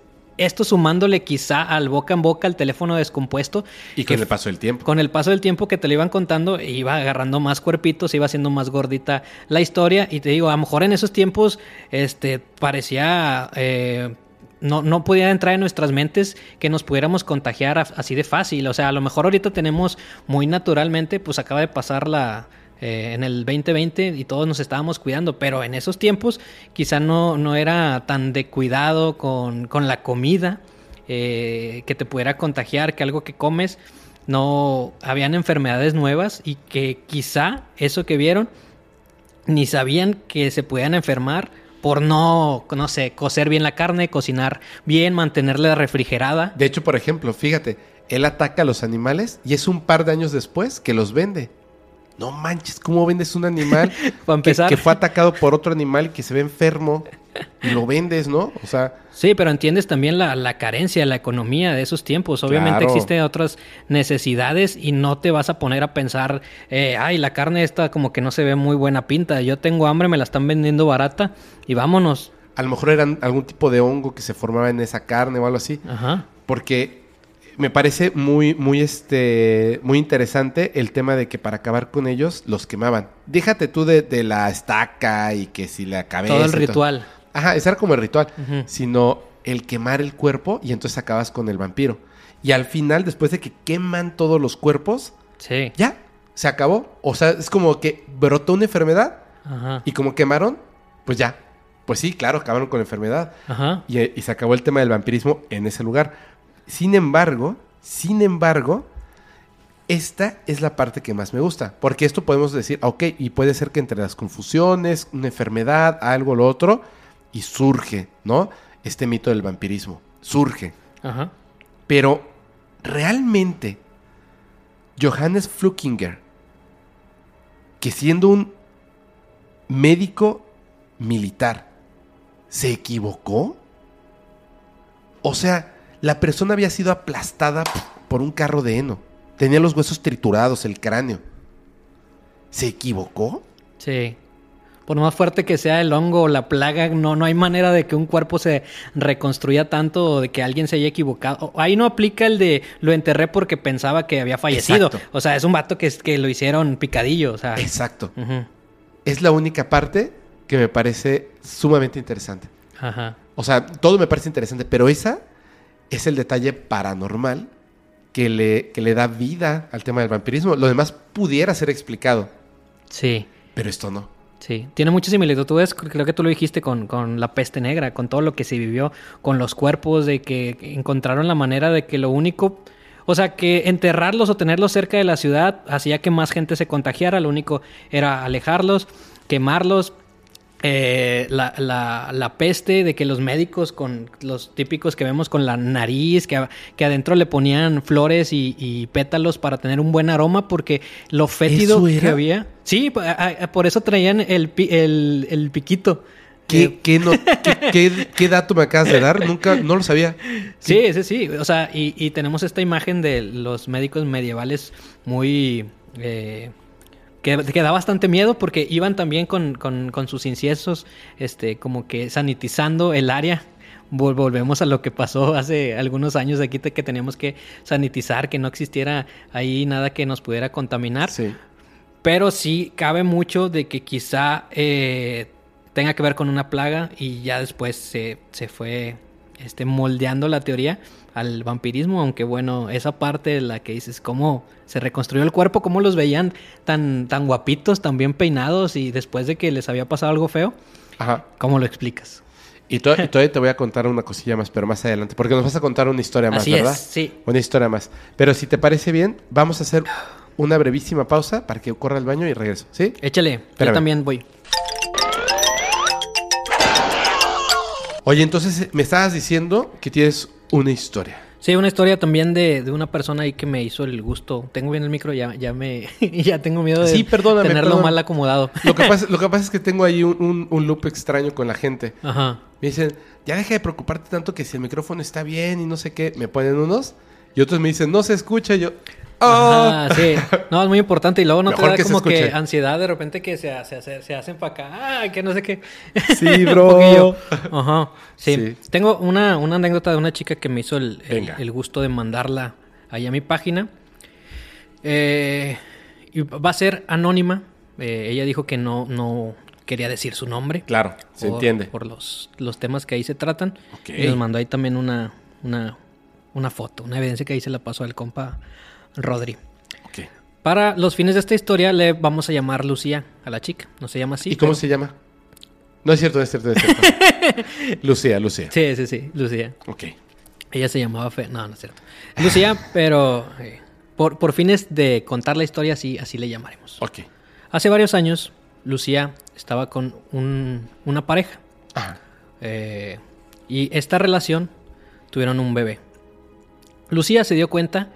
Esto sumándole quizá al boca en boca, al teléfono descompuesto. Y que con el paso del tiempo. con el paso del tiempo que te lo iban contando, iba agarrando más cuerpitos, iba haciendo más gordita la historia. Y te digo, a lo mejor en esos tiempos, este, parecía. eh, no, no podía entrar en nuestras mentes que nos pudiéramos contagiar así de fácil. O sea, a lo mejor ahorita tenemos muy naturalmente, pues acaba de pasar la. Eh, en el 2020 y todos nos estábamos cuidando, pero en esos tiempos quizá no, no era tan de cuidado con, con la comida eh, que te pudiera contagiar, que algo que comes no habían enfermedades nuevas y que quizá eso que vieron ni sabían que se podían enfermar por no, no sé, cocer bien la carne, cocinar bien, mantenerla refrigerada. De hecho, por ejemplo, fíjate, él ataca a los animales y es un par de años después que los vende. No manches, ¿cómo vendes un animal Para que, empezar. que fue atacado por otro animal y que se ve enfermo y lo vendes, ¿no? O sea, Sí, pero entiendes también la, la carencia, la economía de esos tiempos. Obviamente Claro. existen otras necesidades y no te vas a poner a pensar, eh, ay, la carne esta como que no se ve muy buena pinta. Yo tengo hambre, me la están vendiendo barata y vámonos. a lo mejor era algún tipo de hongo que se formaba en esa carne o algo así. Ajá. Porque me parece muy, muy, este, muy interesante el tema de que para acabar con ellos los quemaban. Déjate tú de, de la estaca y que si la cabeza. Todo el ritual. Ajá, ese era como el ritual. Sino el quemar el cuerpo y entonces acabas con el vampiro. Y al final, después de que queman todos los cuerpos, Sí. ya, se acabó. O sea, es como que brotó una enfermedad Ajá. y como quemaron, pues ya, Pues sí, claro, acabaron con la enfermedad. Ajá. Y, y se acabó el tema del vampirismo en ese lugar. Sin embargo, sin embargo, esta es la parte que más me gusta. Porque esto podemos decir, ah, ok, y puede ser que entre las confusiones, una enfermedad, algo, lo otro, y surge, ¿no? Este mito del vampirismo. Surge. Ajá. Pero realmente, Johannes Flukinger, que siendo un médico militar, ¿se equivocó? O sea, la persona había sido aplastada por un carro de heno. Tenía los huesos triturados, el cráneo. ¿Se equivocó? Sí. Por más fuerte que sea el hongo o la plaga, no, no hay manera de que un cuerpo se reconstruya tanto o de que alguien se haya equivocado. Ahí no aplica el de lo enterré porque pensaba que había fallecido. Exacto. O sea, es un vato que, es- que lo hicieron picadillo. O sea, Exacto. Es la única parte que me parece sumamente interesante. Ajá. O sea, todo me parece interesante, pero esa es el detalle paranormal que le, que le da vida al tema del vampirismo. Lo demás pudiera ser explicado, Sí. pero esto no. Sí, tiene mucha similitud. Tú ves, creo que tú lo dijiste con, con la peste negra, con todo lo que se vivió, con los cuerpos, de que encontraron la manera de que lo único, o sea, que enterrarlos o tenerlos cerca de la ciudad hacía que más gente se contagiara. Lo único era alejarlos, quemarlos. Eh, la, la- la peste de que los médicos con los típicos que vemos con la nariz, que, que adentro le ponían flores y, y pétalos para tener un buen aroma porque lo fétido ¿Eso que había. Sí, por eso traían el, el, el piquito. ¿Qué, Eh, qué no- qué- qué- qué dato me acabas de dar? Nunca, no lo sabía. sí, sí, sí. O sea, y, y tenemos esta imagen de los médicos medievales muy... eh, que, que da bastante miedo porque iban también con, con- con sus inciensos, este, como que sanitizando el área. Vol- volvemos a lo que pasó hace algunos años aquí, que teníamos que sanitizar, que no existiera ahí nada que nos pudiera contaminar. Sí. Pero sí cabe mucho de que quizá eh, tenga que ver con una plaga y ya después se, se fue este, moldeando la teoría al vampirismo, aunque bueno, esa parte de la que dices cómo se reconstruyó el cuerpo, cómo los veían tan, tan guapitos, tan bien peinados y después de que les había pasado algo feo, Ajá. ¿cómo lo explicas? Y, to- y todavía te voy a contar una cosilla más, pero más adelante. Porque nos vas a contar una historia más, Así ¿verdad? es, sí. Una historia más. Pero si te parece bien, vamos a hacer una brevísima pausa para que corra al baño y regreso. ¿Sí? Échale, yo también voy. Oye, entonces eh, me estabas diciendo que tienes una historia. Sí, una historia también de, de una persona ahí que me hizo el gusto. Tengo bien el micro, ya, ya me ya tengo miedo de Sí, perdóname, tenerlo mal acomodado. Lo que pasa, lo que pasa es que tengo ahí un, un- un loop extraño con la gente. Ajá. Me dicen, ya deja de preocuparte tanto que si el micrófono está bien y no sé qué. Me ponen unos y otros me dicen, no se escucha. Y yo, ¡oh! Ajá, sí. No, es muy importante. Y luego no Mejor te da que se como que ansiedad de repente que se, se, se- se hacen para acá. Que no sé qué. Sí, bro. Ajá. Sí. Sí. Tengo una, una anécdota de una chica que me hizo el, el- gusto de mandarla ahí a mi página. Eh, y va a ser anónima. Eh, ella dijo que no, no quería decir su nombre. Claro, se por- entiende. Por los, los temas que ahí se tratan. Y nos mandó ahí también una, una, una foto, una evidencia que ahí se la pasó al compa Rodri. Ok. Para los fines de esta historia le vamos a llamar Lucía a la chica. No se llama así. ¿Y cómo se llama? No es cierto, no es cierto, no es cierto. Lucía, Lucía. Sí, sí, sí, Lucía. Ok. Ella se llamaba Fe... No, no es cierto. Lucía, pero eh, por, por fines de contar la historia así, así le llamaremos. Ok. Hace varios años, Lucía estaba con un- una pareja. Ajá. Eh, y esta relación tuvieron un bebé. Lucía se dio cuenta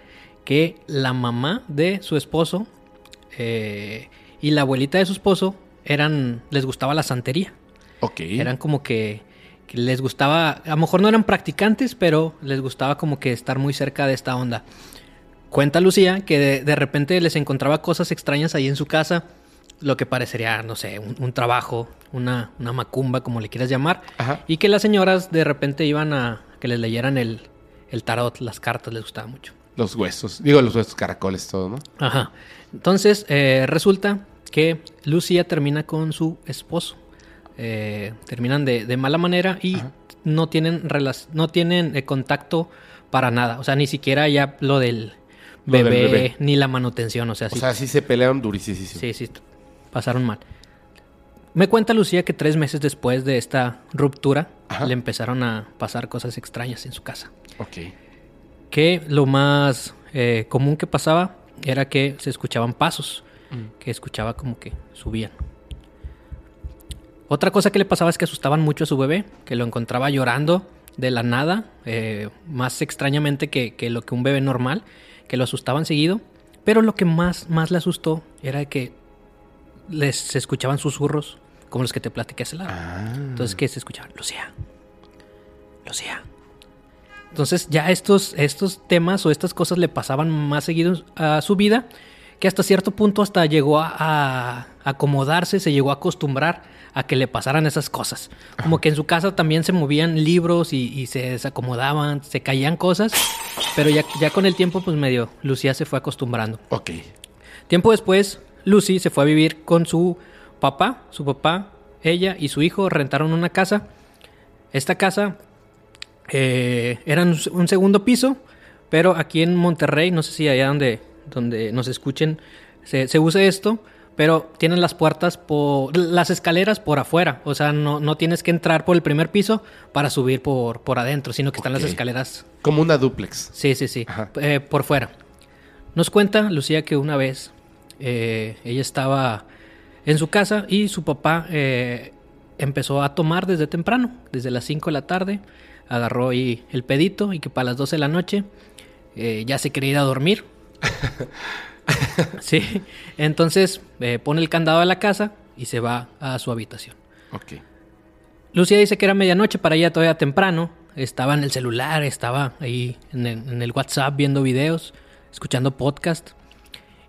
que la mamá de su esposo eh, y la abuelita de su esposo eran les gustaba la santería. Ok. Eran como que, que les gustaba, a lo mejor no eran practicantes, pero les gustaba como que estar muy cerca de esta onda. Cuenta Lucía que de, de repente les encontraba cosas extrañas ahí en su casa, lo que parecería, no sé, un, un trabajo, una, una macumba, como le quieras llamar, Ajá. y que las señoras de repente iban a que les leyeran el, el tarot, las cartas, les gustaba mucho. Los huesos. Digo, los huesos caracoles, todo, ¿no? Ajá. Entonces, eh, resulta que Lucía termina con su esposo. Eh, terminan de, de mala manera y no tienen, no tienen eh, contacto para nada. O sea, ni siquiera ya lo del Lo del bebé, bebé. ni la manutención. O sea, O sí, sea, sí se pelearon durísimo. sí, sí, pasaron mal. Me cuenta Lucía que tres meses después de esta ruptura Ajá. le empezaron a pasar cosas extrañas en su casa. Ok. Que lo más eh, común que pasaba era que se escuchaban pasos, Mm. que escuchaba como que subían. Otra cosa que le pasaba es que asustaban mucho a su bebé, que lo encontraba llorando de la nada, eh, más extrañamente que, que lo que un bebé normal, que lo asustaban seguido. Pero lo que más, más le asustó era que les se escuchaban susurros, como los que te platiqué hace lado. Ah. Entonces que se escuchaban, Lucía, Lucía. Entonces ya estos, estos temas o estas cosas le pasaban más seguido a su vida, que hasta cierto punto hasta llegó a, a acomodarse, se llegó a acostumbrar a que le pasaran esas cosas. Como que en su casa también se movían libros y, y se desacomodaban, se caían cosas, pero ya, ya con el tiempo pues medio Lucía se fue acostumbrando. Ok. Tiempo después, Lucy se fue a vivir con su papá. Su papá, ella y su hijo rentaron una casa. Esta casa eh, era un, un segundo piso, pero aquí en Monterrey, no sé si allá donde, donde nos escuchen, se, se use esto, pero tienen las puertas por las escaleras por afuera. O sea, no, no tienes que entrar por el primer piso para subir por, por adentro, sino que están las escaleras Como una duplex. Sí, sí, sí. Eh, por fuera. Nos cuenta Lucía que una vez eh, ella estaba en su casa y su papá eh, empezó a tomar desde temprano, desde las 5 de la tarde. Agarró ahí el pedito y que para las 12 de la noche eh, ya se quería ir a dormir. sí. Entonces eh, pone el candado de la casa y se va a su habitación. Ok. Lucía dice que era medianoche para ella todavía temprano. Estaba en el celular, estaba ahí en el, en el WhatsApp viendo videos, escuchando podcast.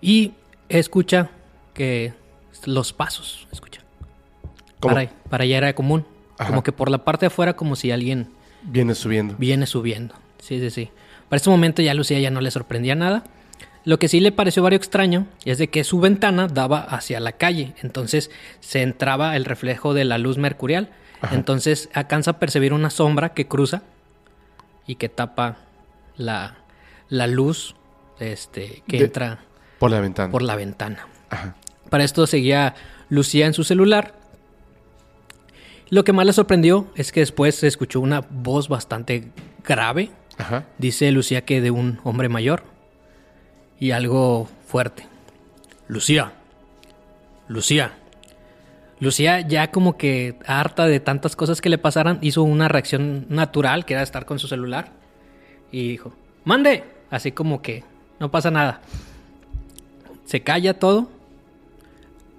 Y escucha que los pasos, escucha. ¿Cómo? Para, para ella era común. Ajá. Como que por la parte de afuera, como si alguien Viene subiendo. viene subiendo. Sí, sí, sí. Para este momento ya Lucía ya no le sorprendía nada. Lo que sí le pareció vario extraño es de que su ventana daba hacia la calle. Entonces se entraba el reflejo de la luz mercurial. Entonces alcanza a percibir una sombra que cruza y que tapa la, la luz este, que De- entra Por la ventana. por la ventana. Ajá. Para esto seguía Lucía en su celular. Lo que más le sorprendió es que después se escuchó una voz bastante grave. Ajá. Dice Lucía que de un hombre mayor. Y algo fuerte. Lucía. Lucía. Lucía ya como que harta de tantas cosas que le pasaran, hizo una reacción natural, que era estar con su celular. Y dijo, mande. Así como que no pasa nada. Se calla todo.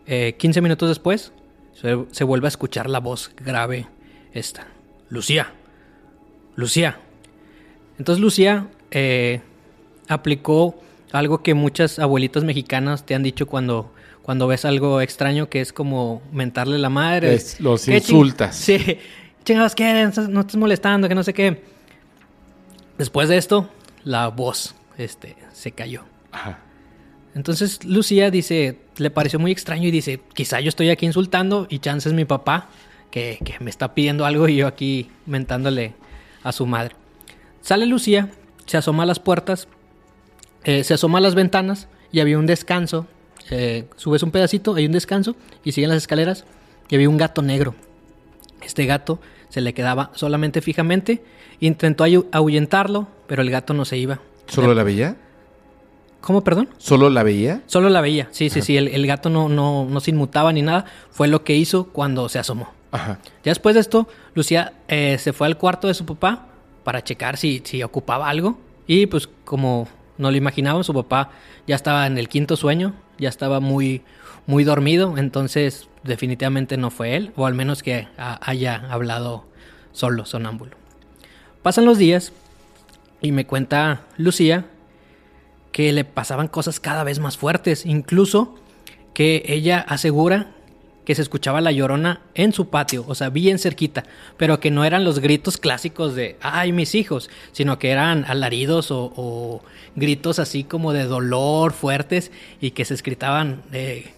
Eh, 15 minutos después, se, se vuelve a escuchar la voz grave esta. Lucía. Lucía. Entonces Lucía eh, aplicó algo que muchas abuelitas mexicanas te han dicho cuando, cuando ves algo extraño, que es como mentarle la madre. Es- los ¿Qué ching- insultas. Sí. Chingados quieren, no estés molestando, que no sé qué. Después de esto, la voz este, se cayó. Ajá. Entonces Lucía dice, le pareció muy extraño y dice, quizá yo estoy aquí insultando y chance es mi papá que, que me está pidiendo algo y yo aquí mentándole a su madre. Sale Lucía, se asoma a las puertas, eh, se asoma a las ventanas y había un descanso. eh, subes un pedacito, hay un descanso y siguen las escaleras y había un gato negro. Este gato se le quedaba solamente fijamente, intentó ahu- ahuyentarlo, pero el gato no se iba. ¿Solo la veía? ¿Cómo, perdón? ¿Solo la veía? Solo la veía, sí, sí, sí. El, el gato no, no, no se inmutaba ni nada. Fue lo que hizo cuando se asomó. Ajá. Ya después de esto, Lucía eh, se fue al cuarto de su papá para checar si, si ocupaba algo. Y pues como no lo imaginaba, su papá ya estaba en el quinto sueño, ya estaba muy, muy dormido. Entonces definitivamente no fue él, o al menos que ha- haya hablado solo, sonámbulo. Pasan los días y me cuenta Lucía que le pasaban cosas cada vez más fuertes, incluso que ella asegura que se escuchaba la llorona en su patio, o sea, bien cerquita, pero que no eran los gritos clásicos de, ay, mis hijos, sino que eran alaridos o, o gritos así como de dolor fuertes y que se escritaban eh,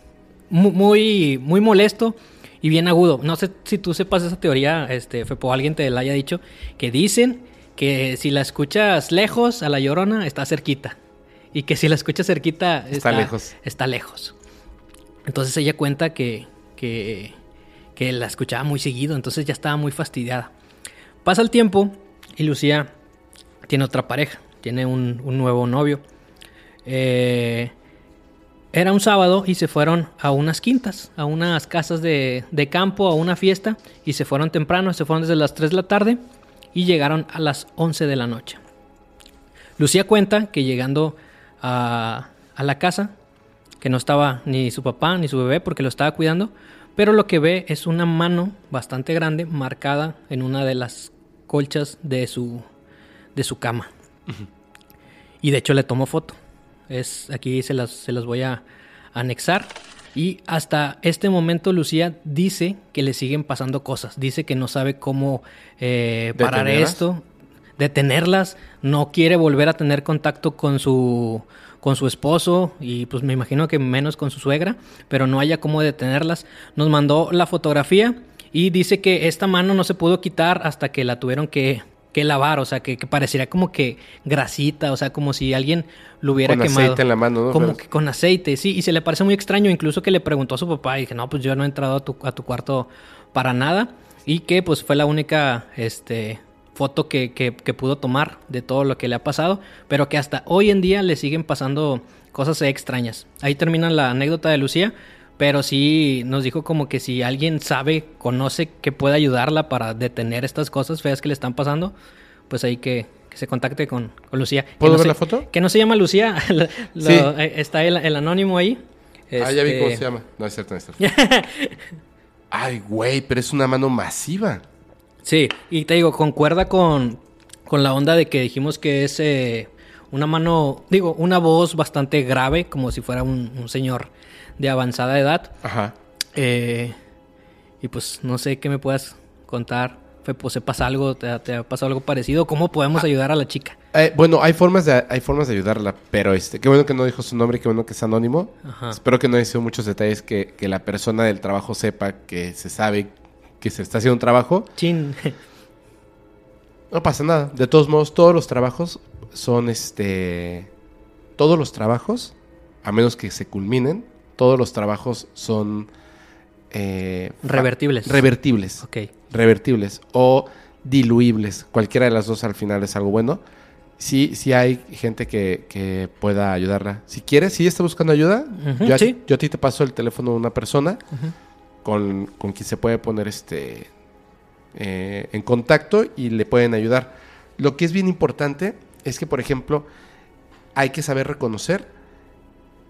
mu- muy, muy molesto y bien agudo. No sé si tú sepas esa teoría, este, Fepo, alguien te la haya dicho, que dicen que si la escuchas lejos a la llorona, está cerquita. Y que si la escuchas cerquita, Está lejos. Está lejos. Entonces ella cuenta que, que, que la escuchaba muy seguido, entonces ya estaba muy fastidiada. Pasa el tiempo y Lucía tiene otra pareja, tiene un, un nuevo novio. Eh, era un sábado y se fueron a unas quintas, a unas casas de, de, campo, a una fiesta y se fueron temprano, se fueron desde las 3 de la tarde y llegaron a las 11 de la noche. Lucía cuenta que llegando a, a la casa, que no estaba ni su papá ni su bebé porque lo estaba cuidando, pero lo que ve es una mano bastante grande marcada en una de las colchas de su, de su cama. Y de hecho le tomó foto. Es, aquí se las, se las voy a anexar. Y hasta este momento Lucía dice que le siguen pasando cosas. Dice que no sabe cómo eh, parar esto, detenerlas. No quiere volver a tener contacto con su, con su esposo y pues me imagino que menos con su suegra, pero no haya cómo detenerlas. Nos mandó la fotografía y dice que esta mano no se pudo quitar hasta que la tuvieron que, que lavar, o sea, que, que, pareciera como que grasita, o sea, como si alguien lo hubiera con quemado. aceite en la mano, ¿no? Como que con aceite, sí, y se le parece muy extraño, incluso que le preguntó a su papá y dije, no, pues yo no he entrado a tu, a tu cuarto para nada, y que pues fue la única, este, foto que, que, que, pudo tomar de todo lo que le ha pasado, pero que hasta hoy en día le siguen pasando cosas extrañas. Ahí termina la anécdota de Lucía, pero sí nos dijo como que si alguien sabe, conoce que puede ayudarla para detener estas cosas feas que le están pasando, pues ahí que, que se contacte con, con Lucía. ¿Puedo no ver se, la foto? Que no se llama Lucía, lo, Sí. eh, está el, el, anónimo ahí. Ah, ya vi Este, cómo se llama. No es cierto, no es cierto. Ay, güey, pero es una mano masiva. Sí, y te digo, concuerda con, con la onda de que dijimos que es eh, una mano, digo, una voz bastante grave, como si fuera un, un señor de avanzada edad. Ajá. Eh, y pues no sé qué me puedas contar. Pues se pasa algo, te, te ha pasado algo parecido. ¿Cómo podemos ayudar a la chica? Eh, bueno, hay formas de hay formas de ayudarla, pero este, qué bueno que no dijo su nombre, qué bueno que es anónimo. Ajá. Espero que no haya sido muchos detalles que, que la persona del trabajo sepa que se sabe que se está haciendo un trabajo. Chin. No pasa nada. De todos modos, todos los trabajos son este. Todos los trabajos, a menos que se culminen, todos los trabajos son. eh, Revertibles. Revertibles. ok. Revertibles. O diluibles. Cualquiera de las dos al final es algo bueno. Sí, sí hay gente que, que pueda ayudarla. Si quieres, si está buscando ayuda, sí. yo a ti te paso el teléfono de una persona con, con quien se puede poner este eh, en contacto y le pueden ayudar. Lo que es bien importante es que, por ejemplo, hay que saber reconocer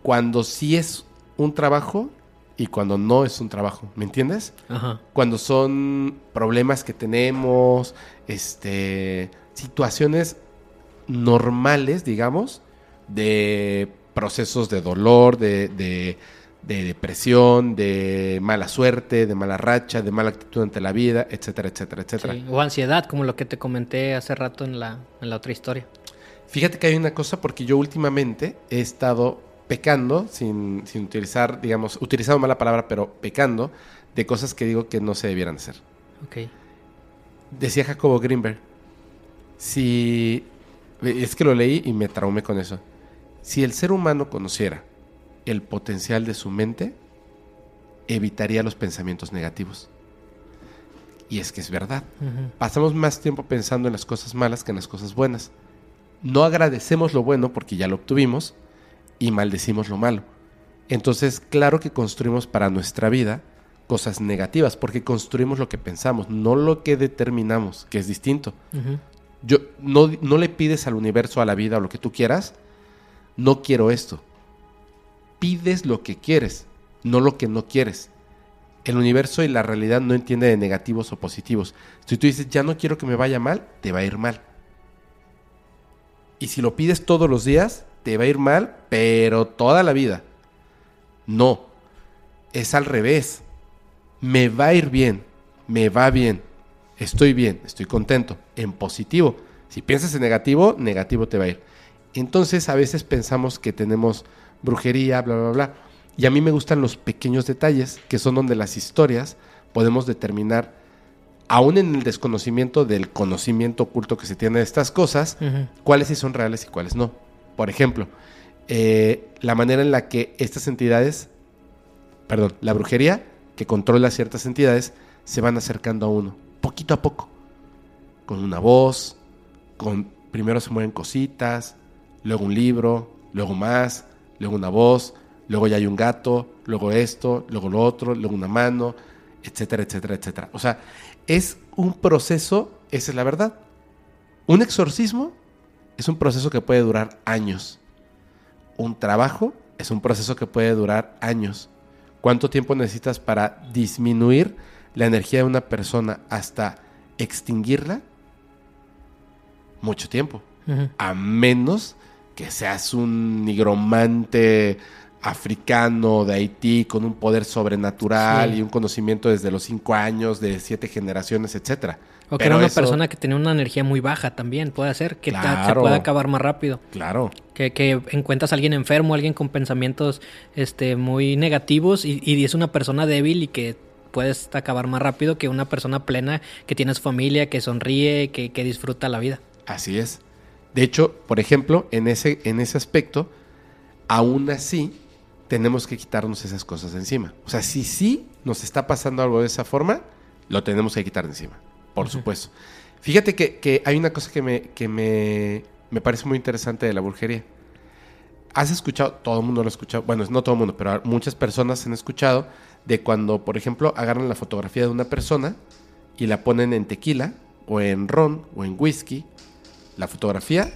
cuando sí es un trabajo y cuando no es un trabajo, ¿me entiendes? Ajá. Cuando son problemas que tenemos, este, situaciones normales, digamos, de procesos de dolor, de, de- de depresión, de mala suerte, de mala racha, de mala actitud ante la vida, etcétera, etcétera, etcétera. Sí. O ansiedad, como lo que te comenté hace rato en la, en la otra historia. Fíjate que hay una cosa porque yo últimamente he estado pecando, sin, sin utilizar, digamos, utilizando mala palabra, pero pecando de cosas que digo que no se debieran hacer. Ok. Decía Jacobo Greenberg, si... Es que lo leí y me traumé con eso. Si el ser humano conociera el potencial de su mente, evitaría los pensamientos negativos. Y es que es verdad. Pasamos más tiempo pensando en las cosas malas que en las cosas buenas. No agradecemos lo bueno porque ya lo obtuvimos y maldecimos lo malo. Entonces, claro que construimos para nuestra vida cosas negativas porque construimos lo que pensamos, no lo que determinamos, que es distinto. Yo no, no le pides al universo, a la vida o lo que tú quieras, no quiero esto. Pides lo que quieres, no lo que no quieres. El universo y la realidad no entiende de negativos o positivos. Si tú dices, ya no quiero que me vaya mal, te va a ir mal. Y si lo pides todos los días, te va a ir mal, pero toda la vida. No, es al revés. Me va a ir bien, me va bien, estoy bien, estoy contento, en positivo. Si piensas en negativo, negativo te va a ir. Entonces a veces pensamos que tenemos brujería, bla, bla, bla. Y a mí me gustan los pequeños detalles, que son donde las historias podemos determinar, aún en el desconocimiento del conocimiento oculto que se tiene de estas cosas, cuáles sí son reales y cuáles no. Por ejemplo, eh, la manera en la que estas entidades, perdón, la brujería que controla ciertas entidades, se van acercando a uno, poquito a poco, con una voz, con primero se mueven cositas, luego un libro, luego más, luego una voz, luego ya hay un gato, luego esto, luego lo otro, luego una mano, etcétera, etcétera, etcétera. O sea, es un proceso, esa es la verdad. Un exorcismo es un proceso que puede durar años. Un trabajo es un proceso que puede durar años. ¿Cuánto tiempo necesitas para disminuir la energía de una persona hasta extinguirla? Mucho tiempo. A menos que seas un nigromante africano de Haití con un poder sobrenatural Sí. y un conocimiento desde los cinco años, de siete generaciones, etcétera. O que Pero era una eso- persona que tenía una energía muy baja también, puede ser, que ta- se Claro. pueda acabar más rápido. Claro. Que, que encuentras a alguien enfermo, alguien con pensamientos este, muy negativos y, y es una persona débil y que puedes acabar más rápido que una persona plena que tiene su familia, que sonríe, que, que disfruta la vida. Así es. De hecho, por ejemplo, en ese, en ese aspecto, aún así, tenemos que quitarnos esas cosas de encima. O sea, si sí nos está pasando algo de esa forma, lo tenemos que quitar de encima, por supuesto. Fíjate que, que hay una cosa que, me, que me, me parece muy interesante de la brujería. ¿Has escuchado? Todo el mundo lo ha escuchado. Bueno, no todo el mundo, pero muchas personas han escuchado de cuando, por ejemplo, agarran la fotografía de una persona y la ponen en tequila o en ron o en whisky, la fotografía,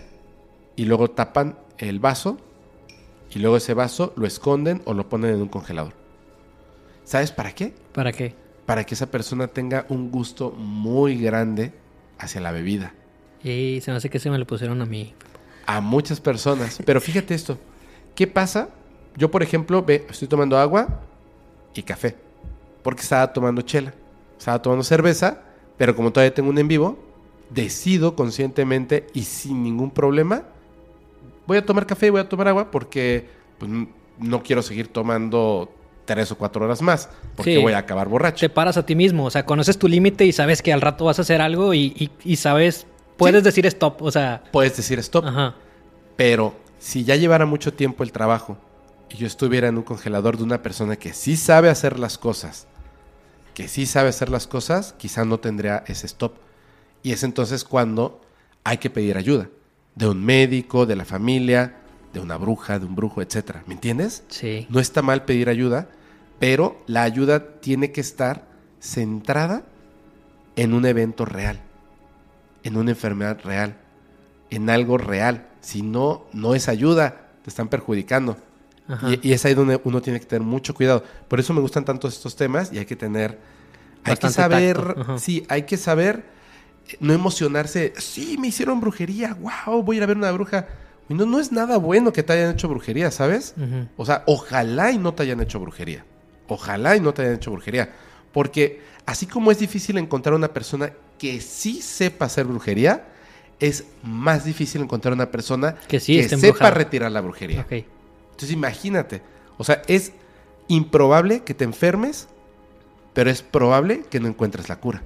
y luego tapan el vaso y luego ese vaso lo esconden o lo ponen en un congelador. ¿Sabes para qué? ¿Para qué? Para que esa persona tenga un gusto muy grande hacia la bebida. Y se me hace que se me lo pusieron a mí. A muchas personas. Pero fíjate esto. ¿Qué pasa? Yo, por ejemplo, ve, estoy tomando agua y café. Porque estaba tomando chela. Estaba tomando cerveza. Pero como todavía tengo un en vivo, decido conscientemente y sin ningún problema. Voy a tomar café y voy a tomar agua porque pues, no quiero seguir tomando tres o cuatro horas más. Porque Sí. voy a acabar borracho. Te paras a ti mismo, o sea, conoces tu límite y sabes que al rato vas a hacer algo y, y- y sabes, puedes Sí. decir stop, o sea, Puedes decir stop. ajá. Pero si ya llevara mucho tiempo el trabajo y yo estuviera en un congelador de una persona que sí sabe hacer las cosas, que sí sabe hacer las cosas, quizá no tendría ese stop. Y es entonces cuando hay que pedir ayuda de un médico, de la familia, de una bruja, de un brujo, etcétera. ¿Me entiendes? Sí. No está mal pedir ayuda, pero la ayuda tiene que estar centrada en un evento real, en una enfermedad real, en algo real. Si no, no es ayuda, te están perjudicando. Y, y es ahí donde uno tiene que tener mucho cuidado. Por eso me gustan tanto estos temas y hay que tener, hay que saber, sí, hay que saber no emocionarse. Sí, me hicieron brujería, wow, voy a ir a ver una bruja. No, no es nada bueno que te hayan hecho brujería, ¿sabes? O sea, ojalá y no te hayan hecho brujería. Ojalá y no te hayan hecho brujería. Porque así como es difícil encontrar una persona que sí sepa hacer brujería, es más difícil encontrar una persona Que sí sepa retirar la brujería. Entonces imagínate, o sea, es improbable que te enfermes, pero es probable que no encuentres la cura.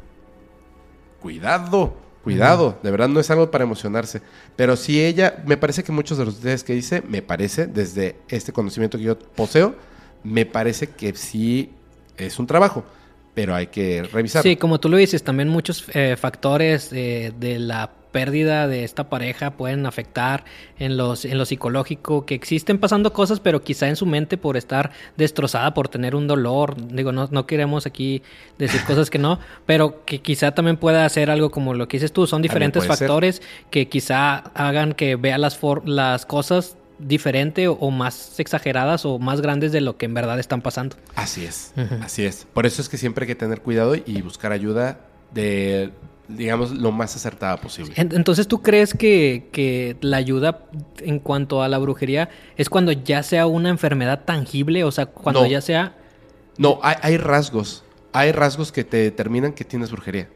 Cuidado, cuidado, de verdad no es algo para emocionarse. Pero si ella, me parece que muchos de los ustedes que dice, me parece, desde este conocimiento que yo poseo, me parece que sí es un trabajo, pero hay que revisarlo. Sí, como tú lo dices, también muchos eh, factores eh, de la pérdida de esta pareja pueden afectar en los en lo psicológico que existen pasando cosas pero quizá en su mente por estar destrozada por tener un dolor digo no, no queremos aquí decir cosas que no pero que quizá también pueda hacer algo como lo que dices tú son diferentes ser. factores que quizá hagan que vea las for- las cosas diferente o, o más exageradas o más grandes de lo que en verdad están pasando Así es, así es. Por eso es que siempre hay que tener cuidado y buscar ayuda de, digamos, lo más acertada posible. En- Entonces, ¿tú crees que, que la ayuda en cuanto a la brujería es cuando ya sea una enfermedad tangible? O sea, cuando No. ya sea... No, hay, hay rasgos. Hay rasgos que te determinan que tienes brujería.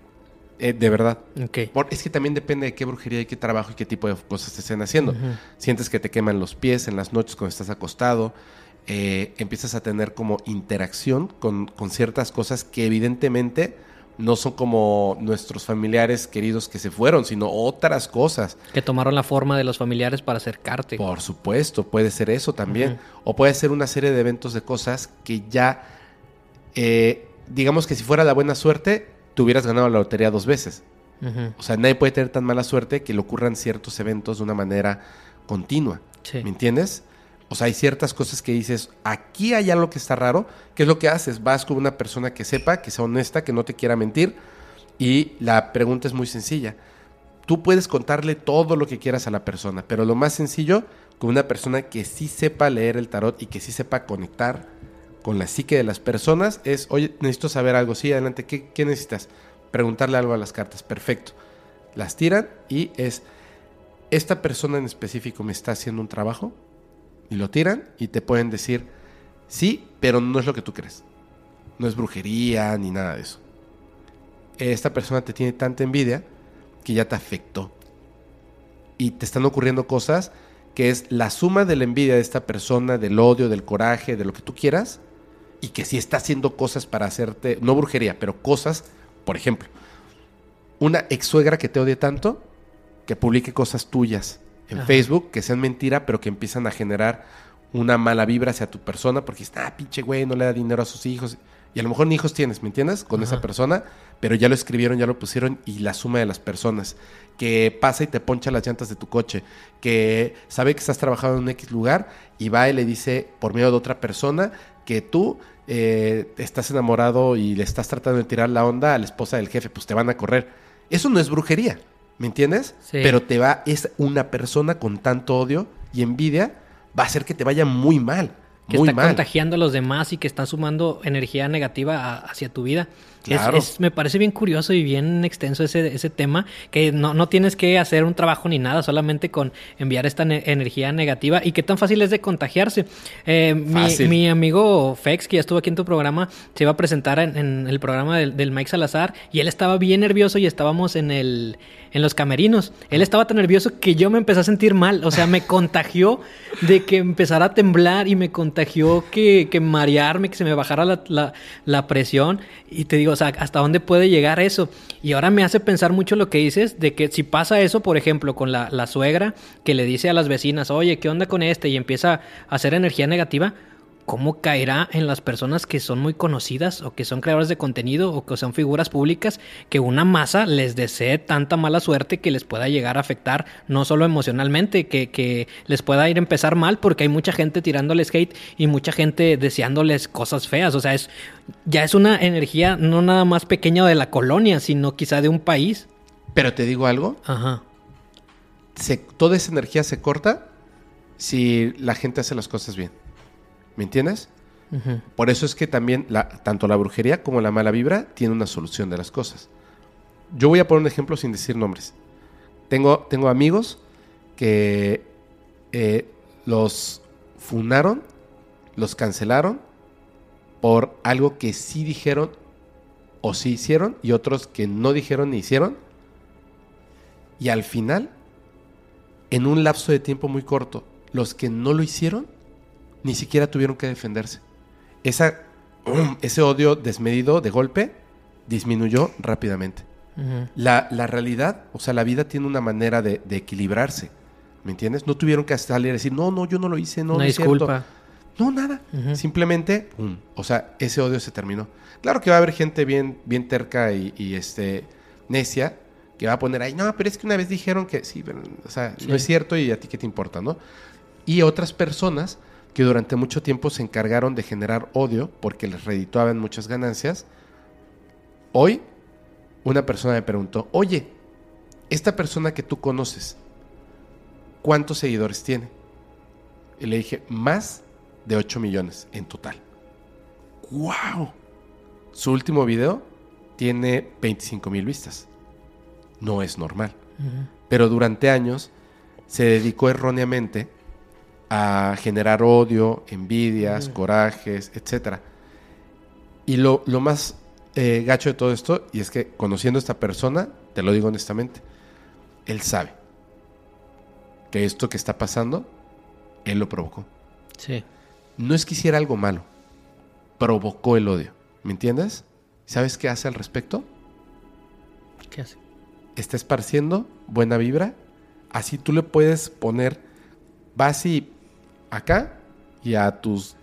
Eh, de verdad. Ok. Por- es que también depende de qué brujería y qué trabajo y qué tipo de cosas te estén haciendo. Sientes que te queman los pies en las noches cuando estás acostado. eh, empiezas a tener como interacción con, con ciertas cosas que evidentemente no son como nuestros familiares queridos que se fueron, sino otras cosas. Que tomaron la forma de los familiares para acercarte. Por supuesto, puede ser eso también. O puede ser una serie de eventos de cosas que ya eh, digamos que si fuera la buena suerte, te hubieras ganado la lotería dos veces. O sea, nadie puede tener tan mala suerte que le ocurran ciertos eventos de una manera continua. Sí. ¿Me entiendes? O sea, hay ciertas cosas que dices, aquí hay algo que está raro. ¿Qué es lo que haces? Vas con una persona que sepa, que sea honesta, que no te quiera mentir. Y la pregunta es muy sencilla. Tú puedes contarle todo lo que quieras a la persona, pero lo más sencillo, con una persona que sí sepa leer el tarot y que sí sepa conectar con la psique de las personas, es, oye, necesito saber algo. Sí, adelante, ¿qué, qué necesitas? Preguntarle algo a las cartas. Perfecto. Las tiran y es, esta persona en específico me está haciendo un trabajo y lo tiran y te pueden decir, sí, pero no es lo que tú crees. No es brujería ni nada de eso. Esta persona te tiene tanta envidia que ya te afectó. Y te están ocurriendo cosas que es la suma de la envidia de esta persona, del odio, del coraje, de lo que tú quieras, y que sí está haciendo cosas para hacerte, no brujería, pero cosas, por ejemplo, una ex suegra que te odie tanto, que publique cosas tuyas en Ajá. Facebook que sean mentira, pero que empiezan a generar una mala vibra hacia tu persona, porque está, ah, pinche güey, no le da dinero a sus hijos. Y a lo mejor ni hijos tienes, ¿me entiendes? Con esa persona, pero ya lo escribieron, ya lo pusieron, y la suma de las personas, que pasa y te poncha las llantas de tu coche, que sabe que estás trabajando en un X lugar y va y le dice por medio de otra persona que tú eh, estás enamorado y le estás tratando de tirar la onda a la esposa del jefe, pues te van a correr. Eso no es brujería, ¿me entiendes? Sí. Pero te va, es una persona con tanto odio y envidia, va a hacer que te vaya muy mal. que muy está mal. contagiando a los demás y que están sumando energía negativa a- hacia tu vida. Claro. es- me parece bien curioso y bien extenso ese, ese tema, que no, no tienes que hacer un trabajo ni nada, solamente con enviar esta ne- energía negativa y qué tan fácil es de contagiarse. Eh, mi, amigo Fex, que ya estuvo aquí en tu programa, se iba a presentar en, en el programa del, del Mike Salazar y él estaba bien nervioso y estábamos en el en los camerinos. Él estaba tan nervioso que yo me empecé a sentir mal, o sea, me contagió de que empezara a temblar y me contagió que, que marearme, que se me bajara la, la- la presión. Y te digo, o sea, ¿hasta dónde puede llegar eso? Y ahora me hace pensar mucho lo que dices, de que si pasa eso, por ejemplo, con la, la suegra que le dice a las vecinas, oye, ¿qué onda con este? Y empieza a hacer energía negativa. ¿Cómo caerá en las personas que son muy conocidas o que son creadores de contenido o que son figuras públicas que una masa les desee tanta mala suerte que les pueda llegar a afectar no solo emocionalmente, que, que les pueda ir a empezar mal porque hay mucha gente tirándoles hate y mucha gente deseándoles cosas feas? O sea, es, ya es una energía no nada más pequeña de la colonia, sino quizá de un país. Pero te digo algo, Ajá. se- toda esa energía se corta si la gente hace las cosas bien. ¿Me entiendes? Por eso es que también la- tanto la brujería como la mala vibra tiene una solución de las cosas. Yo voy a poner un ejemplo sin decir nombres. Tengo, tengo amigos que eh, los funaron, los cancelaron por algo que sí dijeron o sí hicieron y otros que no dijeron ni hicieron. Y al final, en un lapso de tiempo muy corto, los que no lo hicieron ni siquiera tuvieron que defenderse. Esa, ese odio desmedido de golpe disminuyó rápidamente. La, la realidad, o sea, la vida tiene una manera de, de equilibrarse. ¿Me entiendes? No tuvieron que salir a decir, no, no, yo no lo hice, no, Una no es cierto". disculpa. No, nada. Simplemente, o sea, ese odio se terminó. Claro que va a haber gente bien, bien terca y, y, este necia que va a poner ahí, no, pero es que una vez dijeron que sí, pero, o sea, Sí. no es cierto y a ti qué te importa, ¿no? Y otras personas que durante mucho tiempo se encargaron de generar odio porque les redituaban muchas ganancias. Hoy, una persona me preguntó, oye, esta persona que tú conoces, ¿cuántos seguidores tiene? Y le dije, más de 8 millones en total. ¡Wow! Su último video tiene 25 mil vistas. No es normal. Pero durante años se dedicó erróneamente a generar odio, envidias, corajes, etc. Y lo, lo más eh, gacho de todo esto, y es que conociendo a esta persona, te lo digo honestamente, él sabe que esto que está pasando, él lo provocó. Sí. No es que hiciera algo malo, provocó el odio. ¿Me entiendes? ¿Sabes qué hace al respecto? ¿Qué hace? está esparciendo buena vibra. Así tú le puedes poner, vas y acá y a tus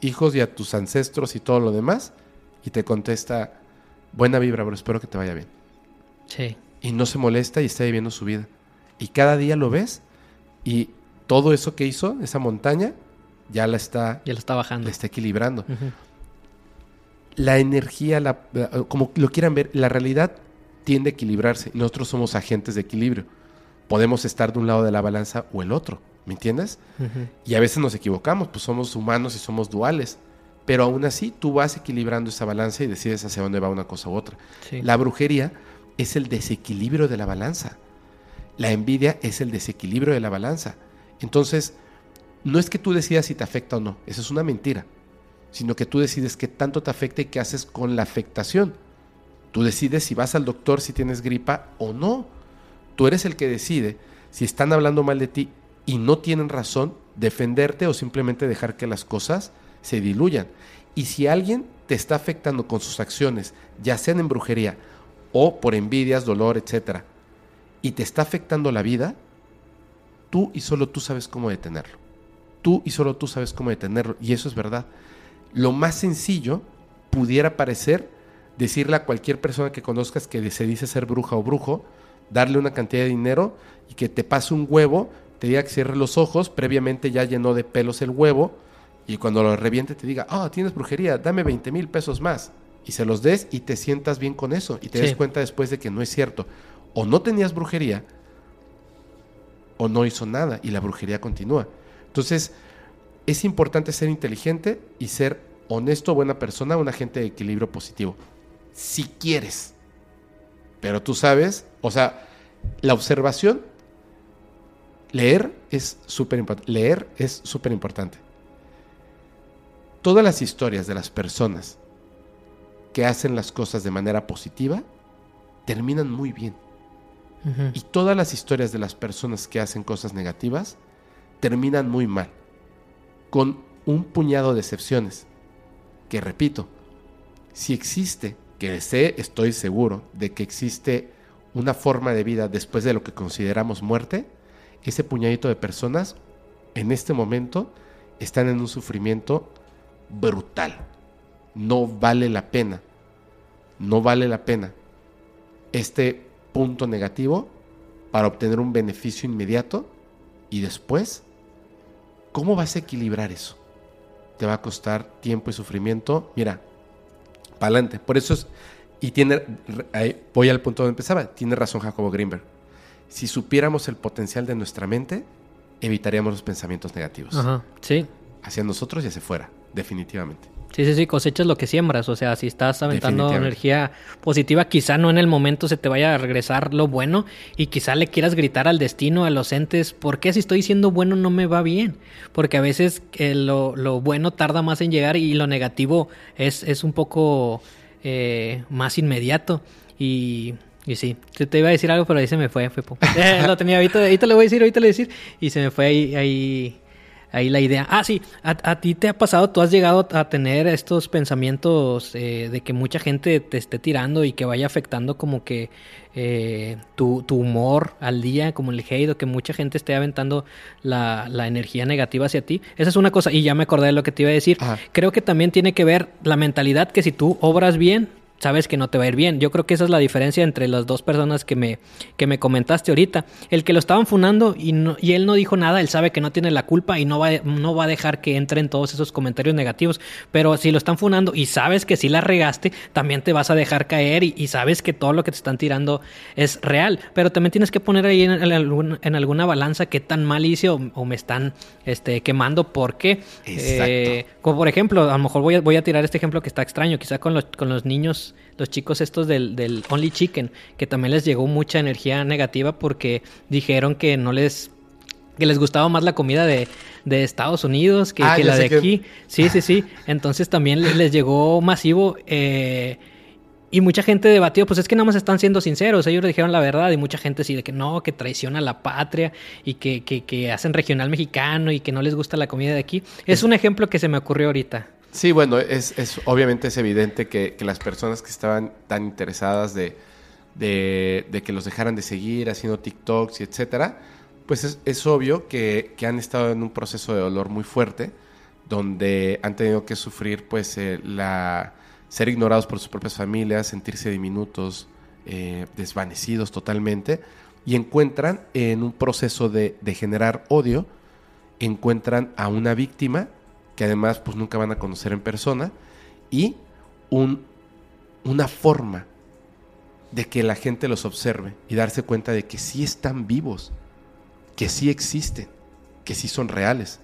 hijos y a tus ancestros y todo lo demás, y te contesta, buena vibra, bro, espero que te vaya bien. Sí. Y no se molesta y está viviendo su vida. Y cada día lo ves y todo eso que hizo, esa montaña, ya la está, Ya lo está bajando. la está equilibrando. La energía, la- la- como lo quieran ver, la realidad tiende a equilibrarse. Nosotros somos agentes de equilibrio. Podemos estar de un lado de la balanza o el otro, ¿me entiendes? Y a veces nos equivocamos, pues somos humanos y somos duales. Pero aún así, tú vas equilibrando esa balanza y decides hacia dónde va una cosa u otra. Sí. La brujería es el desequilibrio de la balanza. La envidia es el desequilibrio de la balanza. Entonces, no es que tú decidas si te afecta o no, eso es una mentira, sino que tú decides qué tanto te afecta y qué haces con la afectación. Tú decides si vas al doctor si tienes gripa o no. Tú eres el que decide si están hablando mal de ti y no tienen razón, defenderte o simplemente dejar que las cosas se diluyan. Y si alguien te está afectando con sus acciones, ya sean en brujería o por envidias, dolor, etcétera, y te está afectando la vida, tú y solo tú sabes cómo detenerlo. Tú y solo tú sabes cómo detenerlo. Y eso es verdad. Lo más sencillo pudiera parecer decirle a cualquier persona que conozcas que se dice ser bruja o brujo, darle una cantidad de dinero y que te pase un huevo, te diga que cierre los ojos, previamente ya llenó de pelos el huevo, y cuando lo reviente te diga, ah, tienes brujería, dame 20 mil pesos más. Y se los des y te sientas bien con eso. Y te Sí. des cuenta después de que no es cierto. O no tenías brujería, o no hizo nada y la brujería continúa. Entonces, es importante ser inteligente y ser honesto, buena persona, un agente de equilibrio positivo. Si quieres. Pero tú sabes, o sea, la observación, leer es súper importante. Leer es súper importante. Todas las historias de las personas que hacen las cosas de manera positiva terminan muy bien. Y todas las historias de las personas que hacen cosas negativas terminan muy mal, con un puñado de excepciones. Que repito, si existe, que sé, estoy seguro de que existe una forma de vida después de lo que consideramos muerte, ese puñadito de personas en este momento están en un sufrimiento brutal. No vale la pena. No vale la pena este punto negativo para obtener un beneficio inmediato y después, ¿cómo vas a equilibrar eso? Te va a costar tiempo y sufrimiento. Mira, para adelante. Por eso es, y tiene, voy al punto donde empezaba, tiene razón Jacobo Greenberg. Si supiéramos el potencial de nuestra mente, evitaríamos los pensamientos negativos Ajá. Sí. hacia nosotros y hacia afuera, definitivamente. Sí, sí, sí, cosechas lo que siembras. O sea, si estás aventando energía positiva, quizá no en el momento se te vaya a regresar lo bueno y quizá le quieras gritar al destino, a los entes, ¿por qué si estoy siendo bueno no me va bien? Porque a veces eh, lo, lo bueno tarda más en llegar y lo negativo es, es un poco eh, más inmediato. Y, y sí, te, te iba a decir algo, pero ahí se me fue. fue po- Eh, lo tenía, ahorita, ahorita le voy a decir, ahorita le voy a decir. Y se me fue ahí, ahí, ahí la idea. Ah, sí, a, a ti te ha pasado, tú has llegado a tener estos pensamientos eh, de que mucha gente te esté tirando y que vaya afectando como que eh, tu, tu humor al día, como el hate, o que mucha gente esté aventando la, la energía negativa hacia ti. Esa es una cosa, y ya me acordé de lo que te iba a decir. Ajá. Creo que también tiene que ver la mentalidad que si tú obras bien, sabes que no te va a ir bien. Yo creo que esa es la diferencia entre las dos personas que me, que me comentaste ahorita. El que lo estaban funando y, no- y él no dijo nada, él sabe que no tiene la culpa y no va, no va a dejar que entren todos esos comentarios negativos. Pero si lo están funando y sabes que si la regaste, también te vas a dejar caer y, y sabes que todo lo que te están tirando es real. Pero también tienes que poner ahí en, en algún- en alguna balanza qué tan mal hice o, o me están este, quemando, porque Exacto. Como por ejemplo, a lo mejor voy a, voy a tirar este ejemplo que está extraño, quizá con los, con los niños, los chicos estos del, del Only Chicken, que también les llegó mucha energía negativa porque dijeron que no les que les gustaba más la comida de, de Estados Unidos que, Ah, que la de que- aquí. Sí, sí, sí. Entonces también les, les llegó masivo. eh, y mucha gente debatió, pues es que nada más están siendo sinceros, ellos dijeron la verdad y mucha gente sí de que no, que traiciona la patria y que, que, que hacen regional mexicano y que no les gusta la comida de aquí. Es un ejemplo que se me ocurrió ahorita. Sí, bueno, es, es- obviamente es evidente que, que las personas que estaban tan interesadas de, de, de que los dejaran de seguir haciendo TikToks y etcétera, pues es, es obvio que, que han estado en un proceso de dolor muy fuerte, donde han tenido que sufrir pues eh, la ser ignorados por sus propias familias, sentirse diminutos, eh, desvanecidos totalmente, y encuentran en un proceso de, de generar odio, encuentran a una víctima que además pues nunca van a conocer en persona y un, una forma de que la gente los observe y darse cuenta de que sí están vivos, que sí existen, que sí son reales.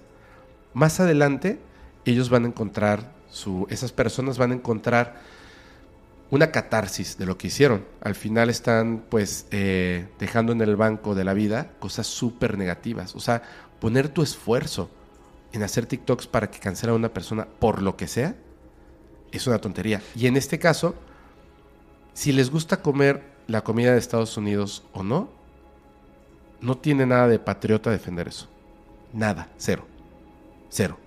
Más adelante ellos van a encontrar esas personas van a encontrar una catarsis de lo que hicieron. Al final están pues eh, dejando en el banco de la vida cosas súper negativas. O sea, poner tu esfuerzo en hacer TikToks para que cancele a una persona por lo que sea es una tontería. Y en este caso, si les gusta comer la comida de Estados Unidos o no, no tiene nada de patriota defender eso. Nada, cero. Cero.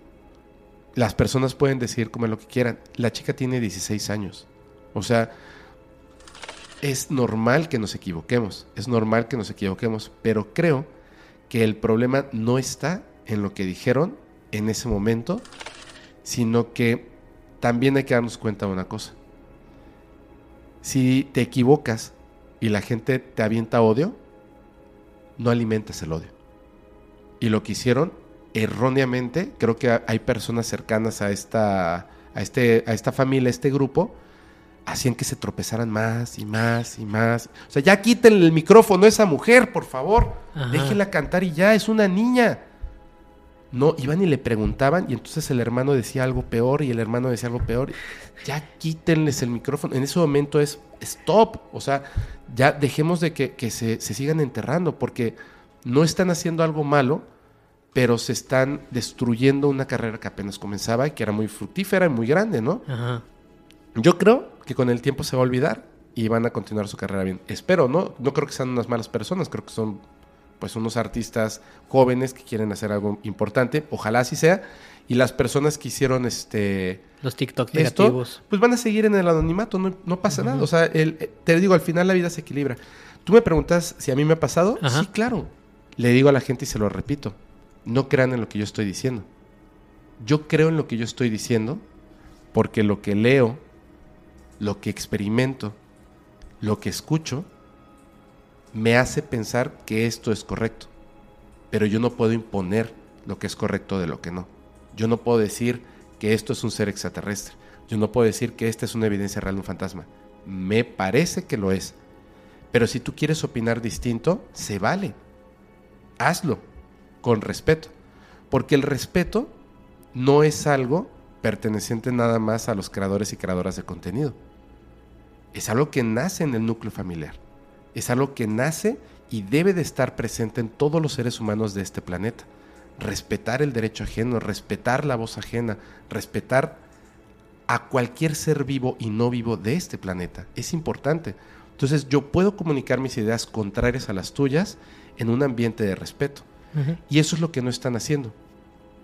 Las personas pueden decidir comer lo que quieran. La chica tiene 16 años. O sea, es normal que nos equivoquemos. Es normal que nos equivoquemos. Pero creo que el problema no está en lo que dijeron en ese momento, sino que también hay que darnos cuenta de una cosa. Si te equivocas y la gente te avienta odio, no alimentas el odio. Y lo que hicieron erróneamente, creo que hay personas cercanas a esta, a este, a esta familia, a este grupo, hacían que se tropezaran más y más y más. O sea, ya quítenle el micrófono a esa mujer, por favor. Ajá. Déjenla cantar y ya, es una niña. No, iban y le preguntaban y entonces el hermano decía algo peor y el hermano decía algo peor. Ya quítenles el micrófono. En ese momento es stop. O sea, ya dejemos de que, que se, se sigan enterrando porque no están haciendo algo malo, pero se están destruyendo una carrera que apenas comenzaba y que era muy fructífera y muy grande, ¿no? Ajá. Yo creo que con el tiempo se va a olvidar y van a continuar su carrera bien. Espero, ¿no? No creo que sean unas malas personas, creo que son pues unos artistas jóvenes que quieren hacer algo importante, ojalá así sea, y las personas que hicieron este Los TikTok esto, negativos. pues van a seguir en el anonimato, no, no pasa nada, o sea, el- eh, te digo, al final la vida se equilibra. Tú me preguntas si a mí me ha pasado, Ajá. sí, claro. Le digo a la gente y se lo repito, no crean en lo que yo estoy diciendo. Yo creo en lo que yo estoy diciendo porque lo que leo, lo que experimento, lo que escucho, me hace pensar que esto es correcto. Pero yo no puedo imponer lo que es correcto de lo que no. Yo no puedo decir que esto es un ser extraterrestre. Yo no puedo decir que esta es una evidencia real de un fantasma. Me parece que lo es. Pero si tú quieres opinar distinto, se vale. Hazlo con respeto. Porque el respeto no es algo perteneciente nada más a los creadores y creadoras de contenido. Es algo que nace en el núcleo familiar. Es algo que nace y debe de estar presente en todos los seres humanos de este planeta. Respetar el derecho ajeno, respetar la voz ajena, respetar a cualquier ser vivo y no vivo de este planeta. Es importante. Entonces yo puedo comunicar mis ideas contrarias a las tuyas en un ambiente de respeto. Y eso es lo que no están haciendo.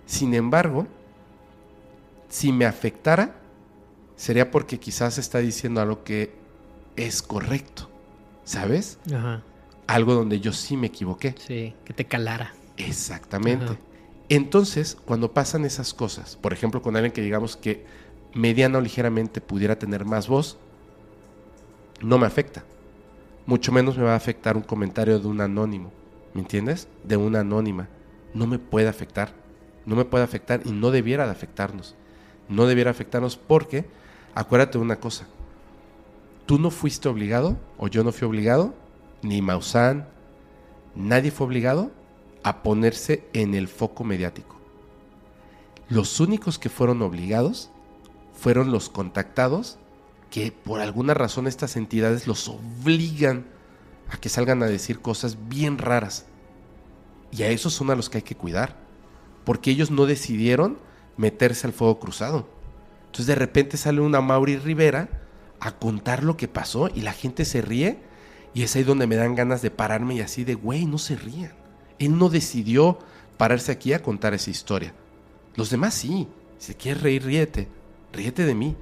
Sin embargo, si me afectara, sería porque quizás está diciendo algo que es correcto. ¿Sabes? Ajá. Algo donde yo sí me equivoqué. Sí, que te calara. Exactamente. Ajá. Entonces, cuando pasan esas cosas, por ejemplo, con alguien que digamos que mediana o ligeramente pudiera tener más voz, no me afecta. Mucho menos me va a afectar un comentario de un anónimo. ¿Me entiendes? De una anónima. No me puede afectar. No me puede afectar y no debiera de afectarnos. No debiera afectarnos porque, acuérdate de una cosa. Tú no fuiste obligado, o yo no fui obligado, ni Maussan, nadie fue obligado a ponerse en el foco mediático. Los únicos que fueron obligados fueron los contactados que por alguna razón estas entidades los obligan a que salgan a decir cosas bien raras. Y a esos son a los que hay que cuidar, porque ellos no decidieron meterse al fuego cruzado. Entonces de repente sale una Mauri Rivera a contar lo que pasó y la gente se ríe y es ahí donde me dan ganas de pararme y así de, güey, no se rían. Él no decidió pararse aquí a contar esa historia. Los demás sí. Si quieres reír, ríete. Ríete de mí.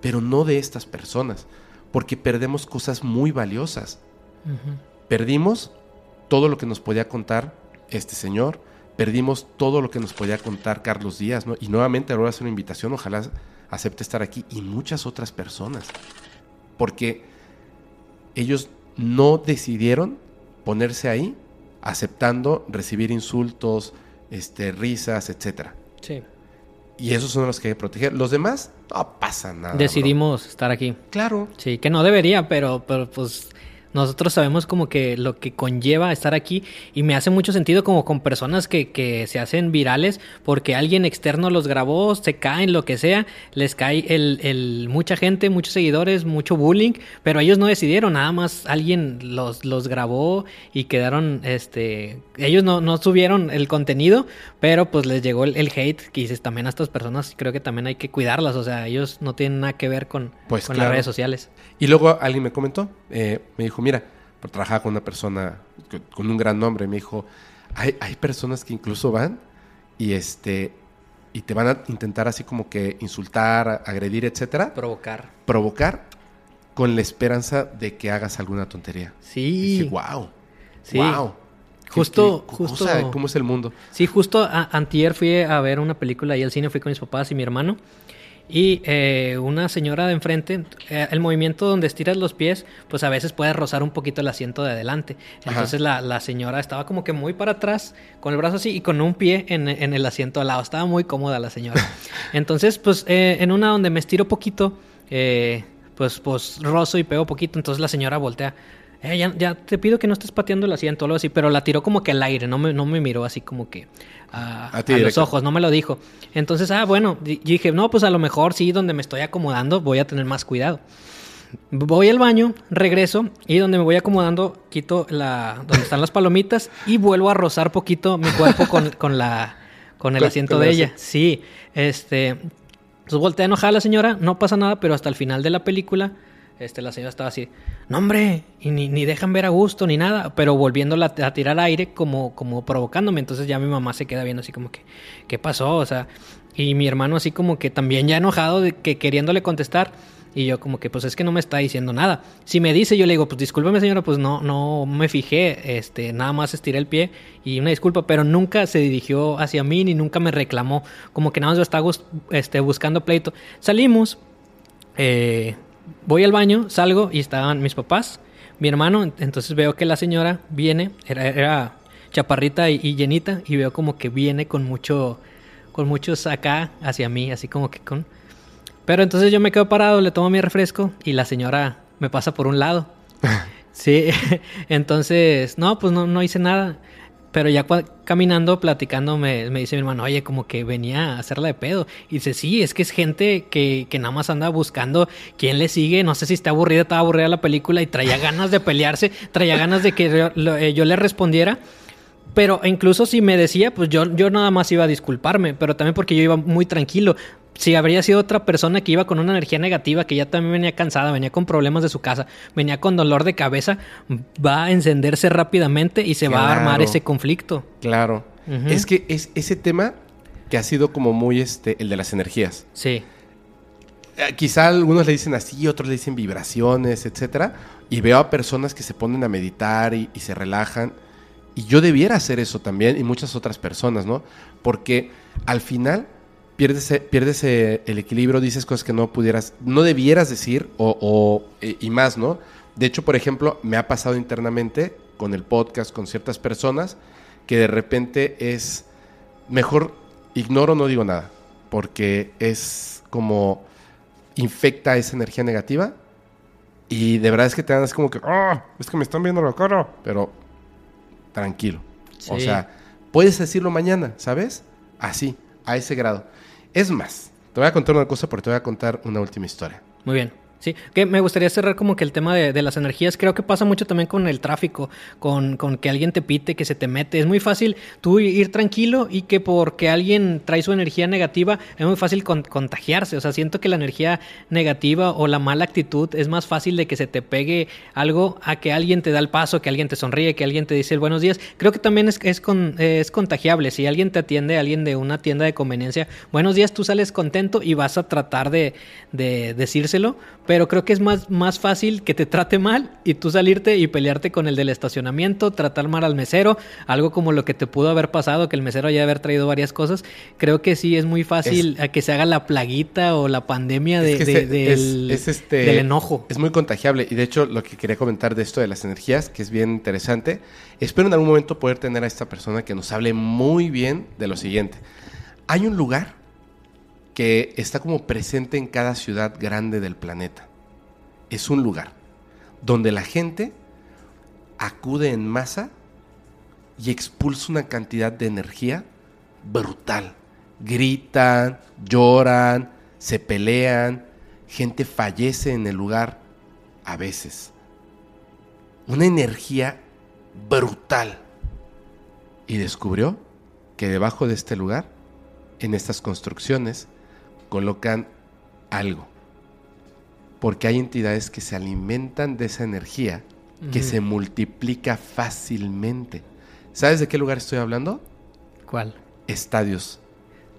Pero no de estas personas. Porque perdemos cosas muy valiosas. Perdimos todo lo que nos podía contar este señor. Perdimos todo lo que nos podía contar Carlos Díaz. ¿no? Y nuevamente ahora hacer una invitación. Ojalá acepte estar aquí y muchas otras personas. Porque ellos no decidieron ponerse ahí aceptando recibir insultos, este, risas, etcétera. Sí. Y esos son los que hay que proteger. Los demás, no pasa nada. bro. Decidimos estar aquí. Claro. Sí, que no debería, pero, pero pues nosotros sabemos como que lo que conlleva estar aquí y me hace mucho sentido como con personas que, que se hacen virales porque alguien externo los grabó, se caen, lo que sea, les cae el, el mucha gente, muchos seguidores, mucho bullying, pero ellos no decidieron, nada más alguien los, los grabó y quedaron, este, ellos no, no subieron el contenido, pero pues les llegó el, el hate que dices también a estas personas, creo que también hay que cuidarlas, o sea, ellos no tienen nada que ver con, Pues con claro. las redes sociales. Y luego alguien me comentó, eh, me dijo, mira, por trabajaba con una persona con un gran nombre, me dijo, hay, hay personas que incluso van y este y te van a intentar así como que insultar, agredir, etcétera, Provocar. provocar con la esperanza de que hagas alguna tontería. Y Sí. dije, wow. Sí. Wow. Justo- ¿Qué justo- cosa? ¿Cómo es el mundo? Sí, justo a- antier fui a ver una película ahí al cine, fui con mis papás y mi hermano. Y eh, una señora de enfrente, eh, el movimiento donde estiras los pies, pues a veces puede rozar un poquito el asiento de adelante. Entonces la, la señora estaba como que muy para atrás, con el brazo así y con un pie en, en el asiento al lado. Estaba muy cómoda la señora. Entonces, pues eh, en una donde me estiro poquito, pues, pues rozo y pego poquito, entonces la señora voltea. "Eh, ya, ya te pido que no estés pateando el asiento o algo así, pero la tiró como que al aire, no me, no me miró así como que a, A ti a los ojos, no me lo dijo. Entonces, ah, bueno, dije, no, pues a lo mejor sí, donde me estoy acomodando voy a tener más cuidado. Voy al baño, regreso y donde me voy acomodando quito la donde están las palomitas y vuelvo a rozar poquito mi cuerpo con, con la con el Con- asiento con de el ella. Sí, este entonces voltea enojada la señora, no pasa nada, pero hasta el final de la película este la señora estaba así, "No, hombre, y ni, ni dejan ver a gusto ni nada", pero volviéndola a tirar aire como como provocándome, entonces ya mi mamá se queda viendo así como que ¿qué pasó? O sea, y mi hermano así como que también ya enojado de que queriéndole contestar y yo como que pues es que no me está diciendo nada. Si me dice yo le digo, pues discúlpeme señora, pues no no me fijé, este nada más estiré el pie y una disculpa, pero nunca se dirigió hacia mí ni nunca me reclamó, como que nada más estaba este, buscando pleito. Salimos, eh, voy al baño, salgo y estaban mis papás, mi hermano, entonces veo que la señora viene, era, era chaparrita y, y llenita y veo como que viene con mucho con muchos acá hacia mí, así como que con pero entonces yo me quedo parado, le tomo mi refresco y la señora me pasa por un lado. Sí, entonces, no, pues no, no hice nada. Pero ya caminando, platicando, me, me dice mi hermano, oye, como que venía a hacerla de pedo. Y dice, sí, es que es gente que, que nada más anda buscando quién le sigue. No sé si está aburrida, estaba aburrida la película y traía ganas de pelearse, traía ganas de que yo, eh, yo le respondiera. Pero incluso si me decía, pues yo, yo nada más iba a disculparme, pero también porque yo iba muy tranquilo. Si habría sido otra persona que iba con una energía negativa, que ya también venía cansada, venía con problemas de su casa, venía con dolor de cabeza, va a encenderse rápidamente y se va a armar ese conflicto. Claro. Es que es ese tema que ha sido como muy este, el de las energías. Sí, Eh, quizá algunos le dicen así, otros le dicen vibraciones, etcétera. Y veo a personas que se ponen a meditar y, y se relajan. Y yo debiera hacer eso también, y muchas otras personas, ¿no? Porque al final pierdes, eh, pierdes eh, el equilibrio, dices cosas que no pudieras, no debieras decir, o, eh, y más, ¿no? De hecho, por ejemplo, me ha pasado internamente con el podcast, con ciertas personas, que de repente es mejor ignoro, no digo nada, porque es como infecta esa energía negativa y de verdad es que te dan así como que, ah, es que me están viendo la cara, pero tranquilo. O sea, puedes decirlo mañana, ¿sabes? Así, a ese grado. Es más, te voy a contar una cosa porque te voy a contar una última historia. muy bien. Sí, que me gustaría cerrar como que el tema de, las energías. Creo que pasa mucho también con el tráfico, con, con que alguien te pite, que se te mete. Es muy fácil tú ir tranquilo y que porque alguien trae su energía negativa, es muy fácil con- contagiarse. O sea, siento que la energía negativa o la mala actitud es más fácil de que se te pegue algo a que alguien te da el paso, que alguien te sonríe, que alguien te dice buenos días. Creo que también es, es, con- eh, es contagiable. Si alguien te atiende, alguien de una tienda de conveniencia, buenos días, tú sales contento y vas a tratar de, de decírselo. Creo que es más, más fácil que te trate mal y tú salirte y pelearte con el del estacionamiento, tratar mal al mesero, algo como lo que te pudo haber pasado, que el mesero haya haber traído varias cosas. Creo que sí es muy fácil a que se haga la plaguita o la pandemia de, Es que de- ese- del, es- es este- del enojo. Es muy contagiable. Y de hecho, lo que quería comentar de esto de las energías, que es bien interesante, espero en algún momento poder tener a esta persona que nos hable muy bien de lo siguiente. Hay un lugar que está como presente en cada ciudad grande del planeta. Es un lugar donde la gente acude en masa y expulsa una cantidad de energía brutal. Gritan, lloran, se pelean, gente fallece en el lugar a veces. Una energía brutal. Y descubrió que debajo de este lugar, en estas construcciones, colocan algo. Porque hay entidades que se alimentan de esa energía que se multiplica fácilmente. ¿Sabes de qué lugar estoy hablando? ¿Cuál? Estadios.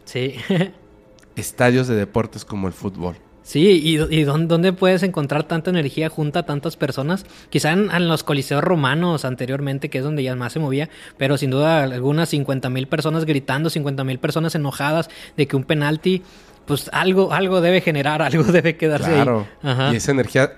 Sí. Estadios de deportes como el fútbol. Sí, ¿y, dónde puedes encontrar tanta energía junta a tantas personas? Quizá en, en los coliseos romanos anteriormente, que es donde ya más se movía, pero sin duda algunas 50 mil personas gritando, 50 mil personas enojadas de que un penalti, pues algo, algo debe generar, algo debe quedarse Claro. ahí. Ajá. Y esa energía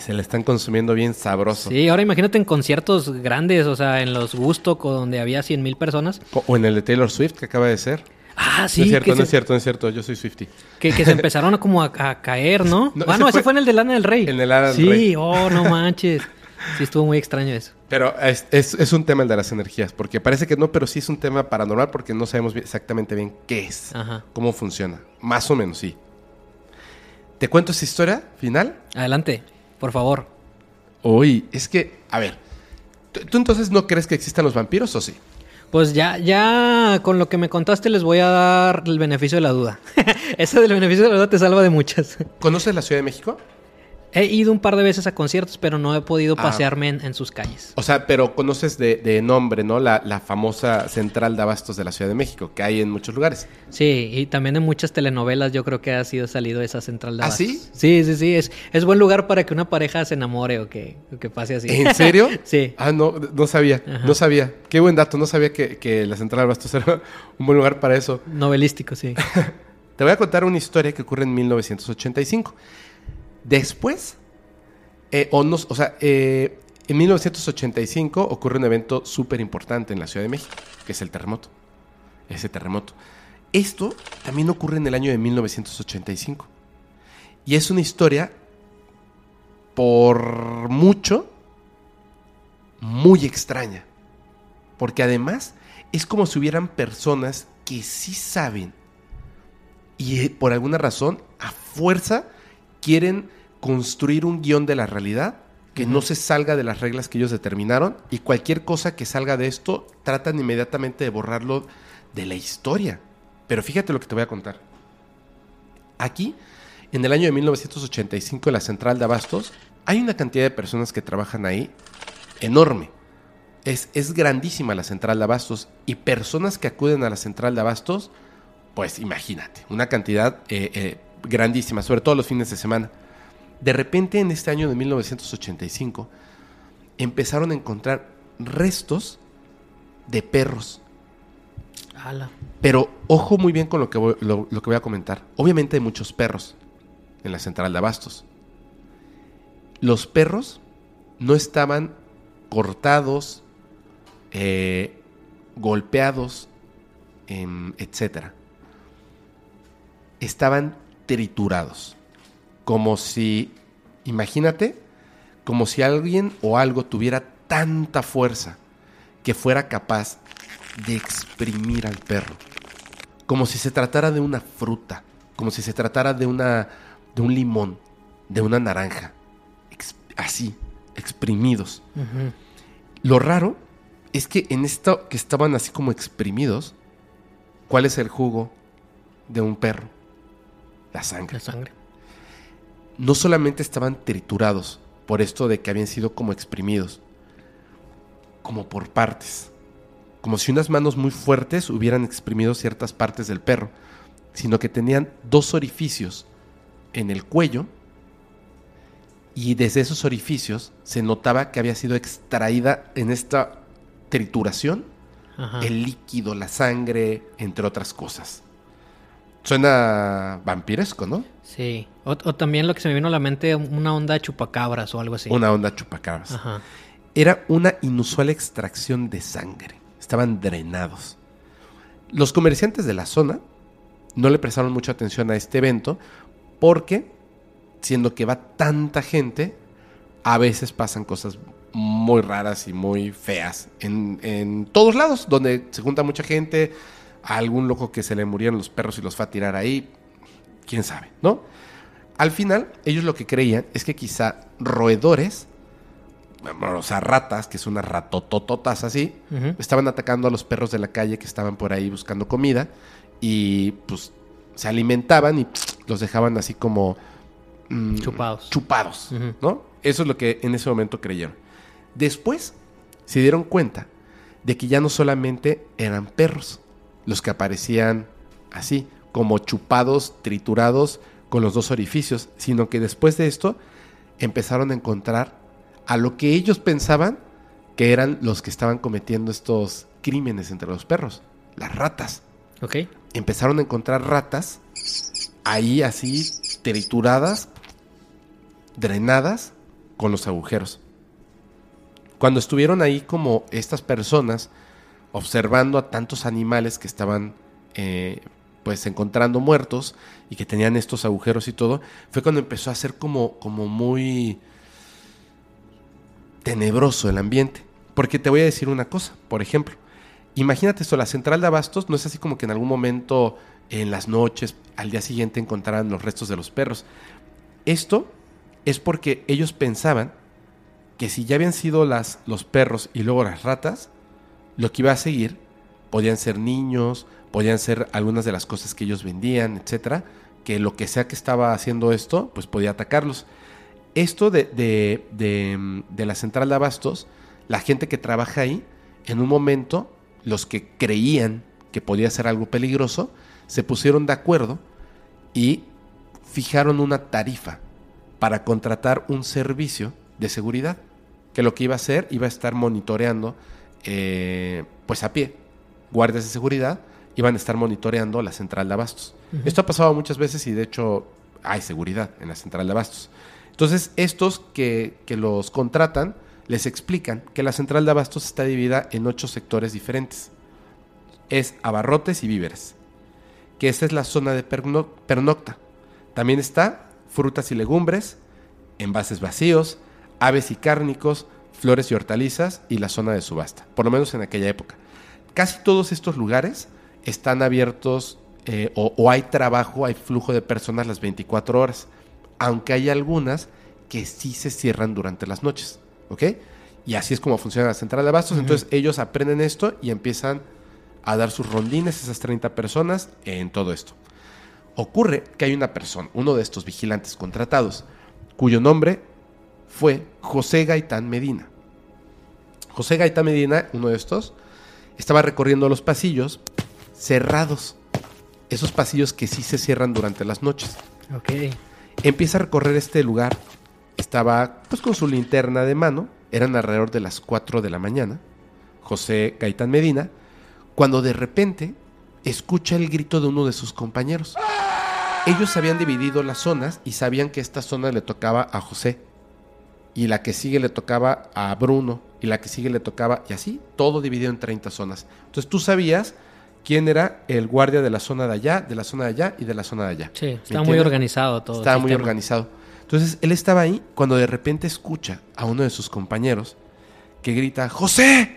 se la están consumiendo bien sabroso. Sí, ahora imagínate en conciertos grandes, o sea, en los Gusto, donde había 100 mil personas. O- en el de Taylor Swift que acaba de ser. Ah, sí, no es cierto, no se, es cierto, no es cierto. Yo soy Swifty. que, que se empezaron a como a, a caer, ¿no? No, ah, ese no, ese fue- en el de Lana del Rey. en el Lana del sí, Rey. oh, no manches. Sí, estuvo muy extraño eso. Pero es, es- es un tema el de las energías. Porque parece que no, pero sí es un tema paranormal porque no sabemos bien- exactamente bien qué es. Ajá. Cómo funciona. Más o menos, sí. ¿Te cuento esa historia final? Adelante, por favor. Uy, es que, a ver. ¿tú- ¿Tú entonces no crees que existan los vampiros o sí? Pues ya, ya con lo que me contaste les voy a dar el beneficio de la duda. Ese del beneficio de la duda te salva de muchas. ¿Conoces la Ciudad de México? He ido un par de veces a conciertos, pero no he podido Ah. pasearme en, en sus calles. O sea, pero conoces de, de nombre, ¿no? La, la famosa central de abastos de la Ciudad de México, que hay en muchos lugares. Sí, y también en muchas telenovelas yo creo que ha sido salido esa central de ¿Ah, abastos. sí? Sí, sí, sí. Es, es buen lugar para que una pareja se enamore o que, o que pase así. ¿En serio? sí. Ah, no, no sabía, Ajá. no sabía. Qué buen dato, no sabía que, que la central de abastos era un buen lugar para eso. Novelístico, sí. Te voy a contar una historia que ocurre en 1985. Después, eh, o, no- o sea, eh, en 1985 ocurre un evento súper importante en la Ciudad de México, que es el terremoto. Ese terremoto. Esto también ocurre en el año de 1985. Y es una historia, por mucho, muy extraña. Porque además es como si hubieran personas que sí saben y eh, por alguna razón, a fuerza, quieren construir un guion de la realidad que no se salga de las reglas que ellos determinaron y cualquier cosa que salga de esto tratan inmediatamente de borrarlo de la historia. Pero fíjate lo que te voy a contar. Aquí, en el año de 1985, en la central de Abastos, hay una cantidad de personas que trabajan ahí enorme. Es, es grandísima la central de Abastos y personas que acuden a la central de Abastos, pues imagínate, una cantidad eh, eh, grandísima, sobre todo los fines de semana. De repente en este año de 1985 empezaron a encontrar restos de perros. Ala. Pero ojo muy bien con lo que, voy, lo, lo que voy a comentar. Obviamente hay muchos perros en la central de Abastos. Los perros no estaban cortados, eh, golpeados, em, etcétera. Estaban triturados. Como si, imagínate, como si alguien o algo tuviera tanta fuerza que fuera capaz de exprimir al perro. Como si se tratara de una fruta, como si se tratara de una de un limón, de una naranja. Ex- así, exprimidos. Lo raro es que en esto que estaban así como exprimidos, ¿cuál es el jugo de un perro? La sangre. La sangre. No solamente estaban triturados por esto de que habían sido como exprimidos, como por partes, como si unas manos muy fuertes hubieran exprimido ciertas partes del perro, sino que tenían dos orificios en el cuello y desde esos orificios se notaba que había sido extraída en esta trituración Ajá. el líquido, la sangre, entre otras cosas. Suena vampiresco, ¿no? Sí. O, o también lo que se me vino a la mente, una onda de chupacabras o algo así. Una onda chupacabras. Ajá. Era una inusual extracción de sangre. Estaban drenados. Los comerciantes de la zona no le prestaron mucha atención a este evento porque, siendo que va tanta gente, a veces pasan cosas muy raras y muy feas en, en todos lados, donde se junta mucha gente, a algún loco que se le murieron los perros y los fue a tirar ahí, quién sabe, ¿no? Al final, ellos lo que creían es que quizá roedores, bueno, o sea, ratas, que son unas ratotototas así, estaban atacando a los perros de la calle que estaban por ahí buscando comida y pues se alimentaban y los dejaban así como mm, Chupados. chupados. ¿no? Eso es lo que en ese momento creyeron. Después se dieron cuenta de que ya no solamente eran perros los que aparecían así, como chupados, triturados con los dos orificios, sino que después de esto empezaron a encontrar a lo que ellos pensaban que eran los que estaban cometiendo estos crímenes entre los perros, las ratas. Ok. Empezaron a encontrar ratas ahí así trituradas, drenadas con los agujeros. Cuando estuvieron ahí como estas personas observando a tantos animales que estaban eh, pues encontrando muertos y que tenían estos agujeros y todo, fue cuando empezó a ser como, como muy tenebroso el ambiente. Porque te voy a decir una cosa, por ejemplo, imagínate esto, la central de abastos no es así como que en algún momento en las noches, al día siguiente encontraran los restos de los perros. Esto es porque ellos pensaban que si ya habían sido las, los perros y luego las ratas, lo que iba a seguir podían ser niños, podían ser algunas de las cosas que ellos vendían, etcétera, que lo que sea que estaba haciendo esto, pues podía atacarlos. Esto de, de, de, de la central de abastos, la gente que trabaja ahí, en un momento, los que creían que podía ser algo peligroso, se pusieron de acuerdo y fijaron una tarifa para contratar un servicio de seguridad, que lo que iba a hacer iba a estar monitoreando, eh, pues a pie, guardias de seguridad iban a estar monitoreando la central de abastos. Esto ha pasado muchas veces y de hecho hay seguridad en la central de abastos. Entonces estos que, que los contratan les explican que la central de abastos está dividida en ocho sectores diferentes. Es abarrotes y víveres, que esta es la zona de perno- pernocta. También está frutas y legumbres, envases vacíos, aves y cárnicos, flores y hortalizas y la zona de subasta, por lo menos en aquella época. Casi todos estos lugares están abiertos eh, o, o hay trabajo, hay flujo de personas las 24 horas, aunque hay algunas que sí se cierran durante las noches, ¿ok? Y así es como funciona la central de abastos. Entonces ellos aprenden esto y empiezan a dar sus rondines, esas 30 personas, en todo esto. Ocurre que hay una persona, uno de estos vigilantes contratados, cuyo nombre fue José Gaitán Medina. José Gaitán Medina, uno de estos, estaba recorriendo los pasillos cerrados. Esos pasillos que sí se cierran durante las noches. Ok. Empieza a recorrer este lugar. Estaba pues con su linterna de mano. Eran alrededor de las 4 de la mañana. José Gaitán Medina. Cuando de repente escucha el grito de uno de sus compañeros. Ellos habían dividido las zonas y sabían que esta zona le tocaba a José. Y la que sigue le tocaba a Bruno. Y la que sigue le tocaba. Y así, todo dividido en 30 zonas. Entonces tú sabías quién era el guardia de la zona de allá, de la zona de allá y de la zona de allá. Sí, ¿Me está muy organizado todo. Estaba muy organizado. Entonces él estaba ahí cuando de repente escucha a uno de sus compañeros que grita, José,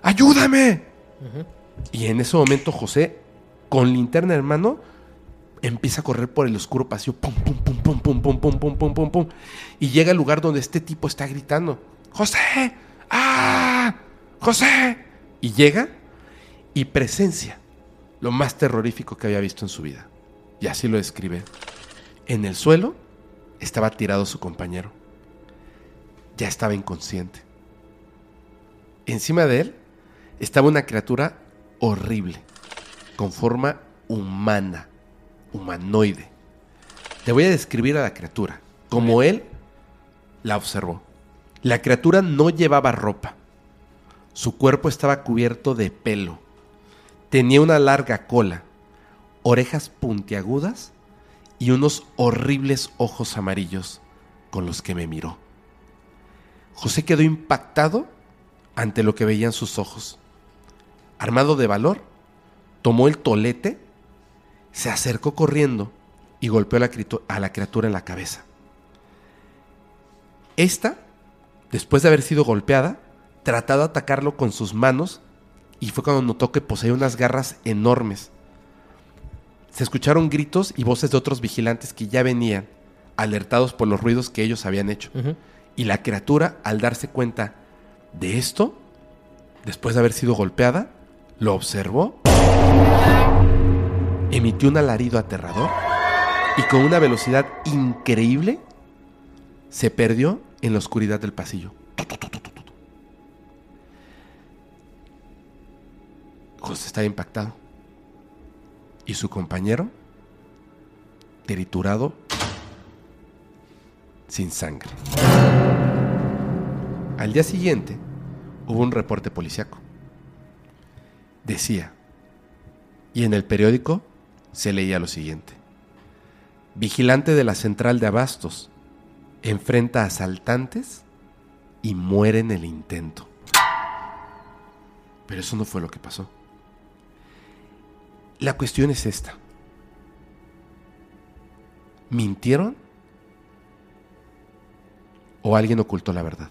ayúdame. Y en ese momento José, con linterna en mano, empieza a correr por el oscuro pasillo, pum, pum, pum, pum, pum, pum, pum, pum, pum, pum, pum, y llega al lugar donde este tipo está gritando, José, ah, José, y llega y presencia lo más terrorífico que había visto en su vida. Y así lo describe. En el suelo estaba tirado su compañero. Ya estaba inconsciente. Encima de él estaba una criatura horrible, con forma humana, humanoide. Te voy a describir a la criatura, como él la observó. La criatura no llevaba ropa. Su cuerpo estaba cubierto de pelo. Tenía una larga cola, orejas puntiagudas y unos horribles ojos amarillos con los que me miró. José quedó impactado ante lo que veían sus ojos. Armado de valor, tomó el tolete, se acercó corriendo y golpeó a la, criatura en la cabeza. Esta, después de haber sido golpeada, trató de atacarlo con sus manos y fue cuando notó que poseía unas garras enormes. Se escucharon gritos y voces de otros vigilantes que ya venían, alertados por los ruidos que ellos habían hecho. Y la criatura, al darse cuenta de esto, después de haber sido golpeada, lo observó, emitió un alarido aterrador y con una velocidad increíble se perdió en la oscuridad del pasillo. José estaba impactado. Y su compañero, triturado, sin sangre. Al día siguiente hubo un reporte policiaco. Decía, y en el periódico se leía lo siguiente. Vigilante de la central de abastos enfrenta asaltantes y muere en el intento. Pero eso no fue lo que pasó. La cuestión es esta. ¿Mintieron? ¿O alguien ocultó la verdad?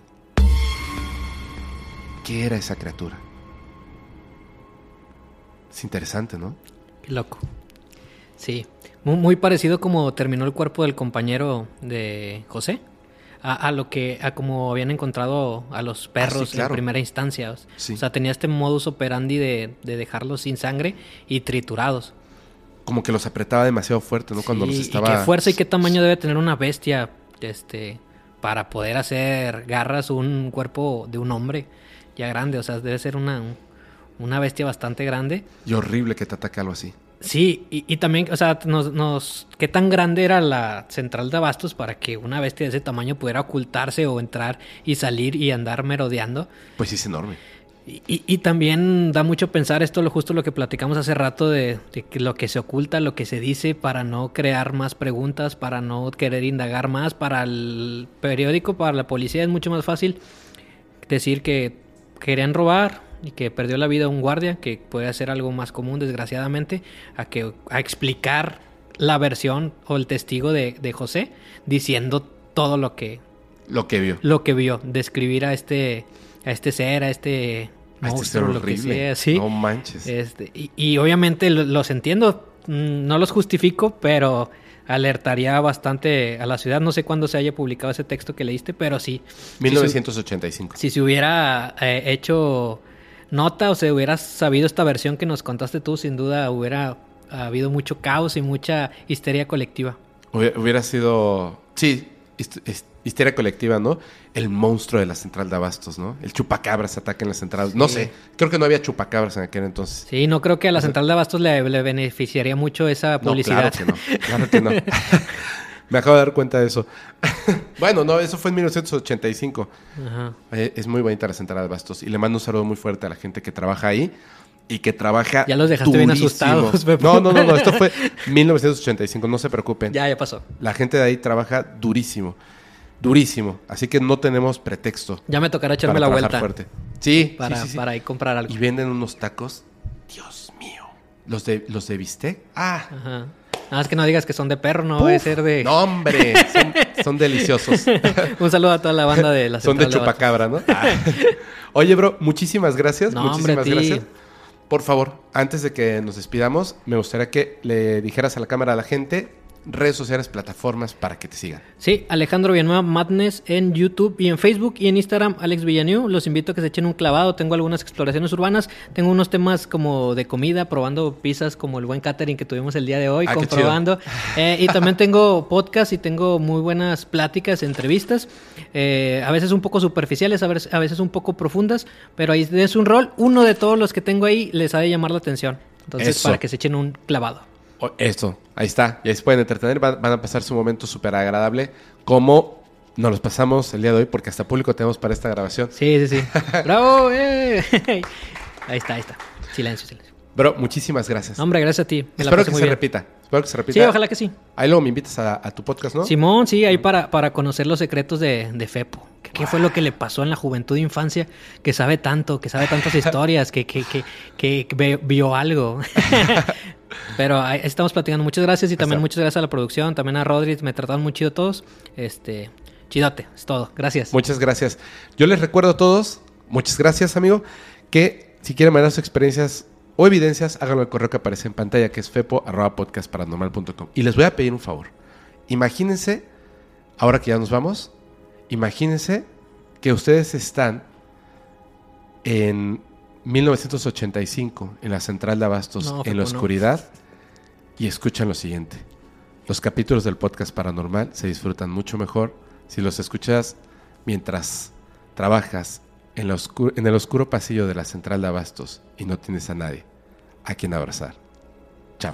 ¿Qué era esa criatura? Es interesante, ¿no? Qué loco. Sí. Muy, muy parecido como terminó el cuerpo del compañero de José. A, a lo que, a como habían encontrado a los perros Ah, sí, claro. en primera instancia. O sea, tenía este modus operandi de, de dejarlos sin sangre y triturados. Como que los apretaba demasiado fuerte, ¿no? Cuando los Y estaba... qué fuerza y qué tamaño debe tener una bestia este, para poder hacer garras un cuerpo de un hombre ya grande. O sea, debe ser una, una bestia bastante grande. Y horrible que te ataque algo así. Sí, y, y también, o sea, nos, nos, qué tan grande era la central de abastos para que una bestia de ese tamaño pudiera ocultarse o entrar y salir y andar merodeando. Pues sí, es enorme. Y, y- y también da mucho pensar esto, lo justo lo que platicamos hace rato de, de que lo que se oculta, lo que se dice para no crear más preguntas, para no querer indagar más. Para el periódico, para la policía es mucho más fácil decir que querían robar y que perdió la vida un guardia, que puede ser algo más común desgraciadamente, a que a explicar la versión o el testigo de, de José diciendo todo lo que Lo que vio. lo que vio, describir a este a este ser, a este A este monstruo, ser lo que horrible. sea, sí. No manches. Este, y, y obviamente lo- los entiendo, mm, no los justifico, pero alertaría bastante a la ciudad. No sé cuándo se haya publicado ese texto que leíste, pero sí. Si 1985. se- Si se hubiera eh, hecho nota o se hubiera sabido esta versión que nos contaste tú, sin duda hubiera habido mucho caos y mucha histeria colectiva. Hubiera, sido... Sí, hist- hist- histeria colectiva, ¿no? El monstruo de la central de abastos, ¿no? El chupacabras ataca en la central. No sé, creo que no había chupacabras en aquel entonces. Sí, no creo que a la central de abastos le, le beneficiaría mucho esa No, publicidad. claro que no. Claro que no. Me acabo de dar cuenta de eso. bueno, no, eso fue en 1985. Ajá. Eh, Es muy bonita la central de abastos. Y le mando un saludo muy fuerte a la gente que trabaja ahí y que trabaja. Ya los dejaste bien durísimo. asustados, Pepo. No, no, no, no, esto fue 1985, no se preocupen. Ya, ya pasó. La gente de ahí trabaja durísimo. Durísimo. Así que no tenemos pretexto. Ya me tocará echarme la vuelta fuerte. Sí, para, sí, para ir comprar algo. Y venden unos tacos. Dios mío. Los de, los de bistec. Ah. Ajá. Nada más que no digas que son de perro, no va a ser de... No, hombre. Son, son deliciosos. Un saludo a toda la banda de la son de chupacabra, ¿no? Ah. Oye, bro, muchísimas gracias. No, hombre, muchísimas ti. gracias. Por favor, antes de que nos despidamos, me gustaría que le dijeras a la cámara a la gente redes sociales, plataformas para que te sigan. Sí, Alejandro Villanueva Madness en YouTube y en Facebook y en Instagram Alex Villanueva. Los invito a que se echen un clavado. Tengo algunas exploraciones urbanas. Tengo unos temas como de comida, probando pizzas como el buen catering que tuvimos el día de hoy, Ah, comprobando. Eh, y también tengo podcast y tengo muy buenas pláticas, entrevistas. eh, a veces un poco superficiales, a veces, a veces un poco profundas, pero ahí es un rol. Uno de todos los que tengo ahí les ha de llamar la atención. Entonces, Eso. para que se echen un clavado. Esto, ahí está. Y ahí se pueden entretener, van, van a pasar su momento súper agradable como nos los pasamos el día de hoy porque hasta público tenemos para esta grabación. Sí, sí, sí. ¡Bravo! eh! Ahí está, ahí está. Silencio, silencio. Bro, muchísimas gracias. No, Hombre, gracias a ti. Me Espero que se bien. repita. Espero que se repita. Sí, ojalá que sí. Ahí luego me invitas a, a tu podcast, ¿no? Simón, sí, ahí para, para conocer los secretos de, de Fepo. ¿Qué, fue lo que le pasó en la juventud e infancia? Que sabe tanto, que sabe tantas historias, que, que, que, que vio algo. Pero ahí estamos platicando. Muchas gracias y también muchas gracias a la producción, también a Rodri. Me trataron muy chido todos. Este, chidote, es todo. Gracias. Muchas gracias. Yo les recuerdo a todos, muchas gracias, amigo, que si quieren mandar sus experiencias o evidencias, háganlo al correo que aparece en pantalla, que es fepo.podcastparanormal.com. Y les voy a pedir un favor. Imagínense, ahora que ya nos vamos, imagínense que ustedes están en 1985 en la central de Abastos, No, en la no. oscuridad, y escuchan lo siguiente. Los capítulos del podcast paranormal se disfrutan mucho mejor si los escuchas mientras trabajas en, la en el oscuro pasillo de la central de Abastos y no tienes a nadie a quien abrazar. Chao.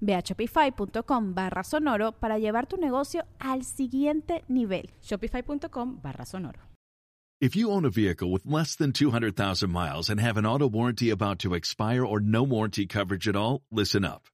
Ve a shopify.com barra sonoro para llevar tu negocio al siguiente nivel. Shopify.com barra sonoro. If you own a vehicle with less than 200,000 miles and have an auto warranty about to expire or no warranty coverage at all, listen up.